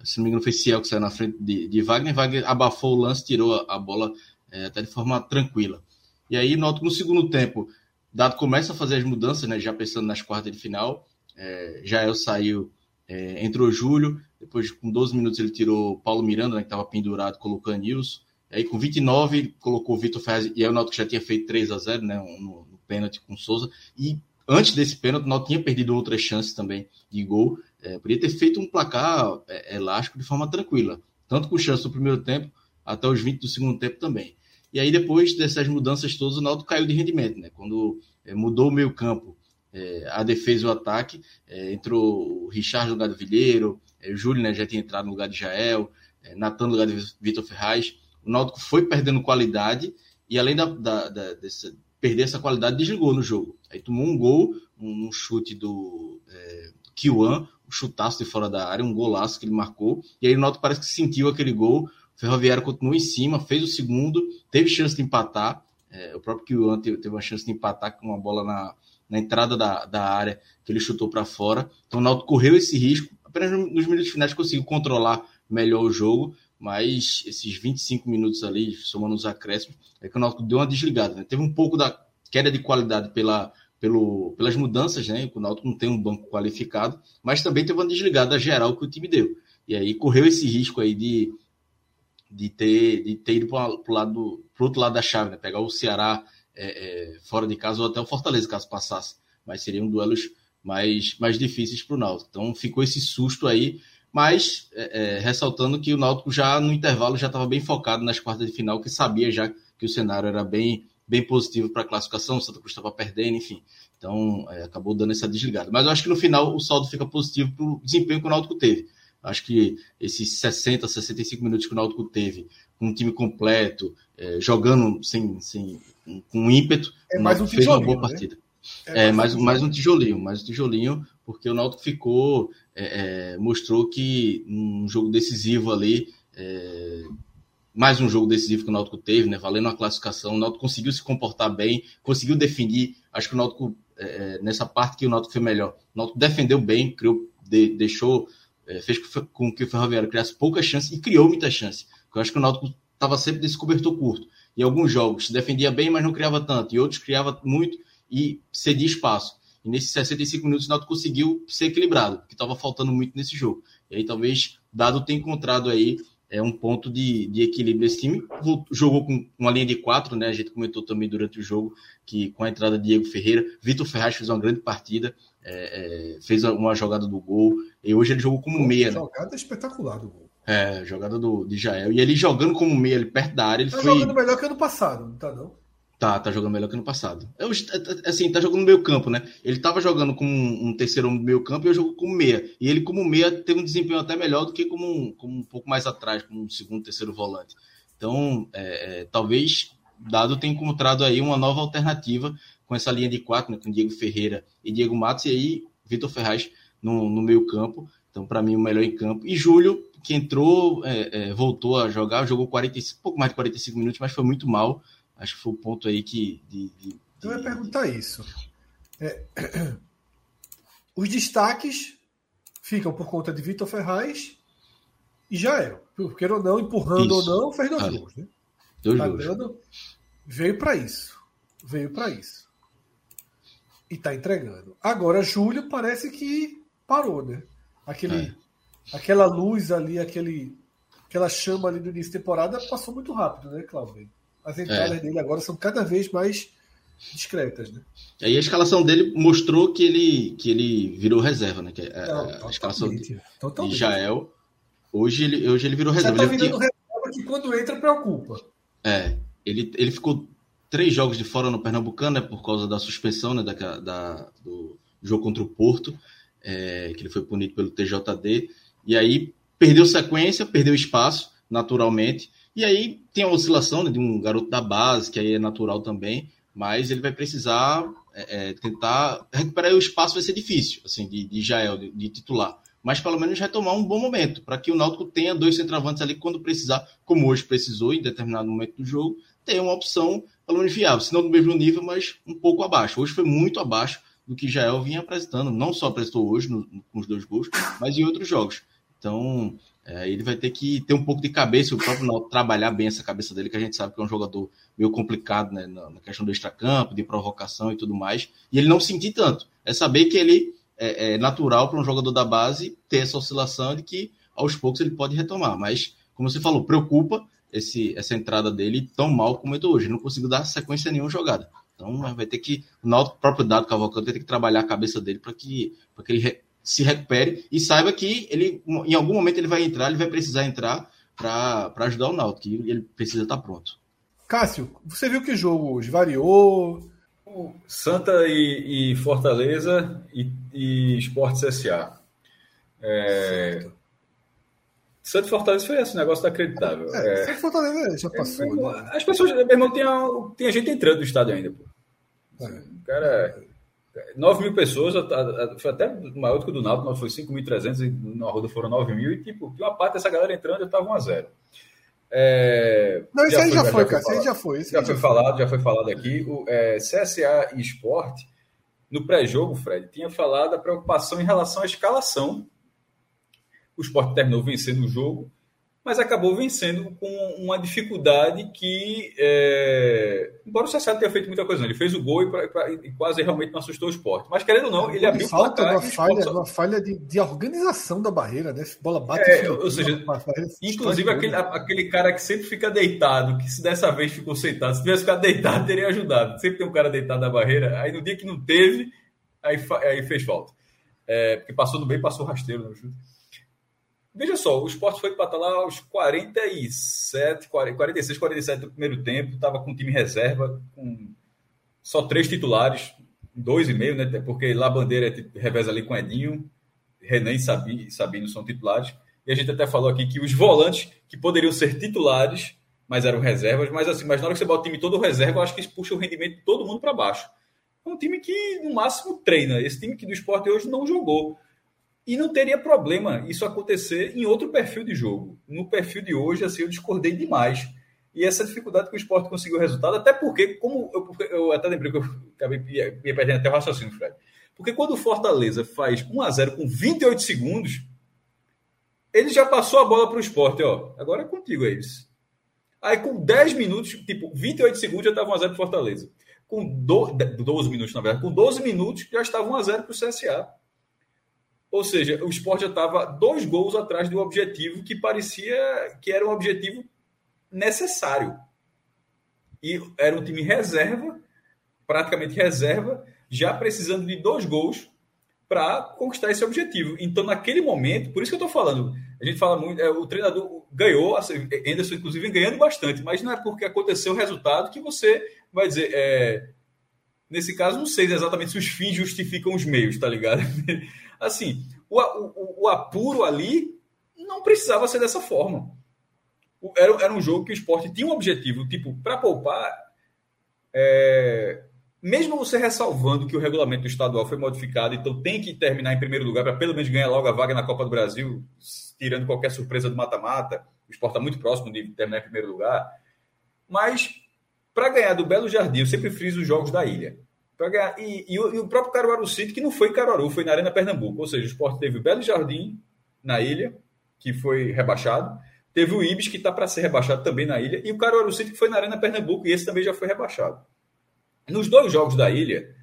Se não me engano, foi Ciel que saiu na frente de, de Wagner. Wagner abafou o lance, tirou a, a bola é, até de forma tranquila. E aí, Náutico no segundo tempo Dado começa a fazer as mudanças, né, já pensando nas quartas de final. É, Jael saiu, é, entrou Júlio, depois com 12 minutos ele tirou Paulo Miranda, né, que estava pendurado, colocou Nilson. Aí com 29 colocou o Vitor Ferraz, e aí o Náutico já tinha feito 3 a 0 né, no, no pênalti com Souza. E antes desse pênalti, o Náutico tinha perdido outras chances também de gol. É, podia ter feito um placar é, elástico de forma tranquila, tanto com chance no primeiro tempo até os 20 do segundo tempo também. E aí, depois dessas mudanças todas, o Náutico caiu de rendimento, né? Quando é, mudou o meio campo, é, a defesa e o ataque, é, entrou o Richard no lugar do Vilheiro, é, o Júlio né, já tinha entrado no lugar de Jael, é, Natan no lugar de Vitor Ferraz. O Náutico foi perdendo qualidade e além da, da, da dessa, perder essa qualidade, desligou no jogo. Aí tomou um gol, um, chute do é, Kiwan, um chutaço de fora da área, um golaço que ele marcou. E aí o Náutico parece que sentiu aquele gol. O Ferroviário continuou em cima, fez o segundo, teve chance de empatar. É, o próprio Kiwan teve, teve uma chance de empatar com uma bola na, na entrada da, da área que ele chutou para fora. Então o Náutico correu esse risco. Apenas nos minutos finais conseguiu controlar melhor o jogo, mas esses 25 minutos ali, somando os acréscimos, é que o Náutico deu uma desligada. Né? Teve um pouco da queda de qualidade pela, pelo, pelas mudanças, né? O Náutico não tem um banco qualificado, mas também teve uma desligada geral que o time deu. E aí correu esse risco aí de, de, ter, de ter ido para o outro lado da chave, né? Pegar o Ceará é, é, fora de casa ou até o Fortaleza, caso passasse. Mas seriam duelos mais, mais difíceis para o Náutico. Então ficou esse susto aí, mas é, é, ressaltando que o Náutico já no intervalo já estava bem focado nas quartas de final, que sabia já que o cenário era bem, bem positivo para a classificação, o Santa Cruz estava perdendo, enfim. Então é, acabou dando essa desligada. Mas eu acho que no final o saldo fica positivo para o desempenho que o Náutico teve. Acho que esses 60, 65 minutos que o Náutico teve, com um time completo, é, jogando sem, sem, com ímpeto, é mais um fez uma boa né? partida. É, é mais, mais, um tijolinho, mais um tijolinho, porque o Náutico ficou, é, é mostrou que um jogo decisivo ali, é, mais um jogo decisivo que o Náutico teve, né, valendo a classificação, o Náutico conseguiu se comportar bem, conseguiu definir, acho que o Náutico, é, nessa parte que o Náutico foi melhor, o Náutico defendeu bem, criou, de, deixou, fez com que o Ferroviário criasse poucas chances e criou muita chance, eu acho que o Náutico estava sempre desse cobertor curto, em alguns jogos se defendia bem, mas não criava tanto, e outros criava muito, e cedia espaço. E nesses 65 minutos o Náutico conseguiu ser equilibrado, que estava faltando muito nesse jogo. E aí talvez Dado tenha encontrado aí é, um ponto de, de equilíbrio nesse time. Jogou com uma linha de quatro, né? A gente comentou também durante o jogo que com a entrada de Diego Ferreira, Vitor Ferraz fez uma grande partida, é, é, fez uma jogada do gol, e hoje ele jogou como meia. Né? Jogada né? espetacular do gol. É, jogada do, de Jael. E ele jogando como meia ali perto da área, ele tá foi. jogando melhor que ano passado, não tá não? Tá, tá jogando melhor que no passado. Eu, assim, tá jogando no meio campo, né? Ele tava jogando com um terceiro no meio campo e eu jogo como meia. E ele, como meia, teve um desempenho até melhor do que como um, como um pouco mais atrás, como um segundo, terceiro volante. Então, é, é, talvez Dado tenha encontrado aí uma nova alternativa com essa linha de quatro, né? Com Diego Ferreira e Diego Matos, e aí Vitor Ferraz no, no meio campo. Então, para mim, o melhor em campo. E Júlio, que entrou, é, é voltou a jogar, jogou 45, pouco mais de 45 minutos, mas foi muito mal. Acho que foi o ponto aí que. De, de, eu ia perguntar isso. É, os destaques ficam por conta de Vitor Ferraz e Jael. Queira ou não, empurrando isso. ou não, fez dois ah, gols. Né? Dois tá gols. veio para isso. Veio para isso. E tá entregando. Agora, Júlio parece que parou, né? Aquele, é. Aquela luz ali, aquele, aquela chama ali do início da temporada passou muito rápido, né, Cláudio? As entradas é. dele agora são cada vez mais discretas, né? E aí a escalação dele mostrou que ele, que ele virou reserva, né? Que é, Não, a escalação de, de Jael. Hoje ele, hoje ele virou reserva. Já tá virando tinha... reserva que quando entra preocupa. É, ele, ele ficou três jogos de fora no Pernambucano, né? Por causa da suspensão, né? Da, da do jogo contra o Porto, é, que ele foi punido pelo TJD. E aí perdeu sequência, perdeu espaço, naturalmente. E aí tem a oscilação né, de um garoto da base, que aí é natural também, mas ele vai precisar é, é, tentar recuperar o espaço, vai ser difícil, assim, de, de Jael, de, de titular. Mas pelo menos retomar um bom momento, para que o Náutico tenha dois centroavantes ali quando precisar, como hoje precisou em determinado momento do jogo, tenha uma opção pelo menos viável, se não do mesmo nível, mas um pouco abaixo. Hoje foi muito abaixo do que Jael vinha apresentando, não só apresentou hoje no, com os dois gols, mas em outros jogos. Então, é, ele vai ter que ter um pouco de cabeça, o próprio Náutico trabalhar bem essa cabeça dele, que a gente sabe que é um jogador meio complicado né, na, na questão do extracampo, de provocação e tudo mais. E ele não sentir tanto. É saber que ele é, é natural para um jogador da base ter essa oscilação de que aos poucos ele pode retomar. Mas, como você falou, preocupa esse, essa entrada dele tão mal como entrou hoje. Não conseguiu dar sequência nenhuma jogada. Então vai ter que. O próprio dado Cavalcante, vai ter que trabalhar a cabeça dele para que, que ele se recupere e saiba que ele, em algum momento ele vai entrar, ele vai precisar entrar para ajudar o Náutico, e ele precisa estar pronto. Cássio, você viu que jogo hoje variou? Santa e, e Fortaleza e, e Esportes SA. É, Santos Fortaleza foi esse negócio acreditável. É, é... Santos Fortaleza já passou. É, né? As pessoas, meu irmão, tinha, tinha gente entrando no estádio ainda, pô. É. O cara. 9 mil pessoas, foi até maior do que o do Náutico, foi 5.300 e na Roda foram 9 mil, e tipo, uma parte dessa galera entrando já estava 1 a 0 é, Não, isso aí já foi, cara, isso aí já foi. Já, foi falado, já foi falado aqui. O é, CSA e Esporte, no pré-jogo, Fred, tinha falado a preocupação em relação à escalação. O Esporte terminou vencendo o jogo, mas acabou vencendo com uma dificuldade que, é... embora o CSA tenha feito muita coisa, ele fez o gol e, pra, pra, e, quase realmente não assustou o esporte. Mas querendo ou não, ele abriu falta uma falha, só... uma falha de, de, organização da barreira, né? Bola bate. É, ou seja, inclusive aquele, aquele cara que sempre fica deitado, que se dessa vez ficou sentado, se tivesse ficado deitado, teria ajudado. Sempre tem um cara deitado na barreira, aí no dia que não teve, aí, aí fez falta. É, porque passou no meio, passou rasteiro no chute. Veja só, o esporte foi empatar lá aos 47, 46, 47 do primeiro tempo, estava com time reserva, com só três titulares, dois e meio, né? Porque lá Bandeira é reveza ali com Edinho, Renan e Sabino, Sabino são titulares. E a gente até falou aqui que os volantes que poderiam ser titulares, mas eram reservas, mas assim, mas na hora que você bota o time todo reserva, eu acho que isso puxa o rendimento de todo mundo para baixo. É um time que, no máximo, treina. Esse time que do esporte hoje não jogou. E não teria problema isso acontecer em outro perfil de jogo. No perfil de hoje, assim, eu discordei demais. E essa dificuldade que o esporte conseguiu o resultado, até porque, como eu, eu até lembrei que eu acabei me perdendo até o raciocínio, Fred. Porque quando o Fortaleza faz 1 a 0 com 28 segundos, ele já passou a bola para o esporte, ó. Agora é contigo, isso. Aí com 10 minutos, tipo, 28 segundos já estava 1 a 0 para Fortaleza. Com do, 12 minutos, na verdade, com 12 minutos já estava 1 a 0 para o CSA. Ou seja, o esporte já estava dois gols atrás do objetivo que parecia que era um objetivo necessário. E era um time reserva, praticamente reserva, já precisando de dois gols para conquistar esse objetivo. Então, naquele momento, por isso que eu estou falando, a gente fala muito, é, o treinador ganhou, assim, Anderson, inclusive, ganhando bastante, mas não é porque aconteceu o resultado que você vai dizer. É, nesse caso, não sei exatamente se os fins justificam os meios, tá ligado? Assim, o, o, o apuro ali não precisava ser dessa forma. Era, era um jogo que o esporte tinha um objetivo, tipo, para poupar, é, mesmo você ressalvando que o regulamento estadual foi modificado, então tem que terminar em primeiro lugar para pelo menos ganhar logo a vaga na Copa do Brasil, tirando qualquer surpresa do mata-mata. O esporte está muito próximo de terminar em primeiro lugar. Mas, para ganhar do Belo Jardim, eu sempre friso os jogos da ilha. Ganhar, e, e, o, e, o, próprio Caruaru City, que não foi em Caruaru, foi na Arena Pernambuco. Ou seja, o esporte teve o Belo Jardim na ilha, que foi rebaixado. Teve o Ibis, que está para ser rebaixado também na ilha. E o Caruaru City, que foi na Arena Pernambuco, e esse também já foi rebaixado. Nos dois jogos da ilha,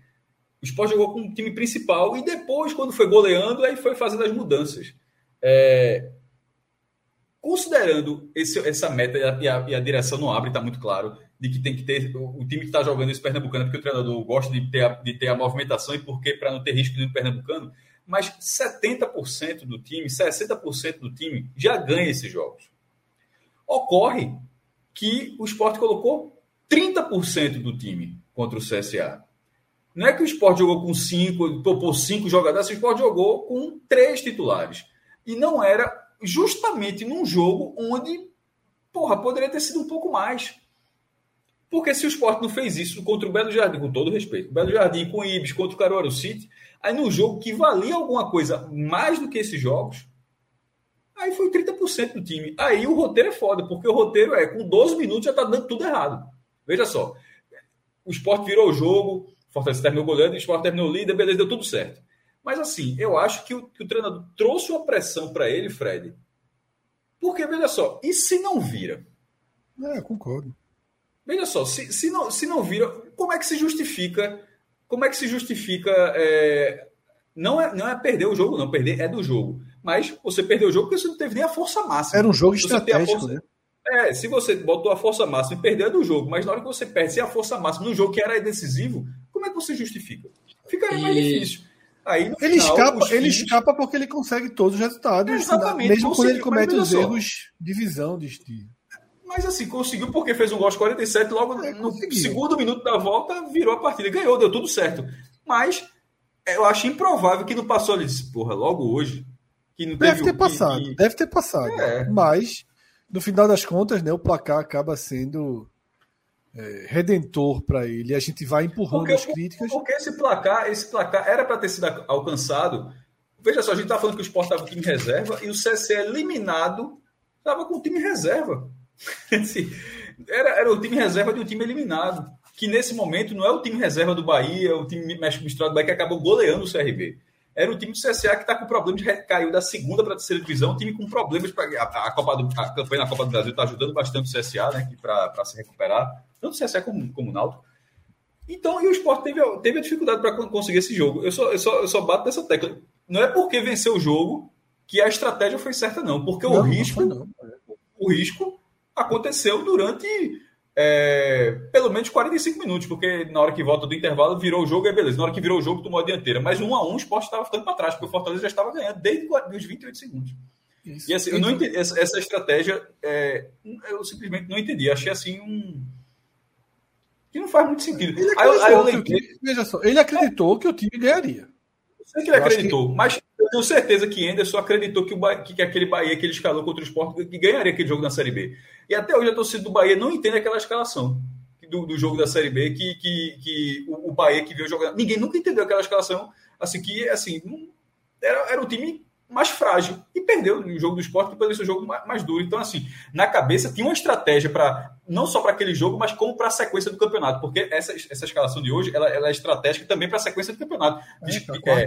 o esporte jogou com o time principal e depois, quando foi goleando, aí foi fazendo as mudanças. É... Considerando esse, essa meta e, a, e a direção não abre, está muito claro de que tem que ter o, time que está jogando esse Pernambucano, porque o treinador gosta de ter a, de ter a movimentação e porque para não ter risco no Pernambucano, mas 70% do time, 60% do time já ganha esses jogos. Ocorre que o esporte colocou 30% do time contra o CSA. Não é que o esporte jogou com cinco, topou cinco jogadores, o esporte jogou com três titulares. E não era justamente num jogo onde, porra, poderia ter sido um pouco mais. Porque se o esporte não fez isso contra o Belo Jardim, com todo respeito, o Belo Jardim com o Ibis contra o Caruaru City, aí no jogo que valia alguma coisa mais do que esses jogos, aí foi 30% do time. Aí o roteiro é foda, porque o roteiro é com 12 minutos já tá dando tudo errado. Veja só, o esporte virou o jogo, o Fortaleza terminou goleando, o esporte terminou líder, beleza, deu tudo certo. Mas assim, eu acho que o, que o treinador trouxe uma pressão para ele, Fred, porque veja só, e se não vira? É, concordo. Veja só, se, se, não, se não vira, como é que se justifica? Como é que se justifica? É, não, é, não é perder o jogo, não. Perder é do jogo. Mas você perdeu o jogo porque você não teve nem a força máxima. Era um jogo estratégico, força, né? É, se você botou a força máxima e perdeu é do jogo, mas na hora que você perde sem a força máxima num jogo que era decisivo, como é que você justifica? Ficaria mais difícil. Aí, ele final, escapa, ele escapa porque ele consegue todos os resultados, Exatamente, mesmo quando ele comete os erros de visão de estilo. Mas assim, conseguiu porque fez um gol aos 47, logo é, no segundo minuto da volta virou a partida, ganhou, deu tudo certo. Mas eu acho improvável que não passou ali disse, porra, logo hoje. Que não deve ter passado, que... deve ter passado. É. Mas, no final das contas, né, o placar acaba sendo é, redentor para ele. A gente vai empurrando porque, as críticas. Porque esse placar, esse placar era para ter sido alcançado. Veja só, a gente está falando que o Sport estava com time reserva e o CSE eliminado estava com o time reserva. era, era o time reserva de um time eliminado. Que nesse momento não é o time reserva do Bahia, o time México misturado do Bahia que acabou goleando o CRB. Era o time do CSA que está com problemas de caiu da segunda para a terceira divisão, um time com problemas para a, a, Copa do, a campanha na Copa do Brasil está ajudando bastante o CSA, né, para se recuperar tanto o CSE como, como o Náutico. Então, e o Sport teve, teve a dificuldade para conseguir esse jogo. Eu só, eu, só, eu só bato nessa tecla. Não é porque venceu o jogo que a estratégia foi certa, não. Porque não, o risco não o risco aconteceu durante é, pelo menos 45 minutos, porque na hora que volta do intervalo virou o jogo e beleza. Na hora que virou o jogo, tomou a dianteira. Mas um a um o Sport estava ficando para trás, porque o Fortaleza já estava ganhando desde os 28 segundos. Isso. E assim, eu não entendi, essa, essa estratégia, é, eu simplesmente não entendi. Achei assim um que não faz muito sentido. Ele acreditou, aí, aí time, veja só, ele acreditou que o time ganharia. Eu sei que ele eu acreditou, que... mas eu tenho certeza que Anderson acreditou que, o que, que aquele Bahia que ele escalou contra o Sport que ganharia aquele jogo na Série B. E até hoje a torcida do Bahia não entende aquela escalação do, do jogo da Série B que, que, que o, o Bahia que viu jogar. Ninguém nunca entendeu aquela escalação. Assim, que assim, era, era um time mais frágil e perdeu no jogo do esporte, que poderia ser um jogo mais, mais, duro. Então, assim, na cabeça tinha uma estratégia para não só para aquele jogo, mas como para a sequência do campeonato, porque essa, essa escalação de hoje ela, ela é estratégica também para a sequência do campeonato. É, de, tá, é,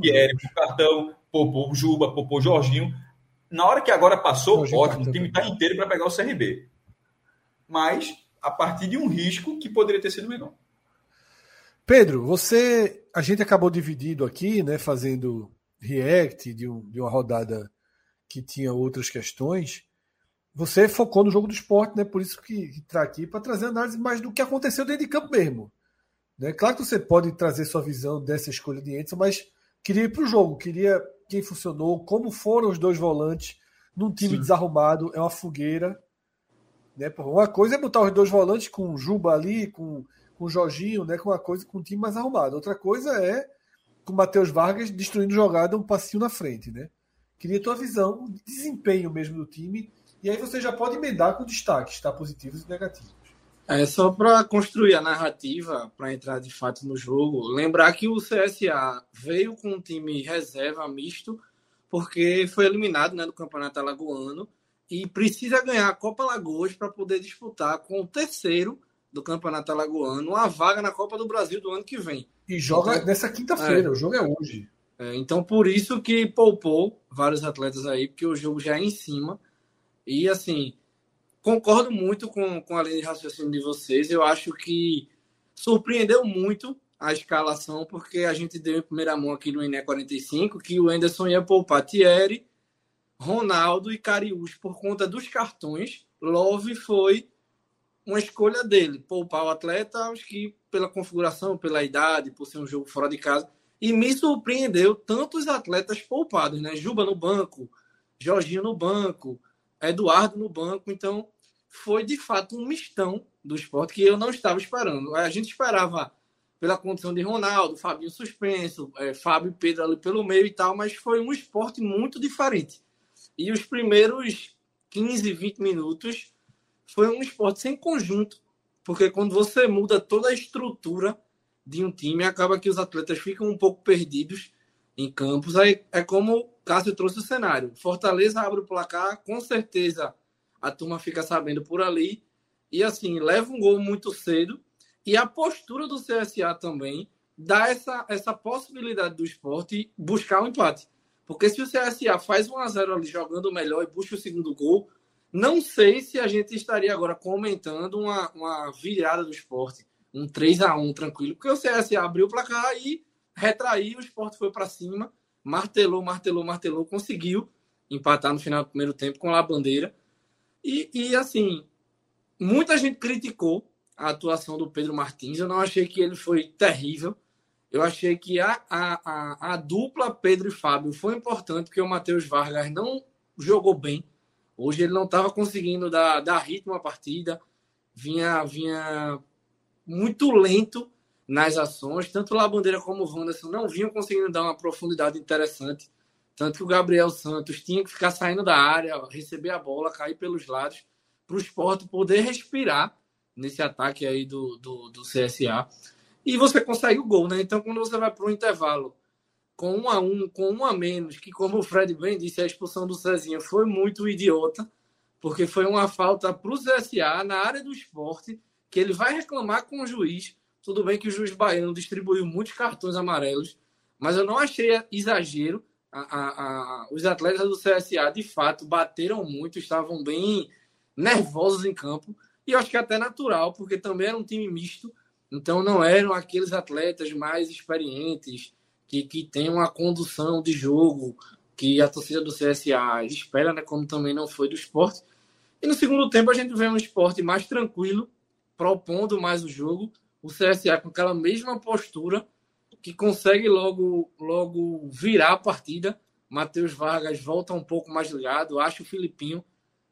Pierre, Cartão, Popô, Juba, Popô, Jorginho. Na hora que agora passou, Jorginho ótimo, o time está inteiro para pegar o CRB. Mas a partir de um risco que poderia ter sido menor. Pedro, você. A gente acabou dividido aqui, né? Fazendo react de, um, de uma rodada que tinha outras questões, você focou no jogo do esporte, né? Por isso que, está aqui para trazer análise mais do que aconteceu dentro de campo mesmo. Né? Claro que você pode trazer sua visão dessa escolha de Edson, mas queria ir para o jogo, queria quem funcionou, como foram os dois volantes num time Sim. desarrumado, é uma fogueira. Né? Uma coisa é botar os dois volantes com o Juba ali, com, com o Jorginho, né? com uma coisa com um time mais arrumado. Outra coisa é com Matheus Vargas destruindo jogada um passinho na frente, né? Queria tua visão, desempenho mesmo do time, e aí você já pode emendar com destaques, tá? Positivos e negativos. É só para construir a narrativa, para entrar de fato no jogo, lembrar que o CSA veio com um time reserva misto, porque foi eliminado né, do Campeonato Alagoano e precisa ganhar a Copa Lagoas para poder disputar com o terceiro do Campeonato Alagoano uma vaga na Copa do Brasil do ano que vem. E joga então, nessa quinta-feira, é, o jogo é hoje. É, então, por isso que poupou vários atletas aí, porque o jogo já é em cima. E, assim, concordo muito com, com a linha de raciocínio de vocês. Eu acho que surpreendeu muito a escalação, porque a gente deu em primeira mão aqui no INE 45 que o Enderson ia poupar Thierry, Ronaldo e Cariús por conta dos cartões. Love foi uma escolha dele, poupar o atleta, acho que pela configuração, pela idade, por ser um jogo fora de casa. E me surpreendeu tantos atletas poupados, né? Juba no banco, Jorginho no banco, Eduardo no banco. Então, foi de fato um mistão do esporte que eu não estava esperando. A gente esperava pela condição de Ronaldo, Fabinho suspenso, é, Fábio e Pedro ali pelo meio e tal, mas foi um esporte muito diferente. E os primeiros 15, 20 minutos foi um esporte sem conjunto, porque quando você muda toda a estrutura de um time, acaba que os atletas ficam um pouco perdidos em campos. Aí é como o Cássio trouxe o cenário. Fortaleza abre o placar, com certeza a turma fica sabendo por ali. E assim, leva um gol muito cedo. E a postura do CSA também dá essa, essa possibilidade do esporte buscar o um empate. Porque se o CSA faz 1 a 0 ali jogando melhor e busca o segundo gol, não sei se a gente estaria agora comentando uma, uma virada do esporte, um 3 a 1 tranquilo, porque o CSA abriu o placar e retraiu, o esporte foi para cima, martelou, martelou, martelou, conseguiu empatar no final do primeiro tempo com a bandeira. E, e assim, muita gente criticou a atuação do Pedro Martins. Eu não achei que ele foi terrível. Eu achei que a, a, a, a dupla Pedro e Fábio foi importante, porque o Matheus Vargas não jogou bem. Hoje ele não estava conseguindo dar, dar ritmo à partida, vinha, vinha muito lento nas ações. Tanto o Labandeira como o Wanderson não vinham conseguindo dar uma profundidade interessante. Tanto que o Gabriel Santos tinha que ficar saindo da área, receber a bola, cair pelos lados, para o esporte poder respirar nesse ataque aí do, do, do, CSA. E você consegue o gol, né? Então, quando você vai para o intervalo com um a um, com um a menos, que como o Fred bem disse, a expulsão do Cezinha foi muito idiota, porque foi uma falta para o CSA na área do esporte, que ele vai reclamar com o juiz. Tudo bem que o juiz baiano distribuiu muitos cartões amarelos, mas eu não achei exagero. A, a, a, os atletas do CSA, de fato, bateram muito, estavam bem nervosos em campo. E eu acho que é até natural, porque também era um time misto. Então não eram aqueles atletas mais experientes, que, que tem uma condução de jogo que a torcida do CSA espera, né, como também não foi do esporte. E no segundo tempo a gente vê um esporte mais tranquilo, propondo mais o jogo. O CSA com aquela mesma postura que consegue logo, logo virar a partida. Matheus Vargas volta um pouco mais ligado. Acho o Filipinho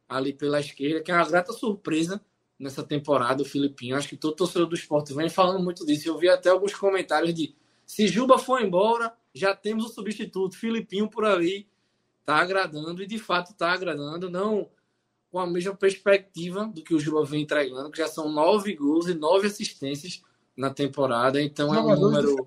ali pela esquerda, que é uma grata surpresa nessa temporada, o Filipinho. Acho que todo torcedor do esporte vem falando muito disso. Eu vi até alguns comentários de se Juba for embora, já temos o substituto. Filipinho por ali está agradando e de fato está agradando, não com a mesma perspectiva do que o Juba vem entregando, que já são nove gols e nove assistências na temporada. Então é um número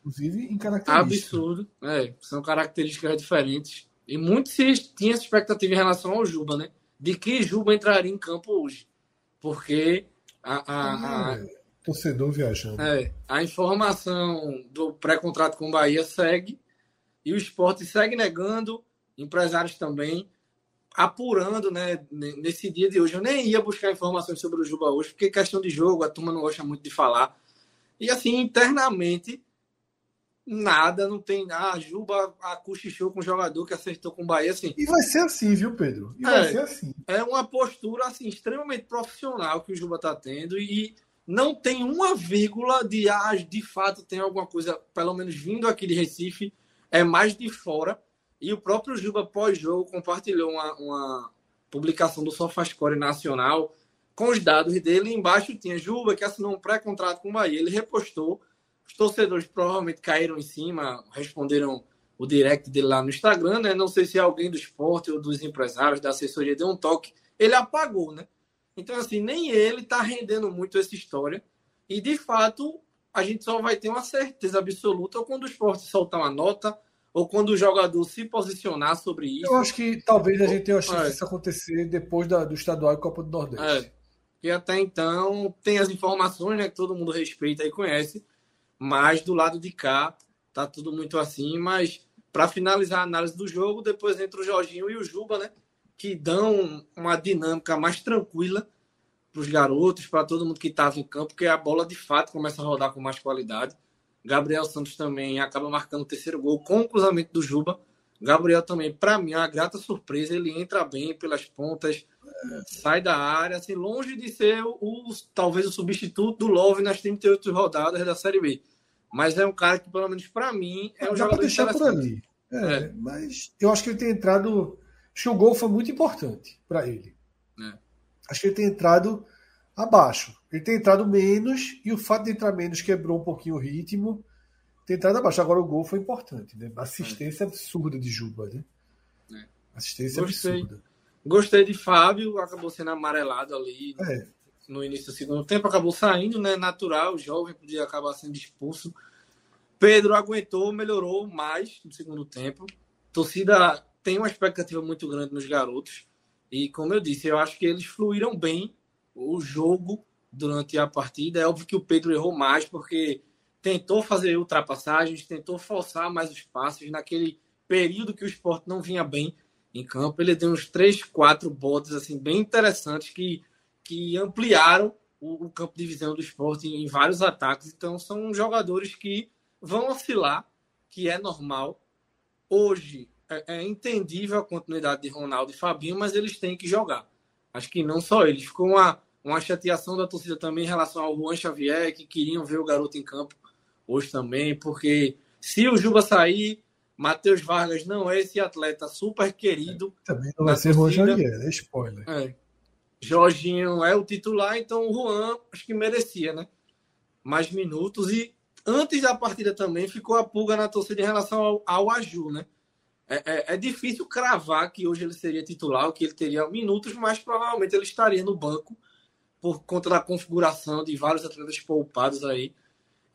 inclusive em características. Absurdo, é, são características diferentes. E muito se tinha essa expectativa em relação ao Juba, né? De que Juba entraria em campo hoje. Porque a, a, a, ah, Torcedor viajando. É, a informação do pré-contrato com o Bahia segue e o esporte segue negando, empresários também, apurando, né? Nesse dia de hoje. Eu nem ia buscar informações sobre o Juba hoje, porque questão de jogo, a turma não gosta muito de falar. E assim, internamente, nada, não tem. Ah, Juba acuchichou com o jogador que acertou com o Bahia, assim. E vai ser assim, viu, Pedro? E é, vai ser assim. É uma postura, assim, extremamente profissional que o Juba tá tendo e não tem uma vírgula de, ah, de fato tem alguma coisa, pelo menos vindo aqui de Recife, é mais de fora. E o próprio Juba, pós-jogo, compartilhou uma, uma publicação do Sofascore Nacional com os dados dele. Embaixo tinha Juba, que assinou um pré-contrato com o Bahia. Ele repostou. Os torcedores provavelmente caíram em cima, responderam o direct dele lá no Instagram, né? Não sei se alguém do esporte ou dos empresários, da assessoria deu um toque. Ele apagou, né? Então, assim, nem ele está rendendo muito essa história. E, de fato, a gente só vai ter uma certeza absoluta quando o esporte soltar uma nota ou quando o jogador se posicionar sobre isso. Eu acho que talvez a gente tenha a chance é. disso acontecer depois da, do estadual e Copa do Nordeste. É. E até então tem as informações né, que todo mundo respeita e conhece, mas do lado de cá tá tudo muito assim. Mas para finalizar a análise do jogo, depois entra o Jorginho e o Juba, né? Que dão uma dinâmica mais tranquila para os garotos, para todo mundo que estava em campo, porque a bola de fato começa a rodar com mais qualidade. Gabriel Santos também acaba marcando o terceiro gol com o cruzamento do Juba. Gabriel também, para mim, é uma grata surpresa. Ele entra bem pelas pontas, sai da área, assim, longe de ser o, o talvez o substituto do Love nas 38 rodadas da Série B. Mas é um cara que, pelo menos para mim, é um Dá jogador deixar por ali. É, é. Mas eu acho que ele tem entrado Acho que o gol foi muito importante para ele. É. Acho que ele tem entrado abaixo. Ele tem entrado menos e o fato de entrar menos quebrou um pouquinho o ritmo. Tem entrado abaixo. Agora o gol foi importante. Né? Assistência é. absurda de Juba. Né? É. Assistência Gostei. absurda. Gostei de Fábio, acabou sendo amarelado ali é. no início do segundo tempo, acabou saindo, né? Natural, jovem, podia acabar sendo expulso. Pedro aguentou, melhorou mais no segundo tempo. Torcida tem uma expectativa muito grande nos garotos. E, como eu disse, eu acho que eles fluíram bem o jogo durante a partida. É óbvio que o Pedro errou mais, porque tentou fazer ultrapassagens, tentou forçar mais os passes. Naquele período que o esporte não vinha bem em campo, ele deu uns três, quatro botes assim, bem interessantes que, que ampliaram o, o campo de visão do esporte em, em vários ataques. Então, são jogadores que vão oscilar, que é normal. Hoje, é, é entendível a continuidade de Ronaldo e Fabinho, mas eles têm que jogar. Acho que não só eles. Ficou uma, uma chateação da torcida também em relação ao Juan Xavier, que queriam ver o garoto em campo hoje também, porque se o Juba sair, Matheus Vargas não é esse atleta super querido. É, também não vai ser Juan Xavier, é spoiler. É. Jorginho é o titular, então o Juan acho que merecia, né? Mais minutos. E antes da partida também ficou a pulga na torcida em relação ao, ao Aju, né? É, é, é, difícil cravar que hoje ele seria titular, ou que ele teria minutos, mas provavelmente ele estaria no banco por conta da configuração de vários atletas poupados aí.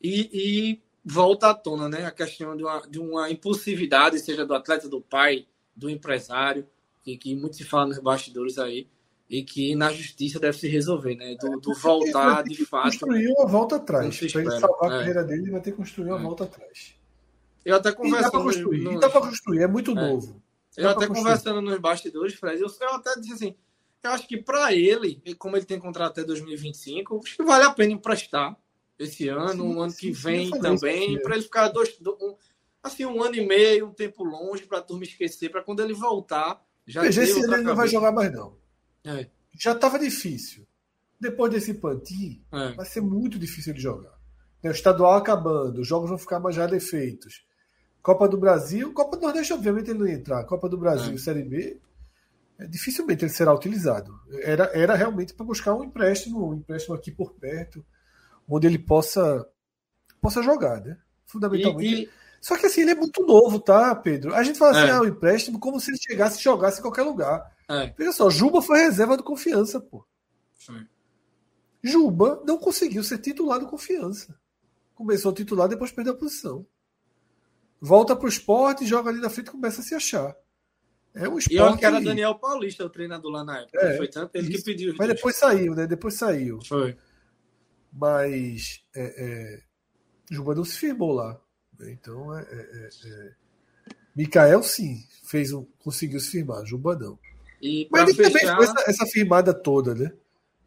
E, e volta à tona, né? A questão de uma, de uma impulsividade, seja do atleta, do pai, do empresário, que, que muito se fala nos bastidores aí, e que na justiça deve se resolver, né? Do, do voltar de fato. Construir uma volta atrás. Para ele salvar é. a carreira dele, ele vai ter que construir uma é. volta atrás. Eu até conversando. E dá para construir, nos... dá construir, é muito é. novo. Eu até conversando nos bastidores, Fred, eu, eu até disse assim: eu acho que para ele, como ele tem contrato até 2025, acho que vale a pena emprestar esse ano, sim, um ano sim, que vem também, para ele ficar dois, um, assim, um ano e meio, um tempo longe, para a turma esquecer, para quando ele voltar. Já Veja, esse ano ele não vai jogar mais, não. É. Já estava difícil. Depois desse pantin, é. vai ser muito difícil de jogar. O estadual acabando, os jogos vão ficar mais já defeitos. Copa do Brasil, Copa do Nordeste, obviamente, ele não ia entrar. Copa do Brasil, é. Série B, é, dificilmente ele será utilizado. Era, era realmente para buscar um empréstimo, um empréstimo aqui por perto, onde ele possa, possa jogar, né? Fundamentalmente. E, e... Só que assim, ele é muito novo, tá, Pedro? A gente fala assim, é. ah, o empréstimo, como se ele chegasse e jogasse em qualquer lugar. É. Veja só, Juba foi reserva do confiança, pô. Sim. Juba não conseguiu ser titular do confiança. Começou a titular, depois perdeu a posição volta para o esporte, joga ali na frente e começa a se achar. É um esporte. E eu que era Daniel Paulista, o treinador lá na época. É, foi tanto ele isso. que pediu. Mas depois saiu, né? Depois saiu. Foi. Mas é, é, Juba não se firmou lá. Então é, é, é, é, Mikael sim fez um, conseguiu se firmar, Juba não. E Mas ele fechar... também essa, essa firmada toda, né?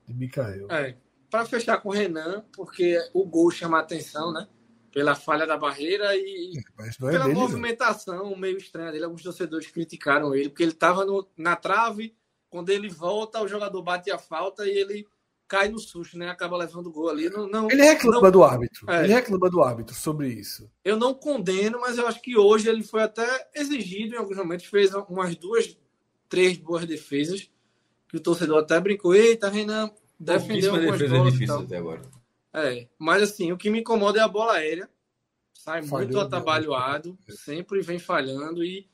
De Mikael. É. Para fechar com o Renan, porque o gol chama a atenção, né? Pela falha da barreira e é pela dele, movimentação meio estranha dele. Alguns torcedores criticaram ele, porque ele estava na trave, quando ele volta, o jogador bate a falta e ele cai no susto, né? Acaba levando o gol ali. Não, não, ele reclama não, do árbitro. É, ele reclama do árbitro sobre isso. Eu não condeno, mas eu acho que hoje ele foi até exigido em alguns momentos, fez umas duas, três boas defesas, que o torcedor até brincou, eita, Renan, defendeu algumas defesa bolas. difícil até agora. É, mas assim, o que me incomoda é a bola aérea. Sai Falhou, muito atabalhoado, né? sempre vem falhando e,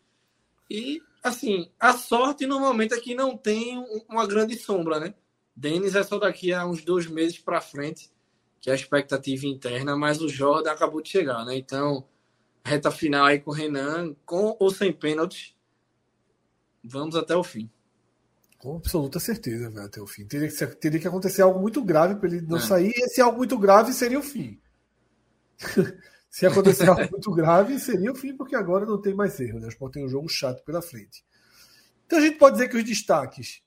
e assim, a sorte normalmente é que não tem uma grande sombra, né? Denis é só daqui a uns dois meses para frente, que é a expectativa interna, mas o Jordan acabou de chegar, né? Então, reta final aí com o Renan, com ou sem pênaltis, vamos até o fim. Com absoluta certeza, até o fim. Teria que, teria que acontecer algo muito grave para ele não é. sair, e esse algo muito grave seria o fim. Se acontecer algo muito grave, seria o fim, porque agora não tem mais erro. Né? O Sport tem um jogo chato pela frente. Então a gente pode dizer que os destaques.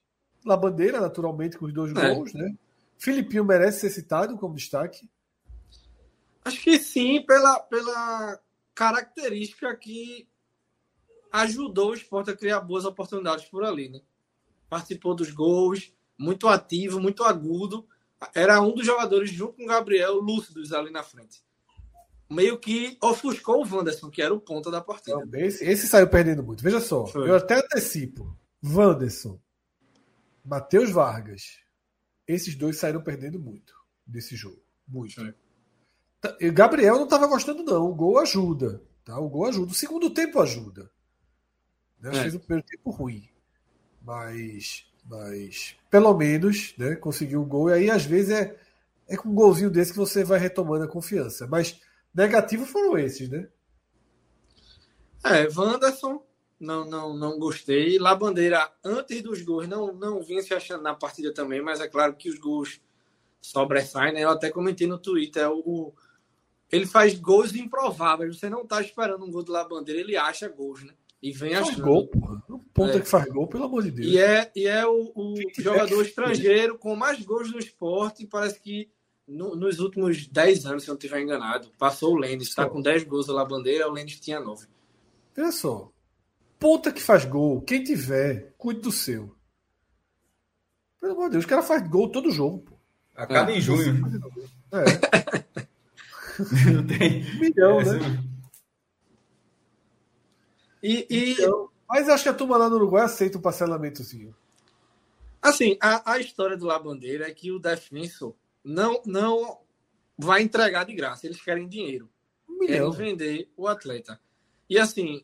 La Bandeira, naturalmente, com os dois é. gols, né? Filipinho merece ser citado como destaque? Acho que sim, pela, pela característica que ajudou o esporte a criar boas oportunidades por ali, né? Participou dos gols, muito ativo, muito agudo. Era um dos jogadores, junto com o Gabriel, lúcidos ali na frente. Meio que ofuscou o Wanderson, que era o ponta da partida. Não, esse, esse, saiu perdendo muito. Veja só, Foi. eu até antecipo. Wanderson, Matheus Vargas. Esses dois saíram perdendo muito desse jogo. Muito. Foi. Tá, Gabriel não estava gostando, não. O gol ajuda. Tá? O gol ajuda. O segundo tempo ajuda. Né? É. Fez o primeiro tempo ruim mas, mas pelo menos né, conseguiu um gol. E aí, às vezes, é, é com um golzinho desse que você vai retomando a confiança. Mas negativos foram esses, né? É, Wanderson, não, não, não gostei. La Bandeira, antes dos gols, não, não vinha se achando na partida também, mas é claro que os gols sobressaem, né? Eu até comentei no Twitter, o, ele faz gols improváveis. Você não tá esperando um gol do La Bandeira, ele acha gols, né? E vem faz achando. gol, porra. Um ponta é. que faz gol, pelo amor de Deus. E é, e é o, o jogador estrangeiro com mais gols no esporte. Parece que no, nos últimos 10 anos, se eu não estiver enganado, passou o Lendes. Está com 10 gols na bandeira, o Lendes tinha 9. Olha só. Ponta que faz gol, quem tiver, cuide do seu. Pelo amor de Deus, o cara faz gol todo jogo, pô. Acaba é. em junho. É. não tem. Milhão, é, né? E, e... Então, mas acho que a turma lá no Uruguai aceita um parcelamentozinho. Assim, a, a história do La Bandeira é que o defensor não, não vai entregar de graça. Eles querem dinheiro. Um querem vender o atleta. E assim,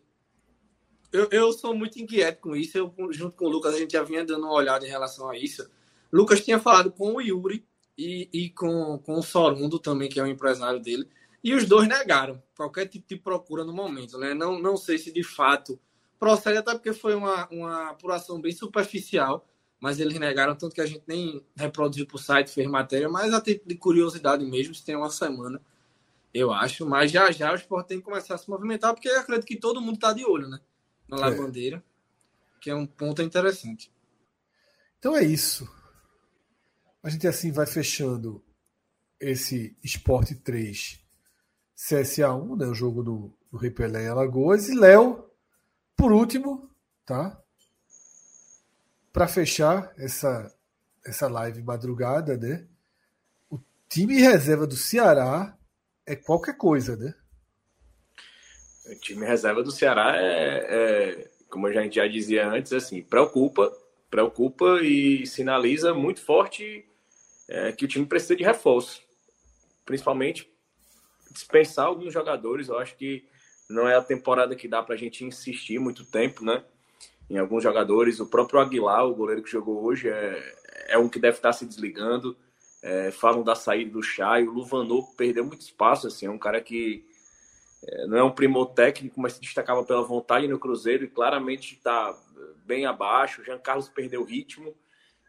eu, eu sou muito inquieto com isso. Eu, junto com o Lucas, a gente já vinha dando uma olhada em relação a isso. Lucas tinha falado com o Yuri e, e com, com o Sorundo também, que é o empresário dele, e os dois negaram qualquer tipo de procura no momento. Né? Não, não sei se de fato procede, até porque foi uma, uma apuração bem superficial, mas eles negaram, tanto que a gente nem reproduziu para o site, fez matéria, mas a título de curiosidade mesmo, se tem uma semana, eu acho. Mas já já o esporte tem que começar a se movimentar, porque eu acredito que todo mundo está de olho, né? Na é. Lavandeira, que é um ponto interessante. Então é isso. A gente assim vai fechando esse Esporte 3 CSA1, né, o jogo do, do Rei Pelé em Alagoas. E Léo, por último, tá? Para fechar essa, essa live madrugada, né? O time reserva do Ceará é qualquer coisa, né? O time reserva do Ceará é, é como a gente já dizia antes, assim, preocupa, preocupa e sinaliza muito forte é, que o time precisa de reforço. Principalmente dispensar alguns jogadores. Eu acho que não é a temporada que dá para a gente insistir muito tempo, né? Em alguns jogadores. O próprio Aguilar, o goleiro que jogou hoje, é, é um que deve estar se desligando. É, falam da saída do Chay. O Luvanor perdeu muito espaço. Assim, é um cara que é, não é um primor técnico, mas se destacava pela vontade no Cruzeiro e claramente está bem abaixo. O Jean Carlos perdeu o ritmo.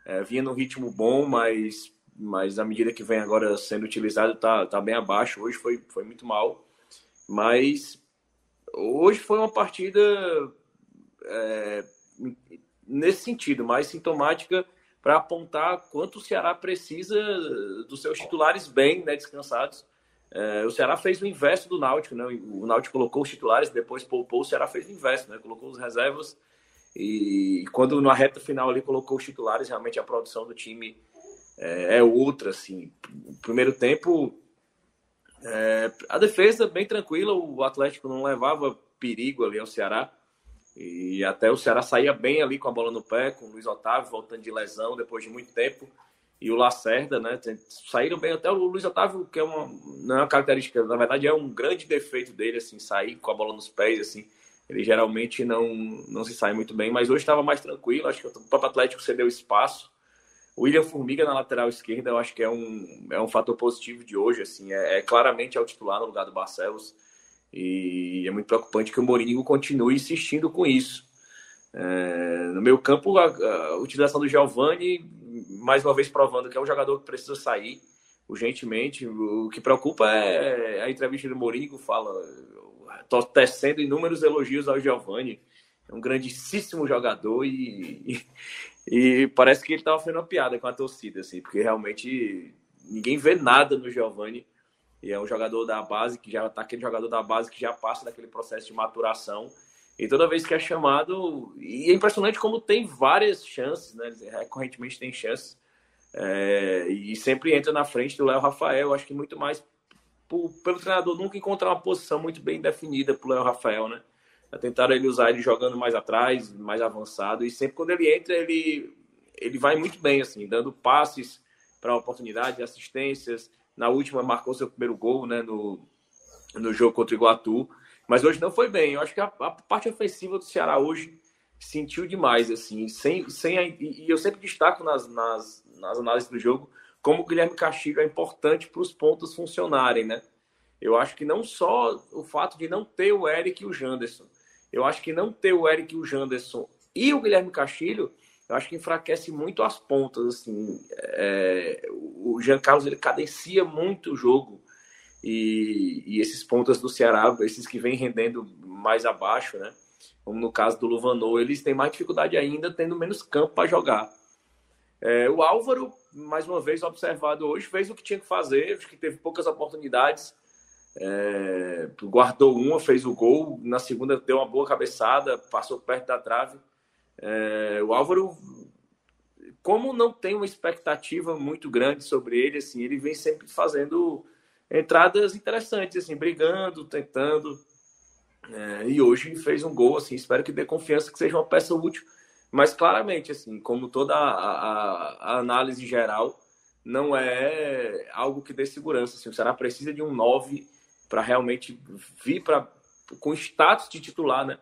É, vinha num ritmo bom, mas mas à medida que vem agora sendo utilizado, tá, tá bem abaixo. Hoje foi, foi muito mal. Mas hoje foi uma partida é, nesse sentido, mais sintomática para apontar quanto o Ceará precisa dos seus titulares bem né, descansados. É, o Ceará fez o inverso do Náutico, né? O Náutico colocou os titulares, depois poupou, o Ceará fez o inverso, né? Colocou os reservas e quando na reta final ali colocou os titulares, realmente a produção do time é, é outra, assim. O primeiro tempo, é, a defesa bem tranquila, o Atlético não levava perigo ali ao Ceará. E até o Ceará saía bem ali com a bola no pé, com o Luiz Otávio voltando de lesão depois de muito tempo. E o Lacerda, né? Saíram bem até o Luiz Otávio, que é uma, não é uma característica, na verdade é um grande defeito dele, assim, sair com a bola nos pés, assim. Ele geralmente não, não se sai muito bem, mas hoje estava mais tranquilo. Acho que o próprio Atlético cedeu espaço. O William Formiga na lateral esquerda, eu acho que é um, é um fator positivo de hoje, assim, é, é claramente é o titular no lugar do Barcelos, e é muito preocupante que o Mourinho continue insistindo com isso. É, no meu campo, a, a, utilização do Giovani, mais uma vez provando que é um jogador que precisa sair urgentemente. O que preocupa é a entrevista do Mourinho, fala, estou tecendo inúmeros elogios ao Giovani, é um grandíssimo jogador e, e parece que ele estava fazendo uma piada com a torcida, assim, porque realmente ninguém vê nada no Giovani. E é um jogador da base que já está aquele jogador da base que já passa daquele processo de maturação. E toda vez que é chamado, e é impressionante como tem várias chances, né? Recorrentemente tem chances. É, e sempre entra na frente do Léo Rafael. Acho que muito mais por, pelo treinador nunca encontrar uma posição muito bem definida para o Léo Rafael, né? Tentaram ele usar ele jogando mais atrás, mais avançado, e sempre quando ele entra, ele, ele vai muito bem, assim, dando passes para oportunidade, assistências. Na última, marcou seu primeiro gol né, no, no jogo contra o Iguatu. Mas hoje não foi bem. Eu acho que a, a parte ofensiva do Ceará hoje sentiu demais, assim, sem, sem a, e eu sempre destaco nas, nas, nas análises do jogo como o Guilherme Castilho é importante para os pontos funcionarem, né? Eu acho que não só o fato de não ter o Eric e o Janderson, eu acho que não ter o Eric, o Janderson e o Guilherme Castilho, eu acho que enfraquece muito as pontas. Assim, é, o Jean Carlos ele cadencia muito o jogo e, e, esses pontas do Ceará, esses que vêm rendendo mais abaixo, né? Como no caso do Luvanor, eles têm mais dificuldade ainda, tendo menos campo para jogar. É, o Álvaro, mais uma vez observado hoje, fez o que tinha que fazer, acho que teve poucas oportunidades é, guardou uma, fez o gol. Na segunda deu uma boa cabeçada, passou perto da trave. É, o Álvaro, como não tem uma expectativa muito grande sobre ele, assim, ele vem sempre fazendo entradas interessantes, assim, brigando, tentando. É, e hoje fez um gol, assim, espero que dê confiança que seja uma peça útil. Mas claramente, assim, como toda a, a, a análise geral, não é algo que dê segurança. Assim, o Ceará precisa de um 9 para realmente vir para com status de titular, né?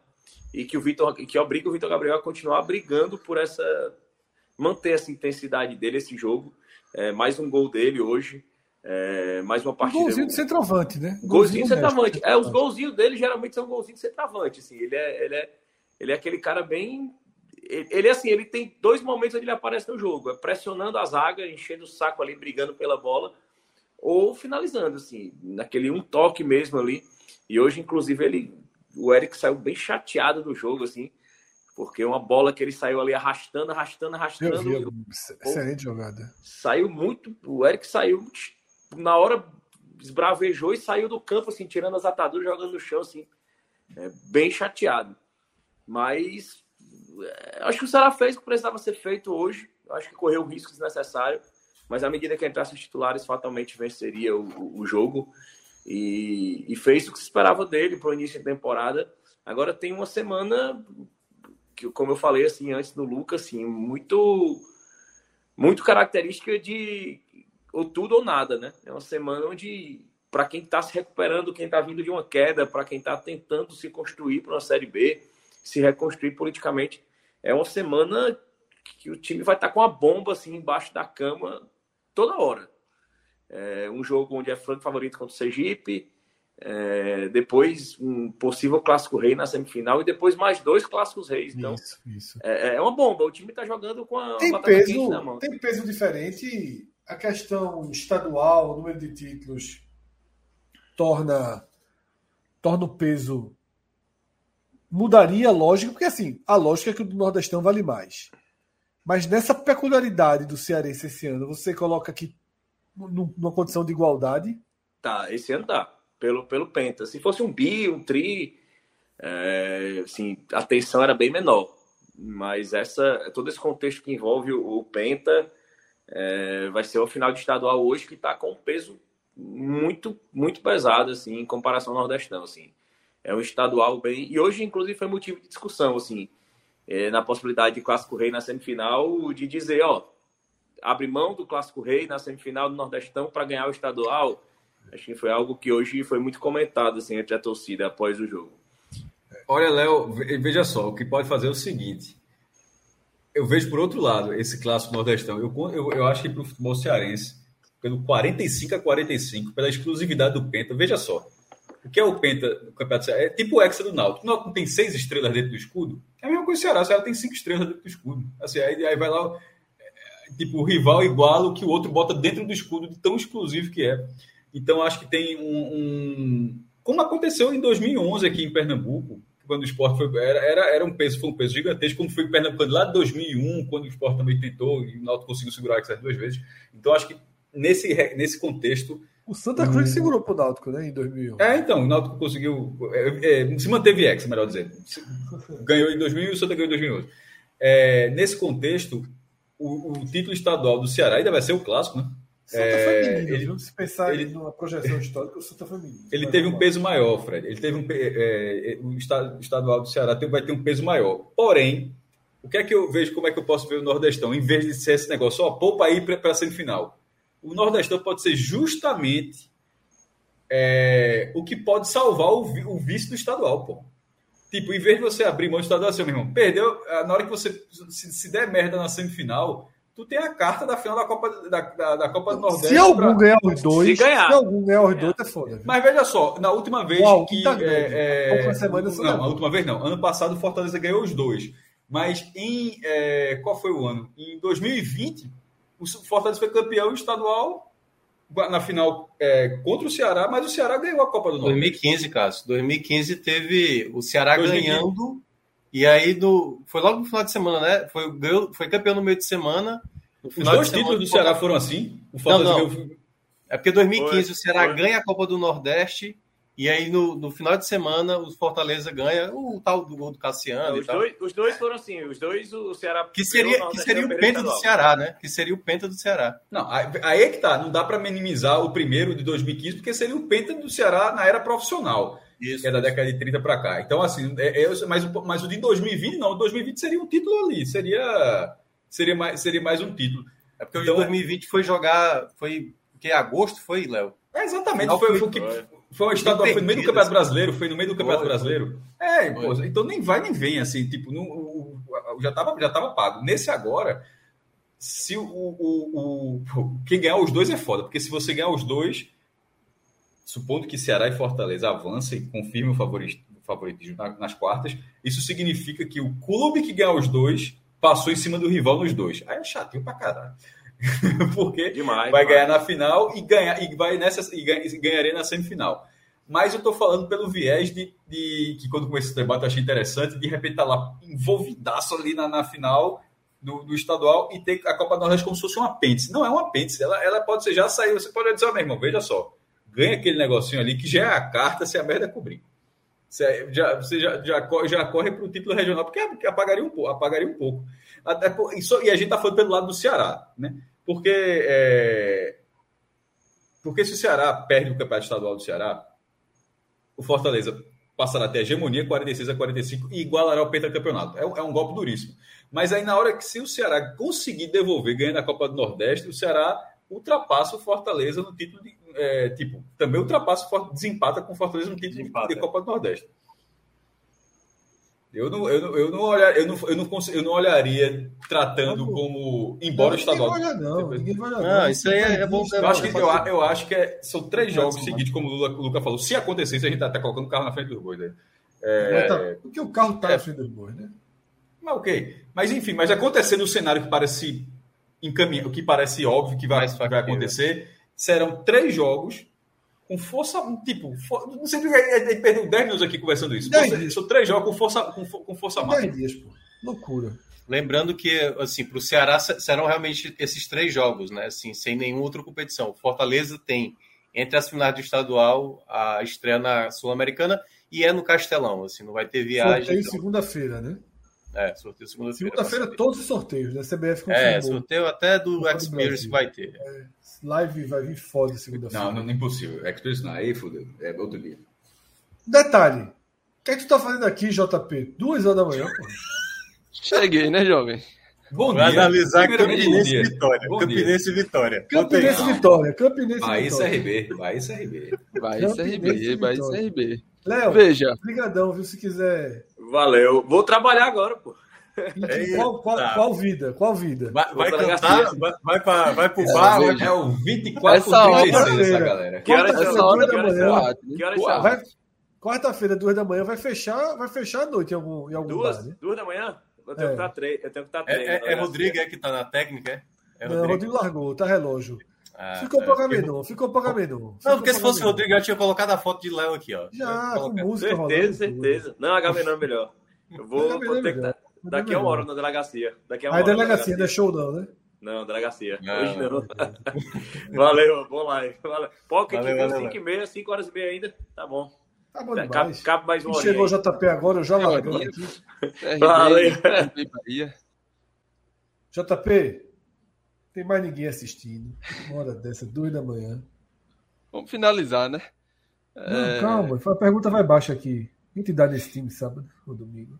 e que o Vitor que obriga o Vitor Gabriel a continuar brigando por essa manter essa intensidade dele esse jogo. É, mais um gol dele hoje. É, mais uma partida. golzinho de centroavante, né? Golzinho, golzinho de centroavante. É, os golzinhos dele geralmente são golzinhos de centroavante. Assim. Ele, é, ele, é, ele é aquele cara bem. Ele, ele assim, ele tem dois momentos onde ele aparece no jogo: é pressionando a zaga, enchendo o saco ali, brigando pela bola, ou finalizando, assim, naquele um toque mesmo ali. E hoje, inclusive, ele, o Eric saiu bem chateado do jogo, assim, porque uma bola que ele saiu ali arrastando, arrastando, arrastando. Eu vi, excelente jogada. Saiu muito, o Eric saiu na hora esbravejou e saiu do campo, assim, tirando as ataduras, jogando no chão, assim, é, bem chateado. Mas é, acho que o Ceará fez o que precisava ser feito hoje. Acho que correu o risco desnecessário. Mas à medida que entrasse os titulares, fatalmente venceria o, o jogo. E, e, fez o que se esperava dele para o início da temporada. Agora tem uma semana que, como eu falei assim antes do Lucas, assim, muito, muito característica de ou tudo ou nada, né? É uma semana onde, para quem está se recuperando, quem está vindo de uma queda, para quem está tentando se construir para uma Série B, se reconstruir politicamente, é uma semana que o time vai estar tá com a bomba assim embaixo da cama toda hora. É um jogo onde é franco favorito contra o Sergipe, é, depois um possível clássico rei na semifinal e depois mais dois clássicos reis. Então, isso, isso. É, é, uma bomba. O time está jogando com a tem peso, na mão. Tem peso diferente a questão estadual, o número de títulos, torna, torna o peso. Mudaria a lógica, porque assim, a lógica é que o do Nordestão vale mais. Mas nessa peculiaridade do Cearense esse ano, você coloca aqui numa condição de igualdade? Tá, esse ano tá. Pelo, pelo Penta. Se fosse um bi, um tri, é, assim, a tensão era bem menor. Mas essa, todo esse contexto que envolve o, o Penta é, vai ser o final de estadual hoje que está com um peso muito, muito pesado, assim, em comparação ao Nordestão, assim. É um estadual bem... E hoje, inclusive, foi motivo de discussão, assim, é, na possibilidade de Clássico Rei na semifinal, de dizer, ó, abre mão do Clássico Rei na semifinal do Nordestão para ganhar o estadual. Acho que foi algo que hoje foi muito comentado, assim, entre a torcida após o jogo. Olha, Léo, veja só, o que pode fazer é o seguinte eu vejo por outro lado esse clássico nordestão. Eu, eu, eu acho que para o futebol cearense, pelo 45 a 45, pela exclusividade do Penta, veja só. O que é o Penta no Campeonato Ceará? É tipo o Hexa do Náutico. O Náutico tem seis estrelas dentro do escudo. É a mesma do Ceará. O Ceará tem cinco estrelas dentro do escudo. Assim, aí, aí vai lá, é, tipo, o rival iguala o que o outro bota dentro do escudo, de tão exclusivo que é. Então, acho que tem um, um... Como aconteceu em 2011 aqui em Pernambuco, quando o esporte foi. Era, era, era um peso, foi um peso gigantesco, quando foi Pernambuco lá de 2001, quando o esporte também tentou, e o Náutico conseguiu segurar essas duas vezes. Então, acho que nesse, nesse contexto. O Santa Cruz hum... segurou para o Náutico, né, em 2001. É, então, o Náutico conseguiu. É, é, se manteve ex, melhor dizer. Ganhou em 2000 e o Santa ganhou em 2011. É, nesse contexto, o, o título estadual do Ceará ainda vai ser o clássico, né? Santa é, menino, ele, Se pensar ele, numa projeção histórica, o Santa foi menino. Ele teve um peso maior, Fred. Ele teve um é, é, o estadual do Ceará vai ter um peso maior. Porém, o que é que eu vejo? Como é que eu posso ver o Nordestão? Em vez de ser esse negócio, ó, poupa aí para a semifinal. O Nordestão pode ser justamente é, o que pode salvar o, o vice do estadual, pô. Tipo, em vez de você abrir mão do estadual, assim, meu irmão, perdeu. Na hora que você se, se der merda na semifinal, tu tem a carta da final da Copa, da, da, da Copa do Nordeste. Se algum pra... ganhar os dois, se, ganhar. se algum ganhar os dois, é foda. Mas veja só, na última vez Uau, que. Tá é, é... semana não, não, a última vez não. Ano passado o Fortaleza ganhou os dois. Mas em. É... Qual foi o ano? Em 2020, o Fortaleza foi campeão estadual na final é, contra o Ceará, mas o Ceará ganhou a Copa do Norte. 2015, Cássio. 2015 teve o Ceará 2015. ganhando e aí, do, foi logo no final de semana, né? Foi, ganhou, foi campeão no meio de semana. Os dois títulos do Ceará foram assim? O não, não. Ganhou... É porque 2015 foi, o Ceará foi. ganha a Copa do Nordeste e aí no, no final de semana o Fortaleza ganha o tal do gol do Cassiano. os, dois, os dois foram assim, os dois o Ceará. Que seria, que seria o penta do Ceará, né? Que seria o penta do Ceará. Não, aí é que tá, não dá para minimizar o primeiro de 2015, porque seria o penta do Ceará na era profissional. Isso. que é da década de 30 para cá. Então, assim, é, é, mas, mas o de 2020, não. O 2020 seria um título ali, seria, seria, mais, seria mais um título. É porque então, o de 2020 foi jogar, foi que agosto foi, Léo? É, exatamente, foi, foi, foi, que, Foi um estadual, foi no meio do Campeonato Brasileiro, foi no meio do Campeonato Brasileiro. É, pô, então nem vai nem vem, assim, tipo, no, já, tava, já tava pago. Nesse agora, se o, o, o, quem ganhar os dois é foda, porque se você ganhar os dois, supondo que Ceará e Fortaleza avancem e confirmem o favoritismo nas quartas, isso significa que o clube que ganhar os dois passou em cima do rival nos dois. Aí é chatinho pra caralho. porque demais, vai demais. ganhar na final e ganhar e vai nessa e, ganha, e ganharia na semifinal. Mas eu estou falando pelo viés de, de, que quando comecei esse debate eu achei interessante, de repente tá lá envolvidaço ali na, na final do, do, estadual e ter a Copa do Nordeste como se fosse um apêndice. Não é um apêndice, ela, ela pode ser já sair. Você pode dizer, oh, meu irmão, veja só, ganha aquele negocinho ali que já é a carta se a merda cobrir. Você já, você já, já, já corre para o título regional, porque apagaria um pouco. Apagaria um pouco. Até e, só, e a gente está falando pelo lado do Ceará, né? Porque, é, porque se o Ceará perde o campeonato estadual do Ceará, o Fortaleza passará até a hegemonia 46 a 45 e igualará o pentacampeonato. É, é um golpe duríssimo. Mas aí, na hora que se o Ceará conseguir devolver, ganhando a Copa do Nordeste, o Ceará ultrapassa o Fortaleza no título de. É, tipo, também ultrapassa, desempata com o Fortaleza no título desempata. de Copa do Nordeste. Eu não, eu não, eu não, olhar, eu não, eu não, eu não olharia tratando como. Embora o estadual. Ninguém vai olhar, não. Ninguém vai olhar, não. não. Isso aí é, é bom. Eu acho, que, eu, eu acho que é, são três jogos seguidos, como o Luca, o Luca falou. Se acontecesse, a gente tá até colocando o carro na frente dos bois. Né? É... Tá, porque o carro tá é, na frente dos bois, né? Mas, ok. Mas enfim, mas acontecendo no cenário que parece encaminhado, que parece óbvio que vai, vai acontecer, serão três jogos com força, tipo, for, não sei porque a gente perdeu 10 minutos aqui conversando isso. Força, são três jogos com força, com, com força máxima. 10 dias, pô. Loucura. Lembrando que, assim, para o Ceará serão realmente esses três jogos, né? Assim, sem nenhuma outra competição. Fortaleza tem, entre as finais do estadual, a estreia na Sul-Americana e é no Castelão, assim, não vai ter viagem. Sorteio então... segunda-feira, né? É, sorteio segunda-feira. Segunda-feira, todos os sorteios, né? CBF confirmou. É, sorteio até do Experience vai ter. É, live vai vir foda segunda-feira. Não, não, não é impossível. Experience não, aí fodeu. É outro dia. Detalhe. O que é que tu tá fazendo aqui, JP? Duas horas da manhã, pô. Cheguei, né, jovem? Bom Vai dia. analisar Campinense e Vitória. Campinense e Vitória. Campinense e Vitória. Campinense Bahia CRB. Bahia CRB. Bahia CRB. Bahia CRB. Léo, veja. Obrigadão, viu? Se quiser. Valeu. Vou trabalhar agora, pô. Qual, qual, tá. qual, vida? Qual vida? Vai, vai cantar? Vai, vai, pra, vai pro bar? Vai, é o 24 essa 36 essa galera. Que hora essa hora da manhã? Que hora Quarta-feira, duas da manhã, vai fechar, vai fechar a noite em algum, em algum duas, bar, né? Duas da manhã? Eu tenho é. que estar três. Eu tenho que estar três. É, é, é Rodrigo é que tá na técnica, é? é Rodrigo. Não, Rodrigo largou, tá relógio. Ah, ficou tá. para Gamenon, ficou para Gamenon. Não, porque se fosse o Rodrigo, eu tinha colocado a foto de Léo aqui, ó. Já, com música Certeza, certeza. Não, a Gamenon é melhor. Eu vou, vou ter que Daqui a uma hora na delegacia. Daqui a uma Aí, hora delegacia, não é show não, né? Não, delegacia. Não, Hoje não. valeu, bom live. Valeu. Pocket, 5 e meia, 5 horas e meia ainda. Tá bom. Tá bom demais. Cabe, cabe mais uma Chegou o JP agora, eu já largo aqui. Valeu. JP, tem mais ninguém assistindo. Uma hora dessa, duas da manhã. Vamos finalizar, né? Não, é... calma, a pergunta vai baixa aqui. Quem te dá nesse time sábado ou domingo?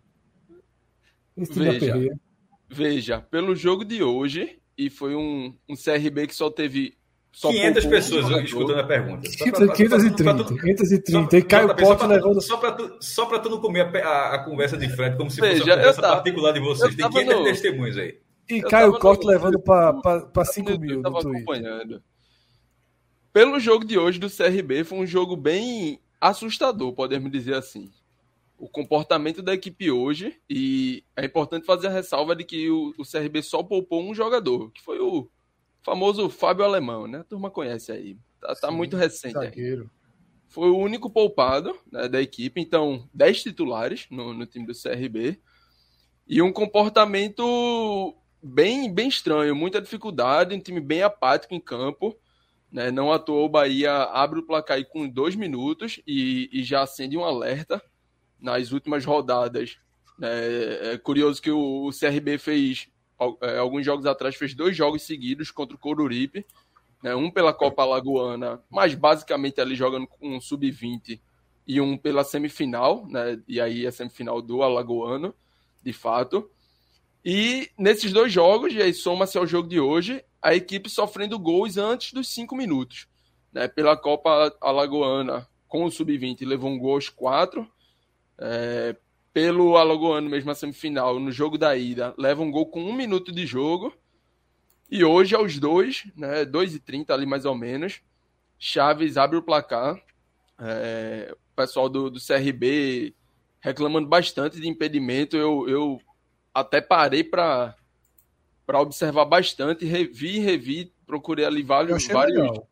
veja, veja, pelo jogo de hoje, e foi um, um CRB que só teve. Só 500 pessoas um escutando a pergunta. 530. 530. E Caio Pote levando. Só para tu, só tu não comer a, a, a, conversa de frente como se veja, fosse uma conversa tava, particular de vocês. Tem 500 no... testemunhos aí. E eu Caio Corte levando para 5 mil. Eu tava acompanhando. Pelo jogo de hoje do CRB, foi um jogo bem assustador, podemos dizer assim o comportamento da equipe hoje e é importante fazer a ressalva de que o, o CRB só poupou um jogador, que foi o famoso Fábio Alemão, né? A turma conhece aí. Tá, tá Sim, muito recente. Aí. Foi o único poupado né, da equipe, então 10 titulares no, no time do CRB e um comportamento bem, bem estranho, muita dificuldade, um time bem apático em campo. Né? Não atuou o Bahia abre o placar com dois minutos e, e já acende um alerta nas últimas rodadas. É, é curioso que o, o CRB fez, é, alguns jogos atrás, fez dois jogos seguidos contra o Coruripe, né, um pela Copa Alagoana, mas basicamente ali jogando com um sub-20 e um pela semifinal, né, e aí a semifinal do Alagoano, de fato. E nesses dois jogos, e aí soma-se ao jogo de hoje, a equipe sofrendo gols antes dos cinco minutos. Né, pela Copa Alagoana, com o sub-20 levou um gol aos quatro. É, pelo Alagoano, mesmo a semifinal, no jogo da ida, leva um gol com um minuto de jogo. E hoje, aos dois, né, 2 e 30 ali mais ou menos, Chaves abre o placar. É, o pessoal do, do CRB reclamando bastante de impedimento. Eu, eu até parei para observar bastante, revi, revi, procurei ali vários. Eu vários legal.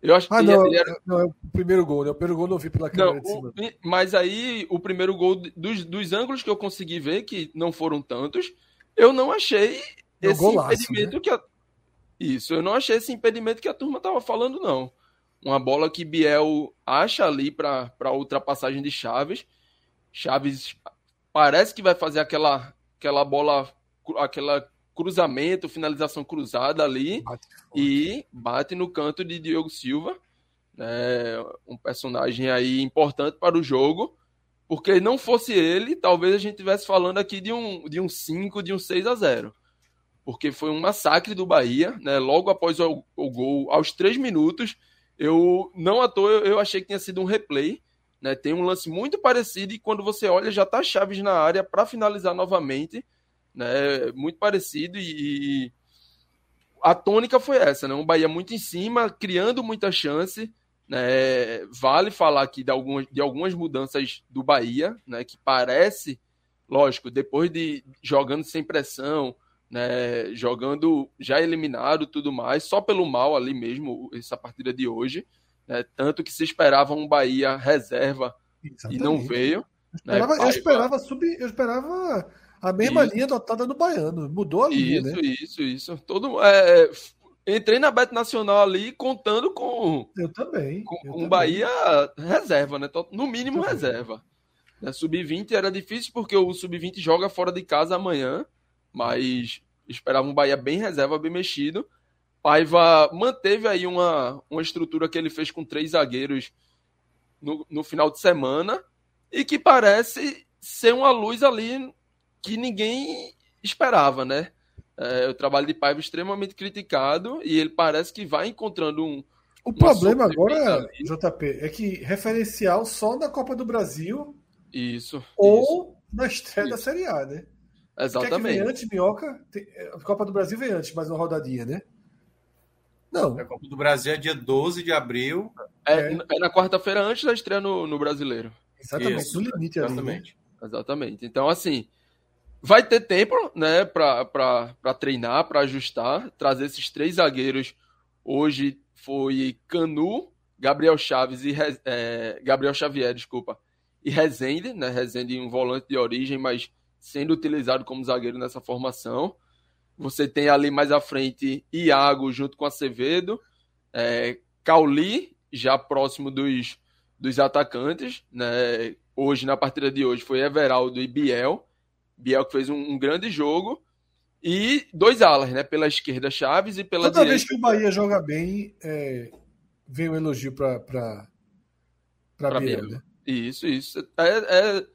eu acho ah, não, era... não, é o primeiro gol, né? O primeiro gol não vi pela câmera não, de cima. O, mas aí, o primeiro gol dos, dos ângulos que eu consegui ver, que não foram tantos, eu não achei é esse golaço, impedimento né? que a... Isso, eu não achei esse impedimento que a turma tava falando, não. Uma bola que Biel acha ali para ultrapassagem de Chaves. Chaves parece que vai fazer aquela, aquela bola, aquela cruzamento, finalização cruzada ali Bate e bate no canto de Diogo Silva, né, um personagem aí importante para o jogo, porque não fosse ele, talvez a gente estivesse falando aqui de um, de um 5, de um 6 a 0 porque foi um massacre do Bahia, né, logo após o, o gol, aos 3 minutos, eu não à toa eu, eu achei que tinha sido um replay, né, tem um lance muito parecido e quando você olha já tá Chaves na área para finalizar novamente, né, muito parecido e, e, a tônica foi essa, né, um Bahia muito em cima, criando muita chance, né, vale falar aqui de algumas, de algumas mudanças do Bahia, né, que parece, lógico, depois de jogando sem pressão, né, jogando já eliminado tudo mais, só pelo mal ali mesmo, essa partida de hoje, né, tanto que se esperava um Bahia reserva Exatamente. e não veio. Eu esperava, né, eu esperava sub, eu esperava a mesma Isso. linha adotada no Baiano. Mudou a linha, Isso, né? isso, isso. Todo, é, entrei na Bet Nacional ali contando com, Eu também. com eu um também. Bahia reserva, né? No mínimo reserva. Né, Sub-20 era difícil porque o Sub-20 joga fora de casa amanhã, mas esperava um Bahia bem reserva, bem mexido. Paiva manteve aí uma, uma estrutura que ele fez com três zagueiros no, no final de semana e que parece ser uma luz ali que ninguém esperava, né? É, o trabalho de Paiva é extremamente criticado e ele parece que vai encontrando um, O problema agora, ali. JP, é que referencial só na Copa do Brasil Isso. isso. ou na estreia da Isso. Série A, né? Quer que vem Exatamente. antes, Minhoca? Tem- A Copa do Brasil vem antes, mais uma rodadinha, né? Não, A Copa do Brasil é dia 12 de abril. É, é na quarta-feira antes da estreia no, no Brasileiro. exatamente, Isso, no limite ali. Né? Exatamente. Exatamente. Então, assim, vai ter tempo, né, para treinar, para ajustar, trazer esses três zagueiros. Hoje foi Canu, Gabriel Chaves e Re- é, Gabriel Xavier, desculpa, e Rezende, né? Rezende um volante de origem, mas sendo utilizado como zagueiro nessa formação. Você tem ali mais à frente Iago junto com Acevedo, é, Cauli, já próximo dos, dos atacantes, né? Hoje, na partida de hoje, foi Everaldo e Biel. Biel que fez um, um grande jogo. E dois alas, né? Pela esquerda, Chaves e pela Toda direita. vez que o Bahia joga bem, é, vem um elogio para Biel, Biel. né? Isso, isso. É, é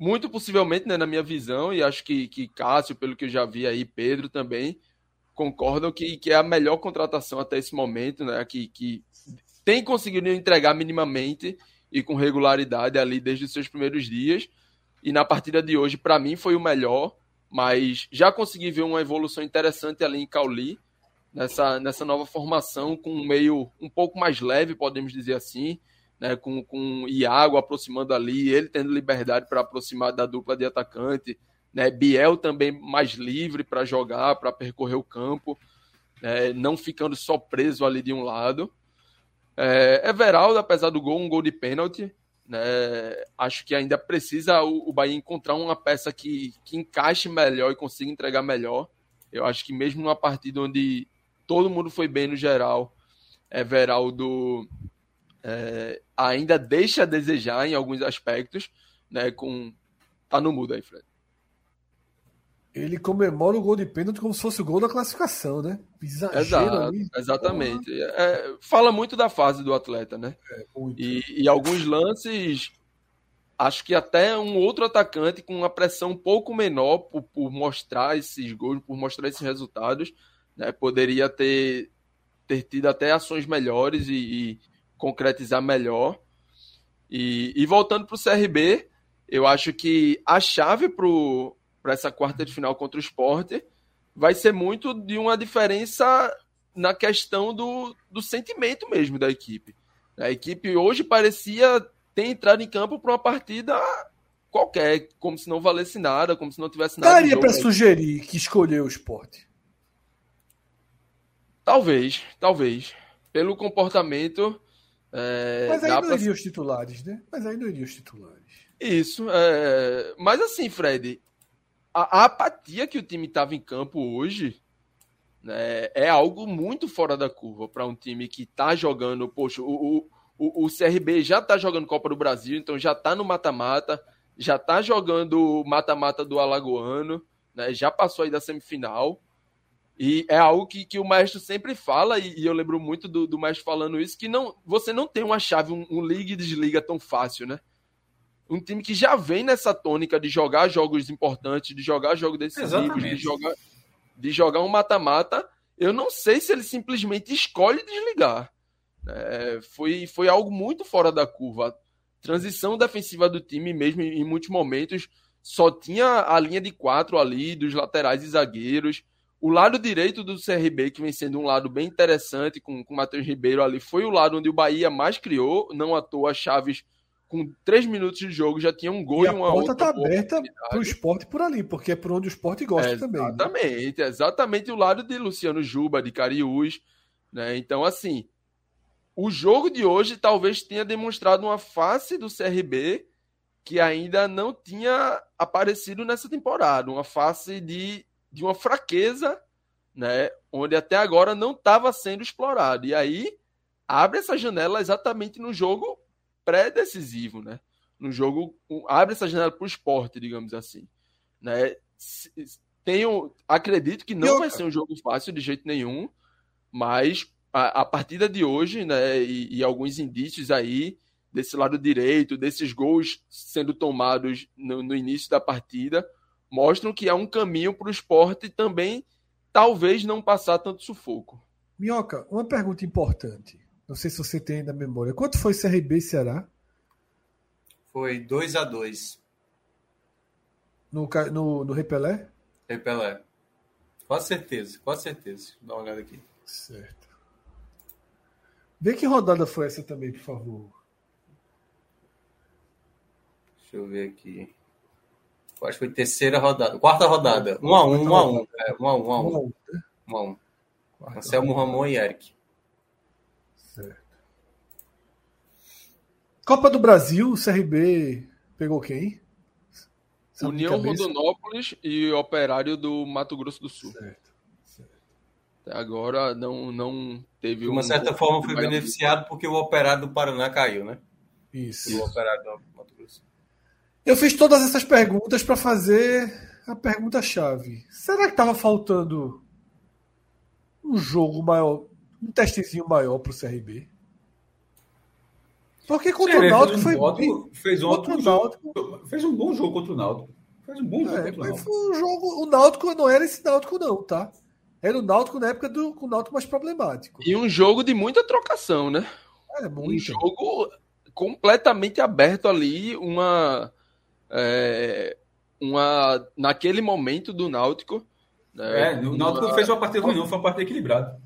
muito possivelmente, né, na minha visão, e acho que, que Cássio, pelo que eu já vi aí, Pedro também, concordam que, que é a melhor contratação até esse momento, né? Que, que tem conseguido entregar minimamente e com regularidade ali desde os seus primeiros dias. E na partida de hoje, para mim, foi o melhor, mas já consegui ver uma evolução interessante ali em Cauli, nessa, nessa nova formação, com um meio um pouco mais leve, podemos dizer assim, né, com, com Iago aproximando ali, ele tendo liberdade para aproximar da dupla de atacante, né, Biel também mais livre para jogar, para percorrer o campo, né, não ficando só preso ali de um lado. É, Everaldo, apesar do gol, um gol de pênalti, né, acho que ainda precisa o, o Bahia encontrar uma peça que, que encaixe melhor e consiga entregar melhor. Eu acho que mesmo numa partida onde todo mundo foi bem no geral, Everaldo é, ainda deixa a desejar em alguns aspectos, né? Com tá no mudo aí, Fred. Ele comemora o gol de pênalti como se fosse o gol da classificação, né? Exagero Exato, exatamente. É, fala muito da fase do atleta, né? É. E, e alguns lances, acho que até um outro atacante com uma pressão um pouco menor por, por mostrar esses gols, por mostrar esses resultados, né? Poderia ter ter tido até ações melhores e, e concretizar melhor. E, e voltando para o CRB, eu acho que a chave para essa quarta de final contra o esporte vai ser muito de uma diferença na questão do, do sentimento mesmo da equipe. A equipe hoje parecia ter entrado em campo para uma partida qualquer, como se não valesse nada, como se não tivesse nada. Daria para sugerir que escolheu o esporte? Talvez, talvez. Pelo comportamento. É, mas aí não pra... iriam os titulares, né? Mas aí não iriam os titulares. Isso. É... Mas assim, Fred, a, a apatia que o time estava em campo hoje né, é algo muito fora da curva para um time que está jogando. Poxa, o, o, o CRB já está jogando Copa do Brasil, então já está no mata-mata, já está jogando mata-mata do Alagoano, né, já passou aí da semifinal. E é algo que, que o maestro sempre fala, e, e eu lembro muito do, do, maestro falando isso, que não você não tem uma chave, um, um liga e desliga tão fácil, né? Um time que já vem nessa tônica de jogar jogos importantes, de jogar jogos decisivos, de jogar, de jogar um mata-mata, eu não sei se ele simplesmente escolhe desligar. É, foi, foi algo muito fora da curva. Transição defensiva do time, mesmo em, em muitos momentos, só tinha a linha de quatro ali, dos laterais e zagueiros. O lado direito do CRB, que vem sendo um lado bem interessante com o Matheus Ribeiro ali, foi o lado onde o Bahia mais criou. Não à toa, Chaves, com três minutos de jogo, já tinha um gol e, e uma outra. A porta está aberta para o esporte por ali, porque é por onde o esporte gosta é, também. Né? Exatamente, né? exatamente o lado de Luciano Juba, de Cariús. Né? Então, assim, o jogo de hoje talvez tenha demonstrado uma face do CRB que ainda não tinha aparecido nessa temporada. Uma face de de uma fraqueza, né, onde até agora não estava sendo explorado. E aí abre essa janela exatamente no jogo pré-decisivo, né? No jogo abre essa janela para o esporte, digamos assim, né? Tenho, acredito que não vai ser um jogo fácil de jeito nenhum, mas a, a partida de hoje, né, e, e, alguns indícios aí desse lado direito, desses gols sendo tomados no, no início da partida, mostram que há um caminho para o esporte também, talvez não passar tanto sufoco. Minhoca, uma pergunta importante. Não sei se você tem na memória. Quanto foi CRB e Ceará? Foi 2 a 2 no, no, no Repelé? Repelé. Com certeza, com certeza. Dá uma olhada aqui. Certo. Vê que rodada foi essa também, por favor. Deixa eu ver aqui. Acho que foi terceira rodada. Quarta rodada. 1 a 1 1 a 1 é, 1 a 1 1 a 1 1 a 1 Anselmo Ramon e Eric. Certo. Copa do Brasil, o CRB pegou quem? Sabe União Rondonópolis e Operário do Mato Grosso do Sul. Certo. certo. Até agora não, não teve. De uma um certa forma foi beneficiado porque o Operário do Paraná caiu, né? Isso. E o Operário do Mato Grosso. Eu fiz todas essas perguntas para fazer a pergunta-chave. Será que estava faltando um jogo maior, um testezinho maior para o CRB? Porque contra Sim, o Náutico foi. Um bem... fez, um contra o Náutico. fez um bom jogo contra o Náutico. Fez um bom jogo é, contra o Náutico. Foi um jogo, o Náutico não era esse Náutico, não, tá? Era o Náutico na época do o Náutico mais problemático. E um jogo de muita trocação, né? É, muito. Um jogo completamente aberto ali, uma é, uma, naquele momento do Náutico. Né, é, o Náutico uma... fez uma partida ruim, não, foi uma partida equilibrada.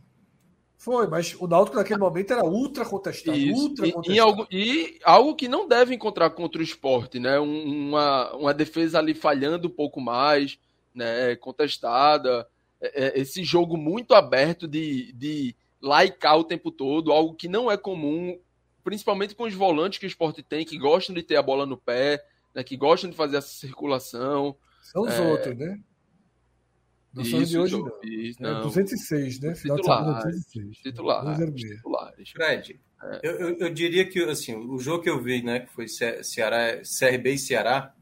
Foi, mas o Náutico naquele momento era ultra contestado. Isso. Ultra contestado. E, algo, e algo que não deve encontrar contra o esporte, né? Uma, uma defesa ali falhando um pouco mais, né? contestada. É, é, esse jogo muito aberto de, de laicar o tempo todo, algo que não é comum, principalmente com os volantes que o esporte tem, que gostam de ter a bola no pé, né, que gostam de fazer essa circulação. São os é... outros, né? Não isso, são de hoje, não. Isso, não. É 206, né? Final titulares, de 206. Titulares, titulares. Fred, é. eu, eu, eu, diria que assim, o jogo que eu vi, né, que foi Ceará, CRB e Ceará,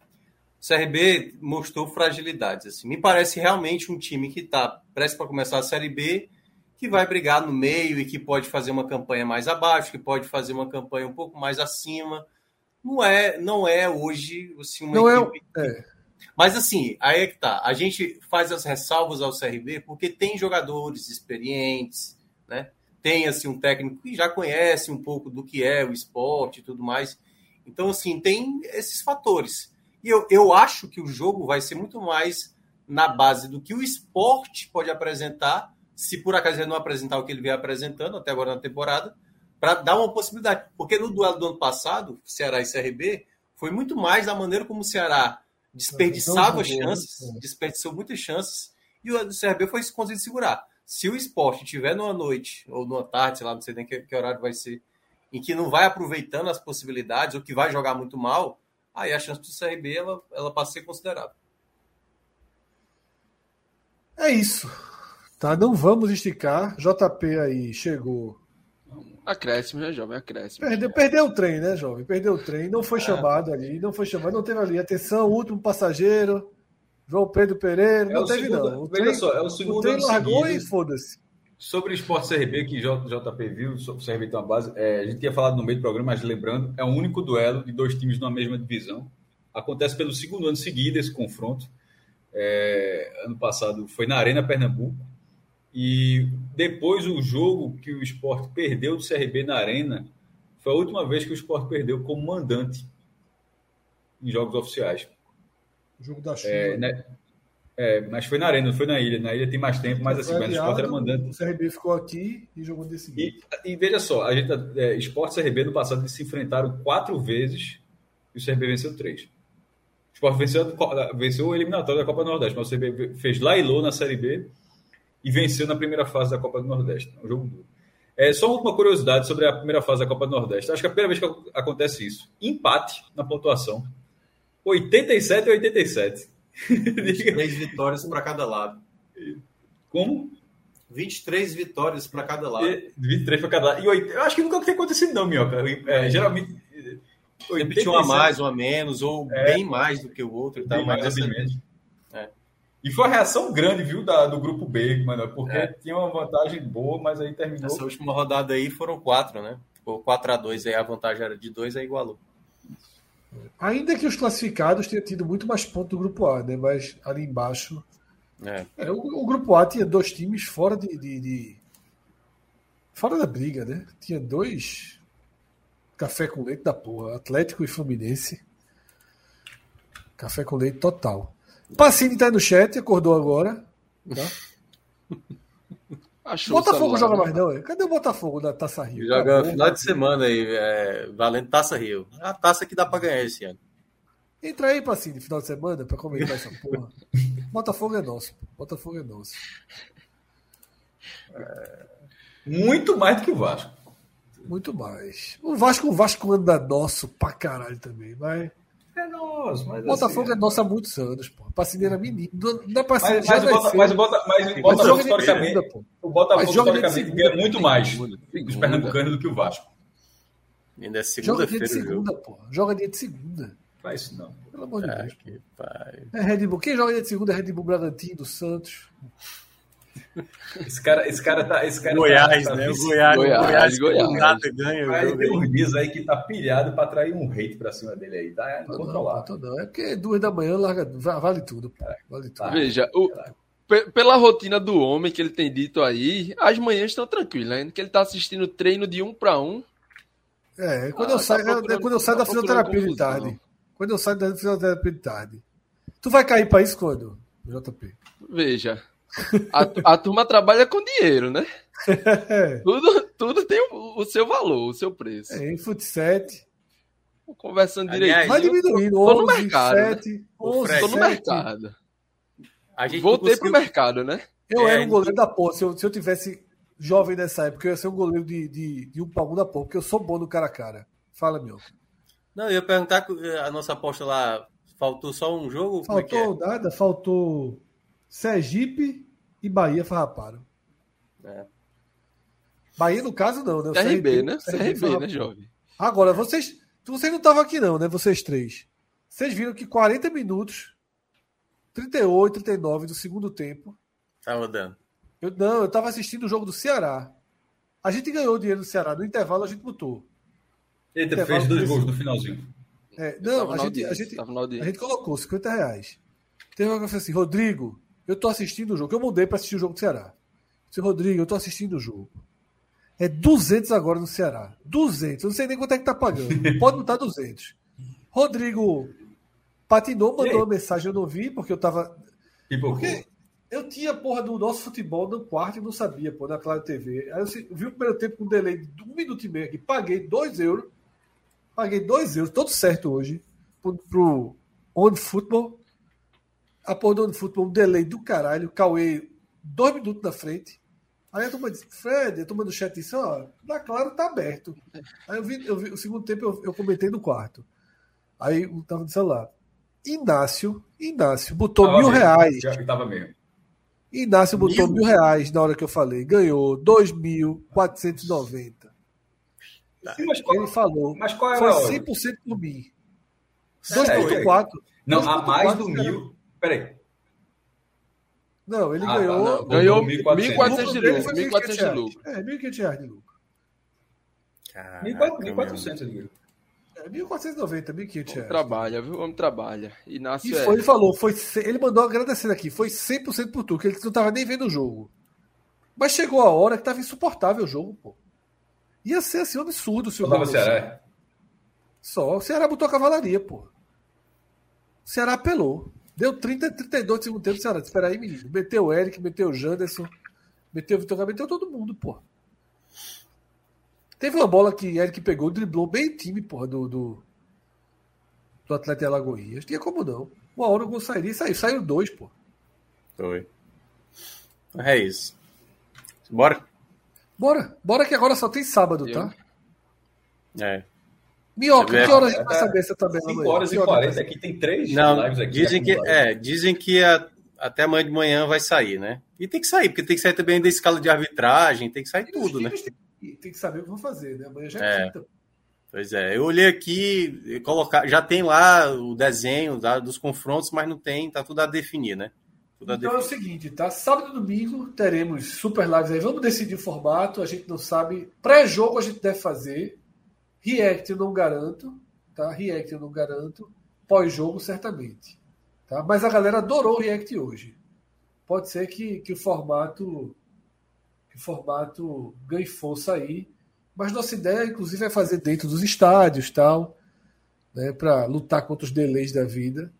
o CRB mostrou fragilidades. Assim. Me parece realmente um time que está prestes para começar a Série B, que vai brigar no meio e que pode fazer uma campanha mais abaixo, que pode fazer uma campanha um pouco mais acima não é, não é hoje assim, uma não equipe. É, é. Mas assim, aí é que tá. A gente faz as ressalvas ao CRB porque tem jogadores experientes, né? Tem assim um técnico que já conhece um pouco do que é o esporte e tudo mais. Então, assim, tem esses fatores. E eu, eu acho que o jogo vai ser muito mais na base do que o esporte pode apresentar, se por acaso ele não apresentar o que ele vem apresentando até agora na temporada, para dar uma possibilidade. Porque no duelo do ano passado, Ceará e CRB, foi muito mais da maneira como o Ceará desperdiçava chances, né? desperdiçou muitas chances, e o CRB foi conseguindo segurar. Se o esporte tiver numa noite, ou numa tarde, sei lá, não sei nem que, que horário vai ser, em que não vai aproveitando as possibilidades, ou que vai jogar muito mal, aí a chance do CRB ela, ela passa a ser considerável. É isso. Tá, não vamos esticar. JP aí chegou Acréscimo, né, jovem? Acréscimo. Perdeu, perdeu o trem, né, jovem? Perdeu o trem. Não foi é. chamado ali, não foi chamado, não teve ali. Atenção, último passageiro, João Pedro Pereira. É não teve, segundo, não. O trem, só, é o segundo o trem largou seguido. e foda-se. Sobre o Esporte CRB, que JP viu, sobre o CRB tem uma base, é, a gente tinha falado no meio do programa, mas lembrando, é o único duelo de dois times na mesma divisão. Acontece pelo segundo ano seguido esse confronto. É, ano passado foi na Arena Pernambuco e depois o jogo que o esporte perdeu do CRB na Arena foi a última vez que o esporte perdeu como mandante em jogos oficiais. O jogo da chuva. É, né? é, mas foi na Arena, não foi na ilha. Na ilha tem mais tempo, mas assim, mas o esporte era mandante. O CRB ficou aqui e jogou desse e, e veja só, a gente, é, esporte e CRB no passado eles se enfrentaram quatro vezes e o CRB venceu três. O esporte venceu, venceu o eliminatório da Copa Nordeste, mas o CRB fez lá e na Série B e venceu na primeira fase da Copa do Nordeste. É um jogo duro. É, só uma curiosidade sobre a primeira fase da Copa do Nordeste. Acho que é a primeira vez que acontece isso. Empate na pontuação. 87 a 87. 23 vitórias para cada lado. Como? 23 vitórias para cada lado. E, 23 para cada lado. E 8, eu acho que nunca tem acontecido, não, Minhoca. É, geralmente. Sempre tinha uma mais, uma menos, ou é, bem mais do que o outro. Tá? mais, essa... E foi uma reação grande, viu, da, do grupo B, mano, porque é. tinha uma vantagem boa, mas aí terminou. Essa última rodada aí foram quatro, né? Ficou 4 a 2 aí a vantagem era de 2, aí igualou. Ainda que os classificados tenham tido muito mais pontos do grupo A, né? Mas ali embaixo. É. É, o, o, grupo A tinha dois times fora de, de, de, Fora da briga, né? Tinha dois. Café com leite da porra. Atlético e Fluminense. Café com leite total. Pacini tá aí no chat, acordou agora. Tá? Achou Botafogo joga mais não, é? Cadê o Botafogo da Taça Rio? Joga final de semana aí, é, valendo Taça Rio. É a taça que dá pra ganhar esse ano. Entra aí, Pacini, final de semana, pra comentar essa porra. Botafogo é nosso. Botafogo é nosso. É... Muito mais do que o Vasco. Muito mais. O Vasco, o Vasco anda nosso pra caralho também, mas. É nosso, mas. Botafogo assim, é nosso há muitos anos, pô. Passinho era menino. Não é mas, mas, Bota, mas, o Bota, mas o Botafogo, historicamente, segunda, o Botafogo, historicamente, ganha muito mais os pernambucanos do que o Vasco. Ainda é segunda-feira. Joga dia de segunda, pô. Joga dia de segunda. Faz isso não. Pelo amor de ah, Deus. Que pai. É Red Bull. Quem joga dia de segunda é Red Bull Bragantino, Santos. Esse cara, esse cara tá. Esse cara Goiás, tá, tá né? O Goiás, Goiás, Goiás, Goiás. Nada ganha. Aí tem uns dias aí que tá pilhado pra atrair um hate pra cima dele aí. Tá controlado. Não, não, é porque duas da manhã larga, vale tudo. Vale tudo. Veja, o, pela rotina do homem que ele tem dito aí, as manhãs estão tranquilas, né? Que ele tá assistindo treino de um para um. É, quando ah, eu tá saio, é, quando eu saio tá da fisioterapia de tarde. Quando eu saio da fisioterapia de tarde. Tu vai cair para isso quando, JP? Veja, a, a turma trabalha com dinheiro, né? tudo, tudo tem o, o, seu valor, o seu preço. É, em Futset. Conversando direito. Vai diminuindo. Tô, tô no mercado. 7, né? 11, tô no 7. mercado. Voltei conseguiu... pro mercado, né? Eu é, era um goleiro da porra. Se eu, se eu tivesse jovem nessa época, eu ia ser um goleiro de, de, de um um da porra, porque eu sou bom no cara a cara. Fala, meu. Não, eu ia perguntar a nossa aposta lá. Faltou só um jogo? É faltou é é? nada, faltou Sergipe e Bahia farraparam. É. Bahia, no caso, não, né? CRB, CRB né? CRB, CRB né, jovem? Agora, vocês. Vocês não estavam aqui, não, né? Vocês três. Vocês viram que 40 minutos, 38, 39 do segundo tempo. Tava dando. Eu, não, eu tava assistindo o jogo do Ceará. A gente ganhou o dinheiro do Ceará. No intervalo, a gente botou. Eita, fez dois gols no finalzinho. É, não, a gente, a, gente, a gente colocou 50 reais. Teve uma coisa assim, Rodrigo, eu tô assistindo o jogo. Eu mudei para assistir o jogo do Ceará. Disse, Rodrigo, eu tô assistindo o jogo. É 200 agora no Ceará. 200. Eu não sei nem quanto é que tá pagando. Pode não estar tá 200. Rodrigo patinou, mandou uma mensagem, eu não vi, porque eu tava. Porque eu tinha porra do nosso futebol no quarto e não sabia, pô, na Claro TV. Aí eu vi o primeiro tempo com um delay de um minuto e meio aqui. Paguei 2 euros. Paguei 2 euros, tudo certo hoje, pro, pro On Football. A porra do Football, um delay do caralho. Cauê, dois minutos na frente. Aí a turma disse, Fred, a turma do chat disse, ó, da Claro tá aberto. Aí eu vi, eu vi o segundo tempo eu, eu comentei no quarto. Aí eu tava no celular. Inácio, Inácio botou tava mil mesmo, reais. Já tava mesmo. Inácio botou mil? mil reais na hora que eu falei. Ganhou 2.490. Tá. Ele falou. Mas qual era foi 100% por mim. 2.4. Não, a mais do mil. Peraí. Não, ele ah, ganhou. Não. Ganhou 1.400 de lucro. 1.400 de lucro. É, 1.500 reais de lucro. 1.400 de lucro. É 1.490, 1.500 reais. Trabalha, viu? O homem trabalha. Inácio e foi, é... ele falou, foi, ele mandou agradecendo aqui, foi 100% por tu, que ele não tava nem vendo o jogo. Mas chegou a hora que tava insuportável o jogo, pô. Ia ser assim um absurdo se o Só Ceará. Só. O Ceará botou a cavalaria, pô. O Ceará apelou. Deu 30, 32 de segundo tempo, Ceará. Espera aí, menino. Meteu o Eric, meteu o Janderson, meteu o Vitor Gabriel, meteu todo mundo, pô. Teve uma bola que Eric pegou, driblou bem o time, porra, do, do, do Atlético Alagoinhas. Tinha como não. Uma hora o gol sairia e saiu. Saiu dois, pô. Foi. É isso. Bora? Bora. Bora que agora só tem sábado, tá? É. Minhoca, que horas a gente vai saber essa tabela 5 horas e 40, aqui tem três Não, lives aqui. Dizem que, é, dizem que a, até amanhã de manhã vai sair, né? E tem que sair, porque tem que sair também da escala de arbitragem, tem que sair e tudo, né? Tem, tem, que saber o que vão fazer, né? Amanhã já é, é quinta. Pois é, eu olhei aqui, colocar, já tem lá o desenho da, dos confrontos, mas não tem, tá tudo a definir, né? Tudo então é o seguinte, tá? Sábado e domingo teremos super lives aí. Vamos decidir o formato, a gente não sabe. Pré-jogo a gente deve fazer. React eu não garanto, tá? React eu não garanto. Pós-jogo, certamente. Tá? Mas a galera adorou o React hoje. Pode ser que, que o formato que o formato ganhe força aí. Mas nossa ideia, inclusive, é fazer dentro dos estádios tal, né, para lutar contra os delays da vida.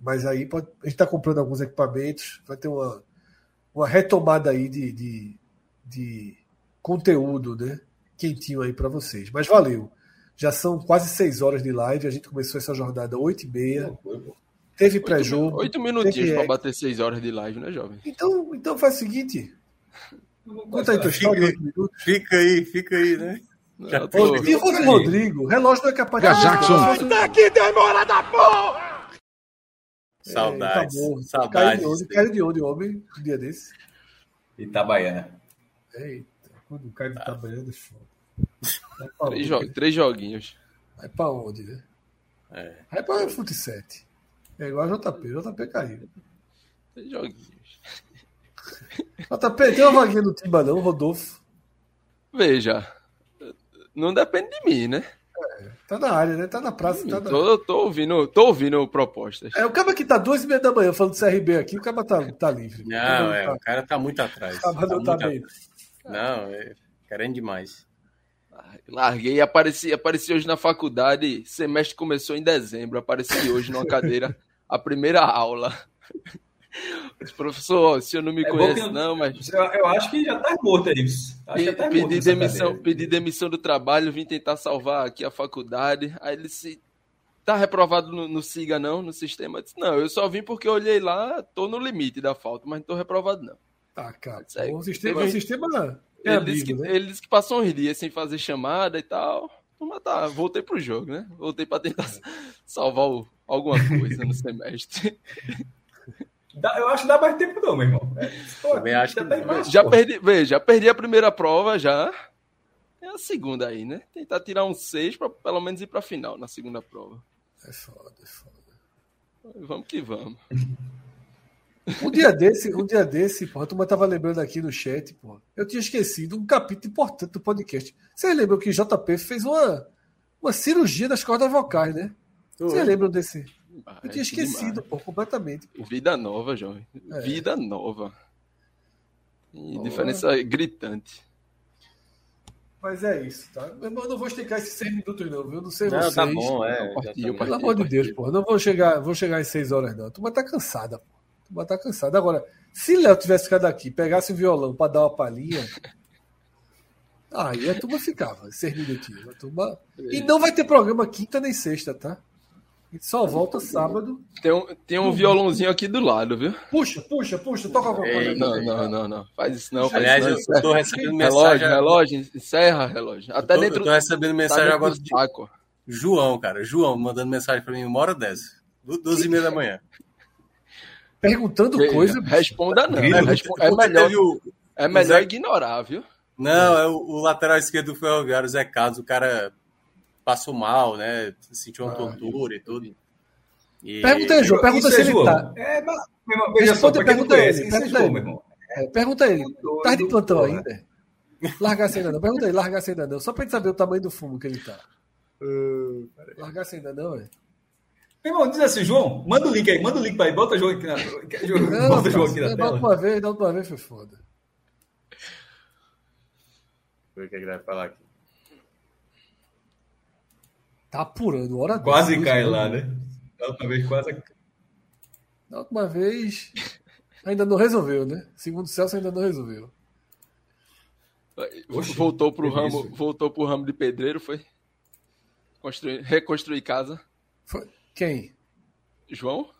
Mas aí pode, a gente está comprando alguns equipamentos, vai ter uma, uma retomada aí de, de, de conteúdo, né? Quentinho aí para vocês. Mas valeu. Já são quase seis horas de live. A gente começou essa jornada oito e meia. Teve pré-jogo. Oito minutinhos para bater seis horas de live, né, jovem? Então, então faz o seguinte. Conta aí tua história. Fica, fica aí, fica aí, né? Já tô... E o Rodrigo, relógio não é capaz de. Jackson. Daqui demora da porra! Saudades. É, tá Saudades. Caiu de onde, homem? Um dia desse? Itabaiana. Eita, quando cai de Itabaiana é foda. Três, jo três joguinhos. Vai pra onde, né? É. Vai pra Fute 7. É igual a JP. JP caiu. Três joguinhos. JP, tem uma vaguinha no Timba não, Rodolfo? Veja. Não depende de mim, né? É, tá na área, né? Tá na praça. Tá na... Tô, tô, ouvindo, tô ouvindo propostas. É, o cara que tá duas e meia da manhã falando do CRB aqui, o cara tá, tá livre. Não, é, tá... o cara tá muito atrás. Tá, tá, tá bem. Não, é querendo demais. Larguei, apareci, apareci hoje na faculdade. Semestre começou em dezembro. Apareci hoje numa cadeira, a primeira aula. Professor, o senhor não me é conhece, eu, não, mas. Eu acho que já tá morto aí. Pedi, tá pedi demissão, pedi demissão do trabalho, vim tentar salvar aqui a faculdade. Aí ele se. Tá reprovado no, no SIGA, não, no sistema? Eu disse, não, eu só vim porque eu olhei lá, tô no limite da falta, mas não tô reprovado, não. Tá, cara. o sistema, teve... o sistema é ele, amigo, disse que, né? ele disse que passou uns dias sem fazer chamada e tal. Mas tá, voltei pro jogo, né? Voltei para tentar é. salvar o, alguma coisa no semestre. Dá, eu acho que dá mais tempo não, meu irmão. É, pô, Também acho já, que mais, já perdi, veja, já perdi a primeira prova já. É a segunda aí, né? Tentar tirar um 6 para pelo menos ir para final na segunda prova. É foda, é foda. Vamos que vamos. Um dia desse, um dia desse, porra, a turma tava lembrando aqui no chat, porra. Eu tinha esquecido um capítulo importante do podcast. Vocês lembram que o JP fez uma, uma cirurgia das cordas vocais, né? Vocês lembram desse? Eu tinha esquecido, pô, completamente. Pô. Vida nova, jovem. É. Vida nova. E diferença gritante. Mas é isso, tá? Eu não vou esticar esses seis minutos, não, viu? Não sei Não, vocês. tá bom, é. Partiu, exatamente. Pelo amor de Deus, pô. Não vou chegar, vou chegar em seis horas, não. A turma tá cansada, pô. Turma tá cansada. Agora, se Léo tivesse ficado aqui, pegasse o violão pra dar uma palhinha, aí a turma ficava, seis minutinhos. A turma... E não vai ter programa quinta nem sexta, tá? A gente só volta sábado. Tem um, tem um violãozinho aqui do lado, viu? Puxa, puxa, puxa, toca alguma coisa. Ei, Não, não, não, não. Faz isso não. Faz Aliás, isso eu não. tô recebendo Relógio, mensagem. relógio, encerra, relógio. Até eu tô, dentro eu tô recebendo tá mensagem agora do de. João, cara. João mandando mensagem pra mim uma hora dessa. Du- Duas e meia da manhã. Perguntando coisa. Responda não. É, Respo- É melhor, o- é melhor Zé- ignorar, viu? Não, é o, o lateral esquerdo do Ferroviário, Zé Carlos. O cara passou mal, né? Sentiu uma Ah, tortura e tudo. E... Pergunta aí, João. Pergunta Isso se é ele João. tá. É, mas, meu irmão, veja só, pergunta é pergunta meu irmão. É, pergunta aí. Tá de plantão ainda? Largasse ainda não. Pergunta aí, largasse ainda não. Só pra gente saber o tamanho do fumo que ele tá. Largasse ainda não, é? Meu irmão, diz assim, João, manda o link aí, manda o link pra aí, bota o João aqui na, João, Não, bota o João aqui na da tela. última vez, da última vez foi foda. Foi o que ele vai falar aqui. Tá apurando, hora Quase dois cai lá, né? Da última vez quase. Da última vez ainda não resolveu, né? Segundo o Celso ainda não resolveu. Oxe, voltou pro ramo, isso? voltou pro ramo de pedreiro, foi construir, reconstruir casa. Foi- Quem? João?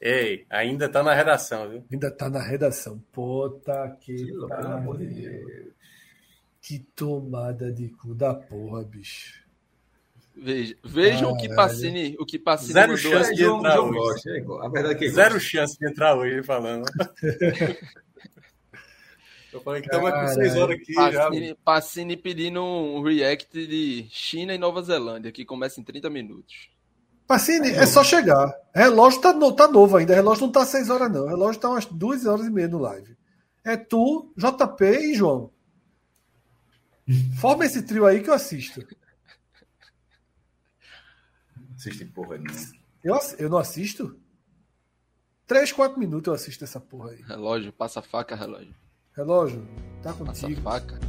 Ei, ainda tá na redação, viu? Ainda tá na redação. Puta que, Pelo amor de Deus. Que tomada de cu da porra, bicho. Veja, vejam o que. Pacini, o que Pacini Zero chance de entrar João hoje. é. A verdade é que Zero gosta. chance de entrar hoje, ele falando. Eu falei que estamos com seis horas aqui já. Pacini, Pacini pedindo um react de China e Nova Zelândia, que começa em 30 minutos. Pacini, é só chegar. Relógio tá, no- tá novo ainda. Relógio não tá seis horas, não. Relógio tá umas duas horas e meia no live. É tu, JP e João. Forma esse trio aí que eu assisto. Não assiste porra nenhuma. Eu, ass- eu não assisto? Três, quatro minutos eu assisto essa porra aí. Relógio, passa a faca, relógio. Relógio, tá Passa a contigo. faca.